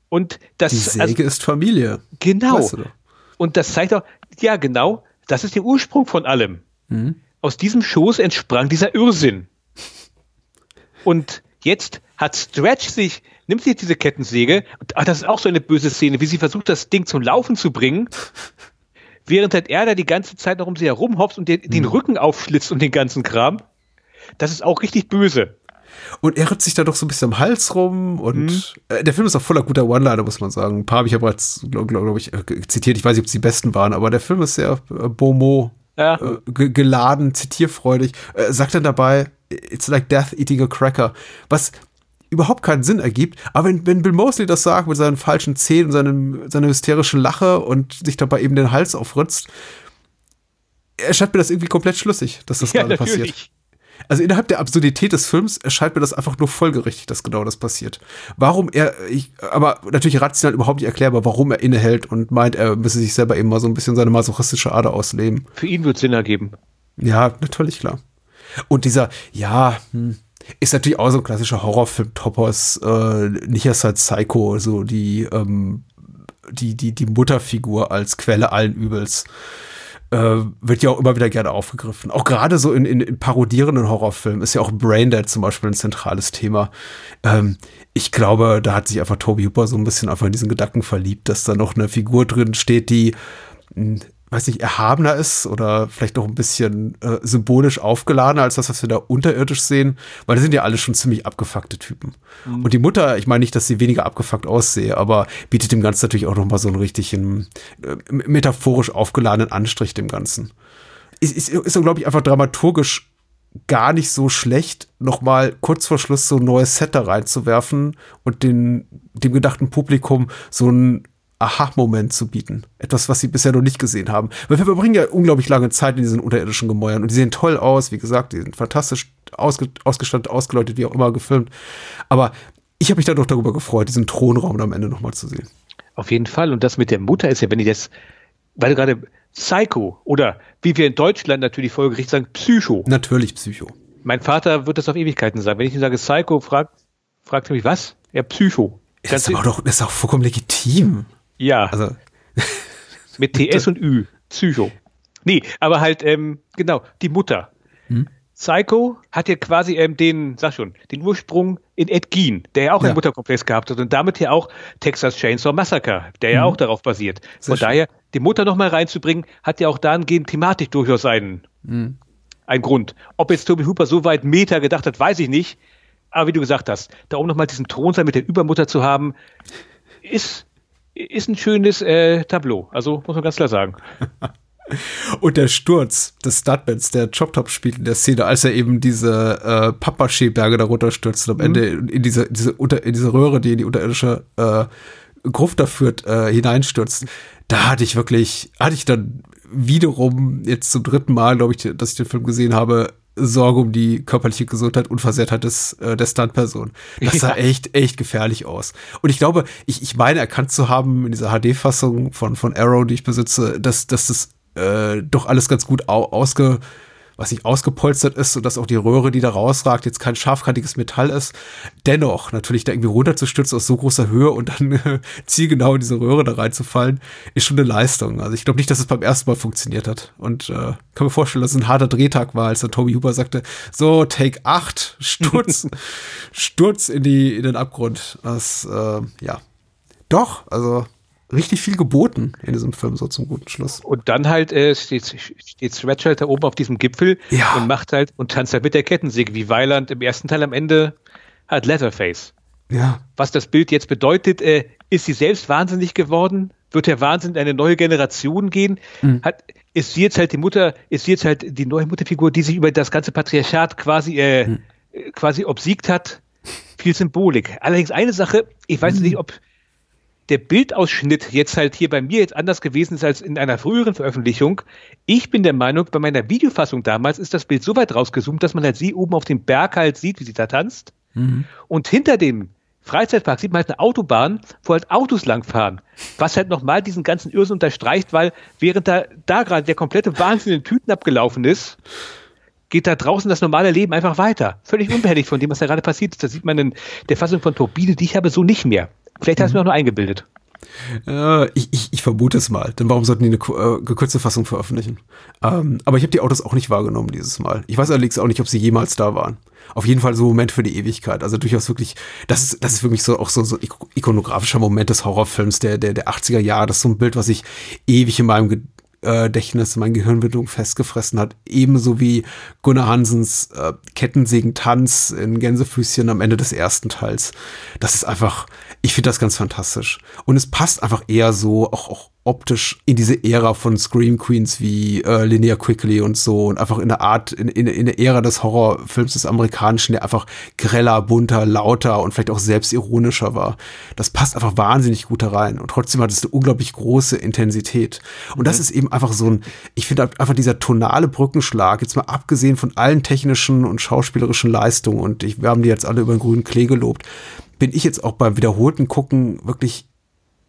Speaker 3: Und das
Speaker 2: die Säge also, ist Familie.
Speaker 3: Genau. Weißt du Und das zeigt auch, ja, genau, das ist der Ursprung von allem. Mhm. Aus diesem Schoß entsprang dieser Irrsinn. Und jetzt hat Stretch sich nimmt sie jetzt diese Kettensäge, und, ach, das ist auch so eine böse Szene, wie sie versucht, das Ding zum Laufen zu bringen, während halt er da die ganze Zeit noch um sie herumhopst und den, den mhm. Rücken aufschlitzt und den ganzen Kram. Das ist auch richtig böse.
Speaker 2: Und er ritzt sich da doch so ein bisschen am Hals rum und mhm. äh, der Film ist auch voller guter One-Liner, muss man sagen. Ein paar habe ich aber jetzt, glaube glaub ich, äh, zitiert. Ich weiß nicht, ob es die besten waren, aber der Film ist sehr äh, Bomo ja. äh, geladen, zitierfreudig. Äh, sagt dann dabei, it's like death eating a cracker. Was überhaupt keinen Sinn ergibt. Aber wenn, wenn Bill Mosley das sagt mit seinen falschen Zähnen und seinem, seiner hysterischen Lache und sich dabei eben den Hals aufritzt, erscheint mir das irgendwie komplett schlüssig, dass das ja, gerade natürlich. passiert. Also innerhalb der Absurdität des Films erscheint mir das einfach nur folgerichtig, dass genau das passiert. Warum er, ich, aber natürlich rational überhaupt nicht erklärbar, warum er innehält und meint, er müsse sich selber eben mal so ein bisschen seine masochistische Ader ausleben.
Speaker 3: Für ihn wird Sinn ergeben.
Speaker 2: Ja, natürlich, klar. Und dieser, ja, hm, ist natürlich auch so ein klassischer Horrorfilm-Topos, äh, nicht erst als Psycho, so die, ähm, die, die, die Mutterfigur als Quelle allen Übels. Äh, wird ja auch immer wieder gerne aufgegriffen. Auch gerade so in, in, in parodierenden Horrorfilmen ist ja auch Braindead zum Beispiel ein zentrales Thema. Ähm, ich glaube, da hat sich einfach Toby Hooper so ein bisschen einfach in diesen Gedanken verliebt, dass da noch eine Figur drin steht, die hm, weiß nicht, erhabener ist oder vielleicht noch ein bisschen äh, symbolisch aufgeladener als das, was wir da unterirdisch sehen, weil das sind ja alle schon ziemlich abgefuckte Typen. Mhm. Und die Mutter, ich meine nicht, dass sie weniger abgefuckt aussehe, aber bietet dem Ganzen natürlich auch noch mal so einen richtigen, äh, metaphorisch aufgeladenen Anstrich dem Ganzen. Ist, ist, ist glaube ich, einfach dramaturgisch gar nicht so schlecht, noch mal kurz vor Schluss so ein neues Set da reinzuwerfen und den, dem gedachten Publikum so ein Aha-Moment zu bieten. Etwas, was sie bisher noch nicht gesehen haben. Weil wir verbringen ja unglaublich lange Zeit in diesen unterirdischen Gemäuern und die sehen toll aus, wie gesagt, die sind fantastisch ausge ausgestattet, ausgeläutet, wie auch immer gefilmt. Aber ich habe mich dann doch darüber gefreut, diesen Thronraum am Ende nochmal zu sehen.
Speaker 3: Auf jeden Fall. Und das mit der Mutter ist ja, wenn ich das, weil du gerade Psycho oder wie wir in Deutschland natürlich folgerichtig sagen, Psycho.
Speaker 2: Natürlich Psycho.
Speaker 3: Mein Vater wird das auf Ewigkeiten sagen. Wenn ich ihm sage Psycho, fragt, fragt er mich, was? Ja, Psycho.
Speaker 2: Das ist, aber doch, das ist auch vollkommen legitim.
Speaker 3: Ja. Also. Mit TS und Ü. Psycho. Nee, aber halt, ähm, genau, die Mutter. Hm? Psycho hat ja quasi ähm, den, sag schon, den Ursprung in Ed Gein, der ja auch ja. einen Mutterkomplex gehabt hat und damit ja auch Texas Chainsaw Massacre, der ja mhm. auch darauf basiert. Sehr Von schön. daher, die Mutter nochmal reinzubringen, hat ja auch dahingehend thematisch durchaus einen, mhm. einen Grund. Ob jetzt Toby Hooper so weit Meta gedacht hat, weiß ich nicht. Aber wie du gesagt hast, da oben nochmal diesen Thronsaal mit der Übermutter zu haben, ist ist ein schönes äh, Tableau. Also muss man ganz klar sagen.
Speaker 2: Und der Sturz des Stuntmans, der Chop Top spielt in der Szene, als er eben diese äh, Pappmaché-Berge darunter stürzt und am mhm. Ende in diese, diese, unter, in diese Röhre, die in die unterirdische äh, Gruft da führt, äh, hineinstürzt. Da hatte ich wirklich, hatte ich dann wiederum jetzt zum dritten Mal, glaube ich, dass ich den Film gesehen habe, Sorge um die körperliche Gesundheit, Unversehrtheit des, äh, der Stuntperson. Das sah ja. echt, echt gefährlich aus. Und ich glaube, ich, ich meine erkannt zu haben in dieser HD-Fassung von, von Arrow, die ich besitze, dass, dass das äh, doch alles ganz gut au ausge, was nicht ausgepolstert ist und dass auch die Röhre, die da rausragt, jetzt kein scharfkantiges Metall ist. Dennoch, natürlich da irgendwie runterzustürzen aus so großer Höhe und dann äh, zielgenau in diese Röhre da reinzufallen, ist schon eine Leistung. Also ich glaube nicht, dass es beim ersten Mal funktioniert hat. Und äh, kann mir vorstellen, dass es ein harter Drehtag war, als dann Toby Huber sagte, so, Take 8, Sturz, Sturz in die, in den Abgrund. Das, äh, ja. Doch, also richtig viel geboten in diesem Film, so zum guten Schluss.
Speaker 3: Und dann halt äh, steht, steht Sweatshirt da oben auf diesem Gipfel ja. und macht halt und tanzt halt mit der Kettensäge, wie Weiland im ersten Teil am Ende hat Leatherface.
Speaker 2: Ja.
Speaker 3: Was das Bild jetzt bedeutet, äh, ist sie selbst wahnsinnig geworden? Wird der Wahnsinn in eine neue Generation gehen? Mhm. Hat, ist sie jetzt halt die Mutter, ist sie jetzt halt die neue Mutterfigur, die sich über das ganze Patriarchat quasi, äh, mhm. quasi obsiegt hat? Viel Symbolik. Allerdings eine Sache, ich weiß mhm. nicht, ob der Bildausschnitt jetzt halt hier bei mir jetzt anders gewesen ist als in einer früheren Veröffentlichung. Ich bin der Meinung, bei meiner Videofassung damals ist das Bild so weit rausgezoomt, dass man halt sie oben auf dem Berg halt sieht, wie sie da tanzt. Mhm. Und hinter dem Freizeitpark sieht man halt eine Autobahn, wo halt Autos langfahren. Was halt nochmal diesen ganzen Irrsinn unterstreicht, weil während da, da gerade der komplette Wahnsinn in Tüten abgelaufen ist, geht da draußen das normale Leben einfach weiter. Völlig unbehelligt von dem, was da gerade passiert ist. Das sieht man in der Fassung von Turbine, die ich habe, so nicht mehr. Vielleicht hast du mir auch nur eingebildet.
Speaker 2: Äh, ich, ich, ich vermute es mal. Denn warum sollten die eine äh, gekürzte Fassung veröffentlichen? Ähm, aber ich habe die Autos auch nicht wahrgenommen dieses Mal. Ich weiß allerdings auch nicht, ob sie jemals da waren. Auf jeden Fall so ein Moment für die Ewigkeit. Also durchaus wirklich, das ist, das ist für mich so auch so, so ikonografischer Moment des Horrorfilms der, der, der 80er Jahre. Das ist so ein Bild, was ich ewig in meinem Gedächtnis, mein Gehirnbildung festgefressen hat. Ebenso wie Gunnar Hansens äh, Kettensägen-Tanz in Gänsefüßchen am Ende des ersten Teils. Das ist einfach, ich finde das ganz fantastisch. Und es passt einfach eher so, auch, auch optisch in diese Ära von Scream Queens wie äh, Linnea Quickly und so und einfach in der Art, in, in, in der Ära des Horrorfilms des Amerikanischen, der einfach greller, bunter, lauter und vielleicht auch selbstironischer war. Das passt einfach wahnsinnig gut da rein und trotzdem hat es eine unglaublich große Intensität. Und das mhm. ist eben einfach so ein, ich finde einfach dieser tonale Brückenschlag, jetzt mal abgesehen von allen technischen und schauspielerischen Leistungen und ich, wir haben die jetzt alle über den grünen Klee gelobt, bin ich jetzt auch beim wiederholten Gucken wirklich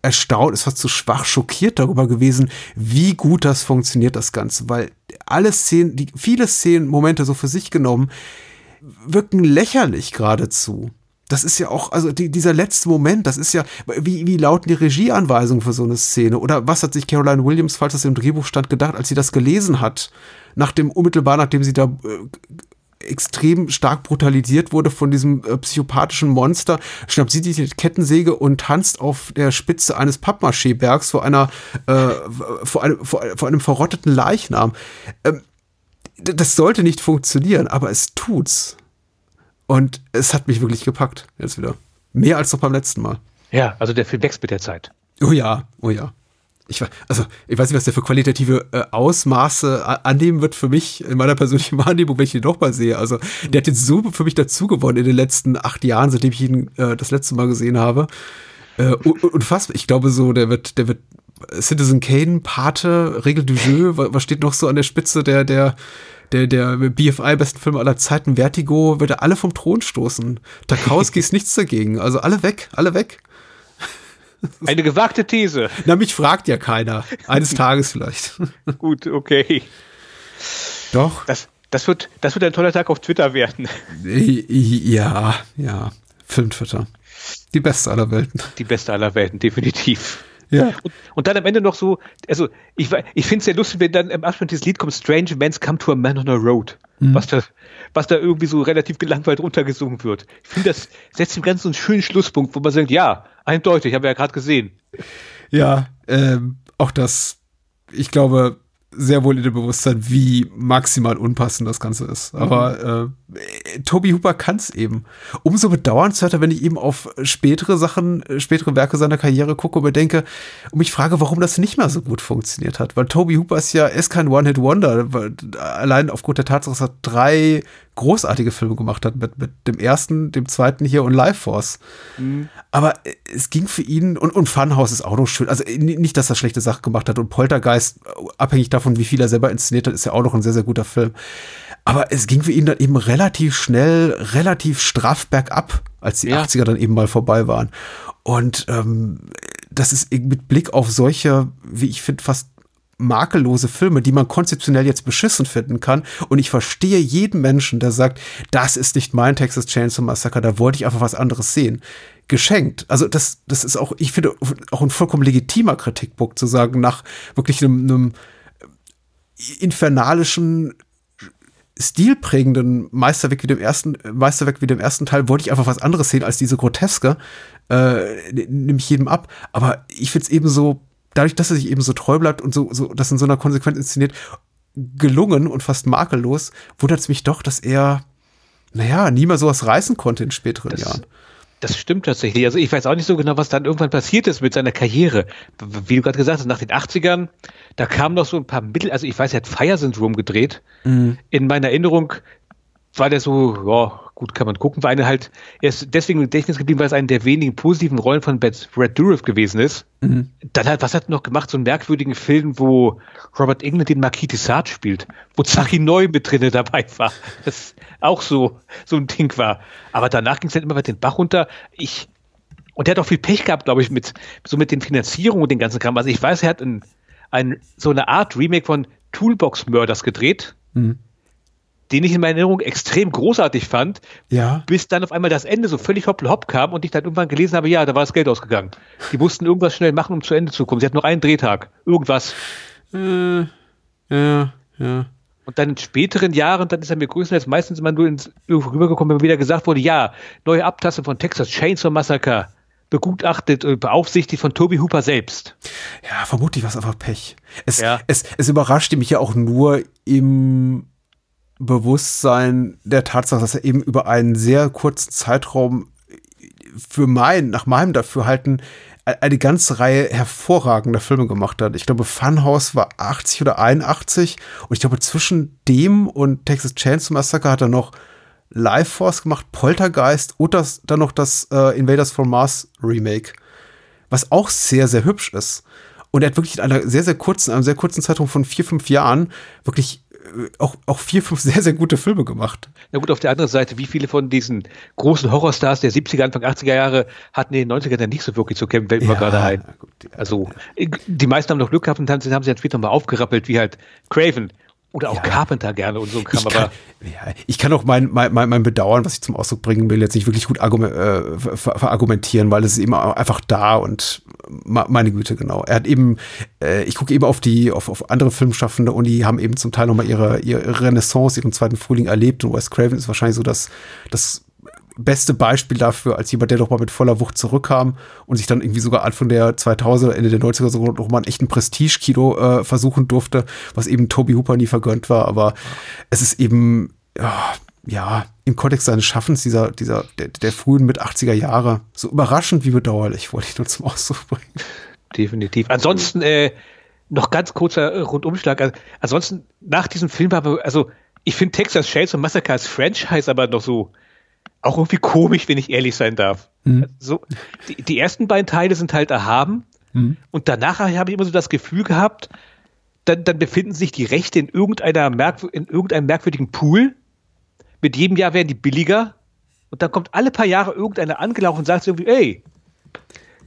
Speaker 2: erstaunt, ist fast zu schwach schockiert darüber gewesen, wie gut das funktioniert, das Ganze, weil alle Szenen, die, viele Szenen, Momente so für sich genommen, wirken lächerlich geradezu. Das ist ja auch, also die, dieser letzte Moment, das ist ja, wie, wie lauten die Regieanweisungen für so eine Szene? Oder was hat sich Caroline Williams, falls das im Drehbuch stand, gedacht, als sie das gelesen hat? Nach dem, unmittelbar nachdem sie da äh, extrem stark brutalisiert wurde von diesem äh, psychopathischen Monster, schnappt sie die Kettensäge und tanzt auf der Spitze eines Pappmaché-Bergs vor einer, äh, vor, einem, vor, vor, einem verrotteten Leichnam. Ähm, das sollte nicht funktionieren, aber es tut's. Und es hat mich wirklich gepackt, jetzt wieder. Mehr als noch beim letzten Mal.
Speaker 3: Ja, also der Film wächst mit der Zeit.
Speaker 2: Oh ja, oh ja ich, also, ich weiß nicht, was der für qualitative äh, Ausmaße annehmen wird für mich in meiner persönlichen Wahrnehmung, wenn ich ihn doch mal sehe. Also, der hat jetzt so für mich dazu gewonnen in den letzten acht Jahren, seitdem ich ihn äh, das letzte Mal gesehen habe. Äh, unfassbar. Ich glaube so, der wird, der wird Citizen Kane, Pate, Regel du Jeu, was steht noch so an der Spitze der, der, der, der BFI-besten Filme aller Zeiten, Vertigo, wird er alle vom Thron stoßen. Tarkowski ist nichts dagegen. Also alle weg, alle weg.
Speaker 3: Eine gewagte These.
Speaker 2: Na, mich fragt ja keiner. Eines Tages vielleicht.
Speaker 3: Gut, okay.
Speaker 2: Doch.
Speaker 3: Das, das, wird, das wird ein toller Tag auf Twitter werden.
Speaker 2: Ja, ja. Film-Twitter. Die beste aller Welten.
Speaker 3: Die beste aller Welten, definitiv.
Speaker 2: Ja.
Speaker 3: Und, und, dann am Ende noch so, also ich, ich finde es sehr lustig, wenn dann im Abschnitt dieses Lied kommt, Strange Events Come to a Man on a Road. Mhm. Was, da, was da irgendwie so relativ gelangweilt runtergesungen wird. Ich finde, das setzt dem Ganzen einen schönen Schlusspunkt, wo man sagt, ja, eindeutig, habe ja gerade gesehen.
Speaker 2: Ja, ähm, auch das, ich glaube, sehr wohl in dem Bewusstsein, wie maximal unpassend das Ganze ist. Mhm. Aber äh, Toby Hooper kann es eben. Umso bedauernswerter, wenn ich eben auf spätere Sachen, spätere Werke seiner Karriere gucke und mir denke und mich frage, warum das nicht mehr so gut funktioniert hat. Weil Toby Hooper ist ja, ist kein One-Hit-Wonder. Allein aufgrund der Tatsache, dass er drei großartige Filme gemacht hat mit, mit dem ersten, dem zweiten hier und Life Force. Mhm. Aber es ging für ihn und, und Funhouse ist auch noch schön. Also nicht, dass er schlechte Sachen gemacht hat und Poltergeist, abhängig davon, wie viel er selber inszeniert hat, ist ja auch noch ein sehr, sehr guter Film. Aber es ging für ihn dann eben relativ schnell, relativ straff bergab, als die ja. 80er dann eben mal vorbei waren. Und ähm, das ist mit Blick auf solche, wie ich finde, fast makellose Filme, die man konzeptionell jetzt beschissen finden kann. Und ich verstehe jeden Menschen, der sagt, das ist nicht mein Texas Chainsaw Massacre, da wollte ich einfach was anderes sehen. Geschenkt. Also das, das ist auch, ich finde, auch ein vollkommen legitimer Kritikpunkt zu sagen, nach wirklich einem, einem infernalischen stilprägenden Meisterwerk wie dem ersten Meisterwerk wie dem ersten Teil wollte ich einfach was anderes sehen als diese groteske äh, nehme ich jedem ab aber ich finde es eben so dadurch, dass er sich eben so treu bleibt und so, so das in so einer Konsequenz inszeniert, gelungen und fast makellos, wundert es mich doch, dass er, naja, nie mehr sowas reißen konnte in späteren
Speaker 3: das,
Speaker 2: Jahren.
Speaker 3: Das stimmt tatsächlich. Also ich weiß auch nicht so genau, was dann irgendwann passiert ist mit seiner Karriere. Wie du gerade gesagt hast, nach den 80ern, da kamen noch so ein paar Mittel, also ich weiß, er hat Fire Syndrome gedreht. Mhm. In meiner Erinnerung war der so, ja, gut, kann man gucken, war eine halt, er ist deswegen im Gedächtnis geblieben, weil es eine der wenigen positiven Rollen von Brad Dourif gewesen ist. Mhm. Dann halt, was hat er noch gemacht? So einen merkwürdigen Film, wo Robert England den Marquis de Sade spielt, wo Zachi Neu mit drinne dabei war. Das auch so, so ein Ding war. Aber danach ging es halt immer weiter den Bach runter. Ich, und der hat auch viel Pech gehabt, glaube ich, mit, so mit den Finanzierungen und den ganzen Kram. Also ich weiß, er hat ein, ein, so eine Art Remake von Toolbox Murders gedreht. Mhm den ich in meiner Erinnerung extrem großartig fand,
Speaker 2: ja.
Speaker 3: bis dann auf einmal das Ende so völlig hopp hopp kam und ich dann irgendwann gelesen habe, ja, da war das Geld ausgegangen. Die mussten irgendwas schnell machen, um zu Ende zu kommen. Sie hatten noch einen Drehtag. Irgendwas.
Speaker 2: Äh, ja, ja.
Speaker 3: Und dann in späteren Jahren, dann ist er mir größtenteils meistens immer nur ins, irgendwo rübergekommen, wenn wieder gesagt wurde, ja, neue Abtasse von Texas Chainsaw Massacre. begutachtet und beaufsichtigt von Toby Hooper selbst.
Speaker 2: Ja, vermutlich war es einfach Pech. Es, ja. es, es überraschte mich ja auch nur im Bewusstsein der Tatsache, dass er eben über einen sehr kurzen Zeitraum für mein, nach meinem Dafürhalten eine ganze Reihe hervorragender Filme gemacht hat. Ich glaube, Funhouse war 80 oder 81 und ich glaube, zwischen dem und Texas Chainsaw Massacre hat er noch Life Force gemacht, Poltergeist und das, dann noch das äh, Invaders from Mars Remake, was auch sehr, sehr hübsch ist. Und er hat wirklich in einer sehr, sehr kurzen, einem sehr kurzen Zeitraum von vier, fünf Jahren wirklich auch, auch vier, fünf sehr, sehr gute Filme gemacht.
Speaker 3: Na gut, auf der anderen Seite, wie viele von diesen großen Horrorstars der 70er, Anfang 80er Jahre hatten in den 90er dann nicht so wirklich zu kämpfen, fällt mir ja, gerade ein. Gut, also, die meisten haben noch Glück gehabt und haben, haben sie dann später mal aufgerappelt, wie halt Craven. Oder auch ja. Carpenter gerne und so ein Kram.
Speaker 2: Ich kann, aber ja, ich kann auch mein, mein, mein Bedauern, was ich zum Ausdruck bringen will, jetzt nicht wirklich gut äh, verargumentieren, weil es ist eben einfach da und meine Güte, genau. Er hat eben, äh, ich gucke eben auf die, auf, auf andere Filmschaffende und die haben eben zum Teil nochmal ihre, ihre Renaissance, ihren zweiten Frühling erlebt und Wes Craven ist wahrscheinlich so das, das beste Beispiel dafür, als jemand, der doch mal mit voller Wucht zurückkam und sich dann irgendwie sogar Anfang der 2000er, Ende der 90er sogar noch mal einen echten Prestige-Kino äh, versuchen durfte, was eben Toby Hooper nie vergönnt war. Aber es ist eben, ja, im Kontext seines Schaffens dieser, dieser, der, der frühen mit 80er Jahre, so überraschend wie bedauerlich, wollte ich nur zum Ausdruck bringen.
Speaker 3: Definitiv. Ansonsten, äh, noch ganz kurzer Rundumschlag. Also, ansonsten, nach diesem Film war, also, ich finde Texas Chainsaw Massacre als Franchise aber noch so, auch irgendwie komisch, wenn ich ehrlich sein darf. Mhm. So, die, die, ersten beiden Teile sind halt erhaben mhm. und danach habe ich immer so das Gefühl gehabt, dann, dann befinden sich die Rechte in, irgendeiner Merk in irgendeinem merkwürdigen Pool. Mit jedem Jahr werden die billiger und dann kommt alle paar Jahre irgendeiner angelaufen und sagt irgendwie, ey,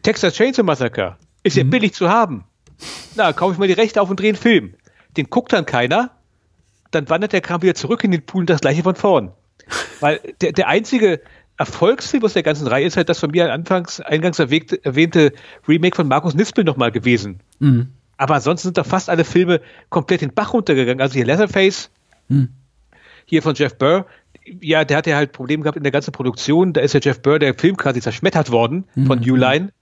Speaker 3: Texas Chainsaw Massacre ist ja mhm. billig zu haben. Na, kaufe ich mal die Rechte auf und drehe einen Film. Den guckt dann keiner, dann wandert der Kram wieder zurück in den Pool und das gleiche von vorn. Weil der, der einzige Erfolgsfilm aus der ganzen Reihe ist halt das von mir anfangs eingangs erwähnte, erwähnte Remake von Markus Nispel nochmal gewesen. Mhm. Aber ansonsten sind doch fast alle Filme komplett in den Bach runtergegangen. Also hier Leatherface, mhm. hier von Jeff Burr, ja, der hat ja halt Probleme gehabt in der ganzen Produktion. Da ist ja Jeff Burr, der Film quasi zerschmettert worden mhm. von New Line.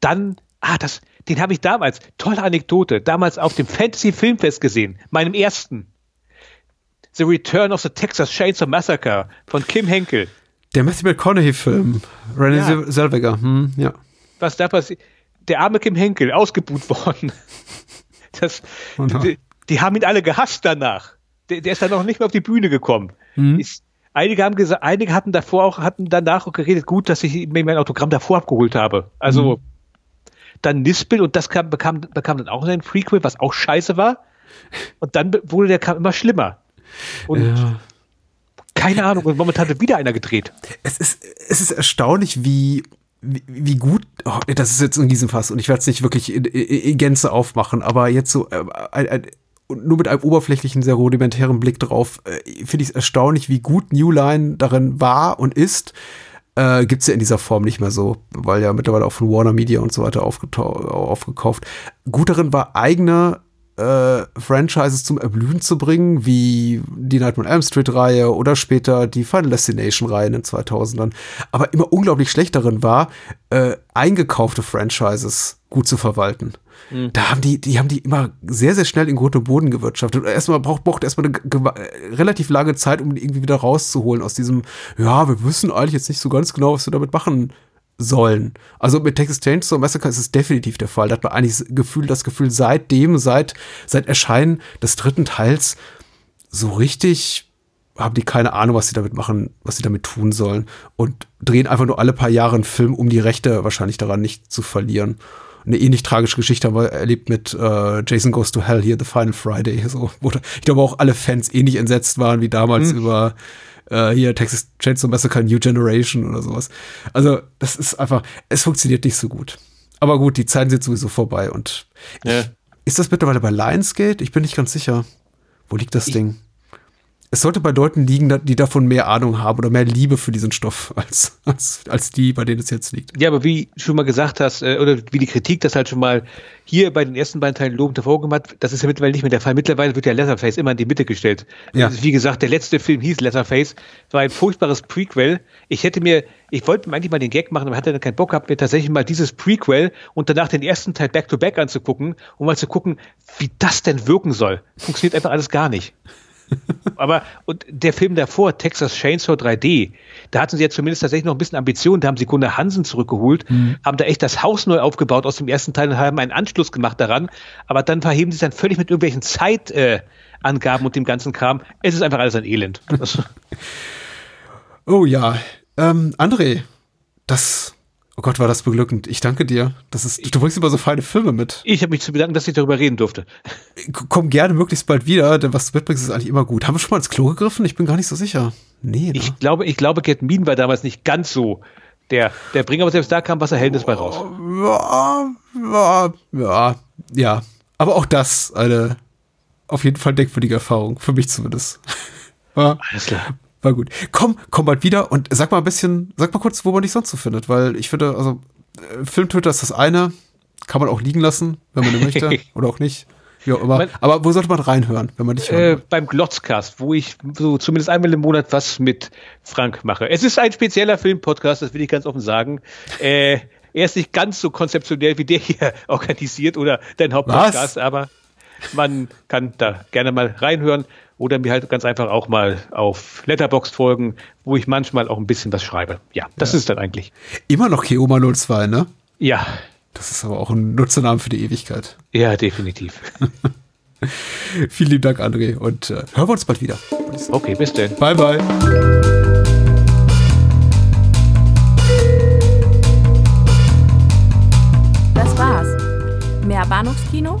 Speaker 3: Dann, ah, das, den habe ich damals, tolle Anekdote, damals auf dem Fantasy Filmfest gesehen, meinem ersten. The Return of the Texas Chainsaw Massacre von Kim Henkel.
Speaker 2: Der Matthew McConaughey-Film. René ja. Selweger. Hm, ja.
Speaker 3: Was da passiert? Der arme Kim Henkel, ausgebuht worden. Das, oh no. die, die, haben ihn alle gehasst danach. Der, der, ist dann noch nicht mehr auf die Bühne gekommen. Mhm. Ist, einige haben gesagt, einige hatten davor auch, hatten danach auch geredet, gut, dass ich mir mein Autogramm davor abgeholt habe. Also, mhm. dann Nispel und das kam, bekam, bekam dann auch ein Prequel, was auch scheiße war. Und dann wurde der Kram immer schlimmer. Und ja. keine Ahnung, und momentan wird wieder einer gedreht.
Speaker 2: Es ist, es ist erstaunlich, wie, wie, wie gut, oh, das ist jetzt in diesem Fass und ich werde es nicht wirklich in, in, in, Gänze aufmachen, aber jetzt so äh, ein, ein, nur mit einem oberflächlichen, sehr rudimentären Blick drauf, äh, finde ich es erstaunlich, wie gut New Line darin war und ist. Äh, Gibt es ja in dieser Form nicht mehr so, weil ja mittlerweile auch von Warner Media und so weiter aufgekauft. Gut darin war, eigene äh, Franchises zum Erblühen zu bringen, wie die Nightmare on Elm Street Reihe oder später die Final Destination Reihe in den 2000ern, aber immer unglaublich schlecht darin war, äh, eingekaufte Franchises gut zu verwalten. Mhm. Da haben die, die haben die immer sehr, sehr schnell in und Boden gewirtschaftet. Erstmal braucht, braucht erstmal eine äh, relativ lange Zeit, um die irgendwie wieder rauszuholen aus diesem, ja, wir wissen eigentlich jetzt nicht so ganz genau, was wir damit machen sollen. Also mit Texas Chainsaw Massacre ist es definitiv der Fall. Da hat man eigentlich das Gefühl, das Gefühl seitdem, seit, seit Erscheinen des dritten Teils so richtig haben die keine Ahnung, was sie damit machen, was sie damit tun sollen und drehen einfach nur alle paar Jahre einen Film, um die Rechte wahrscheinlich daran nicht zu verlieren. Eine ähnlich tragische Geschichte haben wir erlebt mit äh, Jason Goes to Hell hier, The Final Friday. So, wo ich glaube auch alle Fans ähnlich entsetzt waren wie damals mhm. über äh, hier Texas Chainsaw Massacre New Generation oder sowas. Also, das ist einfach, es funktioniert nicht so gut. Aber gut, die Zeiten sind sowieso vorbei und ja. ich, ist das mittlerweile bei Lionsgate? Ich bin nicht ganz sicher. Wo liegt das ich, Ding? Es sollte bei Leuten liegen, die davon mehr Ahnung haben oder mehr Liebe für diesen Stoff als, als, als die, bei denen es jetzt liegt.
Speaker 3: Ja, aber wie du schon mal gesagt hast, äh, oder wie die Kritik das halt schon mal hier bei den ersten beiden Teilen lobend hervorgehoben hat, das ist ja mittlerweile nicht mehr der Fall. Mittlerweile wird ja Letterface immer in die Mitte gestellt. Ja. Also, wie gesagt, der letzte Film hieß Letterface, war ein furchtbares Prequel. Ich hätte mir, ich wollte mir eigentlich mal den Gag machen, aber hatte dann keinen Bock gehabt, mir tatsächlich mal dieses Prequel und danach den ersten Teil Back-to-Back -back anzugucken, um mal zu gucken, wie das denn wirken soll. Funktioniert einfach alles gar nicht. Aber und der Film davor, Texas Chainsaw 3D, da hatten sie ja zumindest tatsächlich noch ein bisschen Ambition. Da haben sie Gunnar Hansen zurückgeholt, mhm. haben da echt das Haus neu aufgebaut aus dem ersten Teil und haben einen Anschluss gemacht daran. Aber dann verheben sie es dann völlig mit irgendwelchen Zeitangaben äh, und dem ganzen Kram. Es ist einfach alles ein Elend.
Speaker 2: oh ja. Ähm, André, das Oh Gott, war das beglückend. Ich danke dir. Das ist, du bringst immer so feine Filme mit.
Speaker 3: Ich habe mich zu bedanken, dass ich darüber reden durfte.
Speaker 2: Komm gerne möglichst bald wieder, denn was du mitbringst, ist eigentlich immer gut. Haben wir schon mal ins Klo gegriffen? Ich bin gar nicht so sicher.
Speaker 3: Nee, ne? Ich glaube, ich glaube, Get Mean war damals nicht ganz so der, der Bringer, aber selbst da kam was Erhellnis bei raus.
Speaker 2: Ja, ja, ja, ja. Aber auch das eine auf jeden Fall denkwürdige Erfahrung, für mich zumindest.
Speaker 3: Alles klar.
Speaker 2: War gut. Komm, komm bald wieder und sag mal ein bisschen, sag mal kurz, wo man dich sonst so findet, weil ich finde, also äh, Filmtwitter ist das eine, kann man auch liegen lassen, wenn man möchte oder auch nicht. Ja, aber, aber wo sollte man reinhören, wenn man nicht
Speaker 3: äh, Beim Glotzcast, wo ich so zumindest einmal im Monat was mit Frank mache. Es ist ein spezieller Filmpodcast, das will ich ganz offen sagen. Äh, er ist nicht ganz so konzeptionell wie der hier organisiert oder dein Hauptpodcast, aber man kann da gerne mal reinhören oder mir halt ganz einfach auch mal auf Letterboxd folgen, wo ich manchmal auch ein bisschen was schreibe. Ja, das ja. ist dann eigentlich.
Speaker 2: Immer noch Keoma 02, ne?
Speaker 3: Ja.
Speaker 2: Das ist aber auch ein Nutzernamen für die Ewigkeit.
Speaker 3: Ja, definitiv.
Speaker 2: Vielen lieben Dank, André, und äh, hören wir uns bald wieder.
Speaker 3: Okay, bis denn.
Speaker 2: Bye, bye.
Speaker 4: Das war's. Mehr Bahnhofskino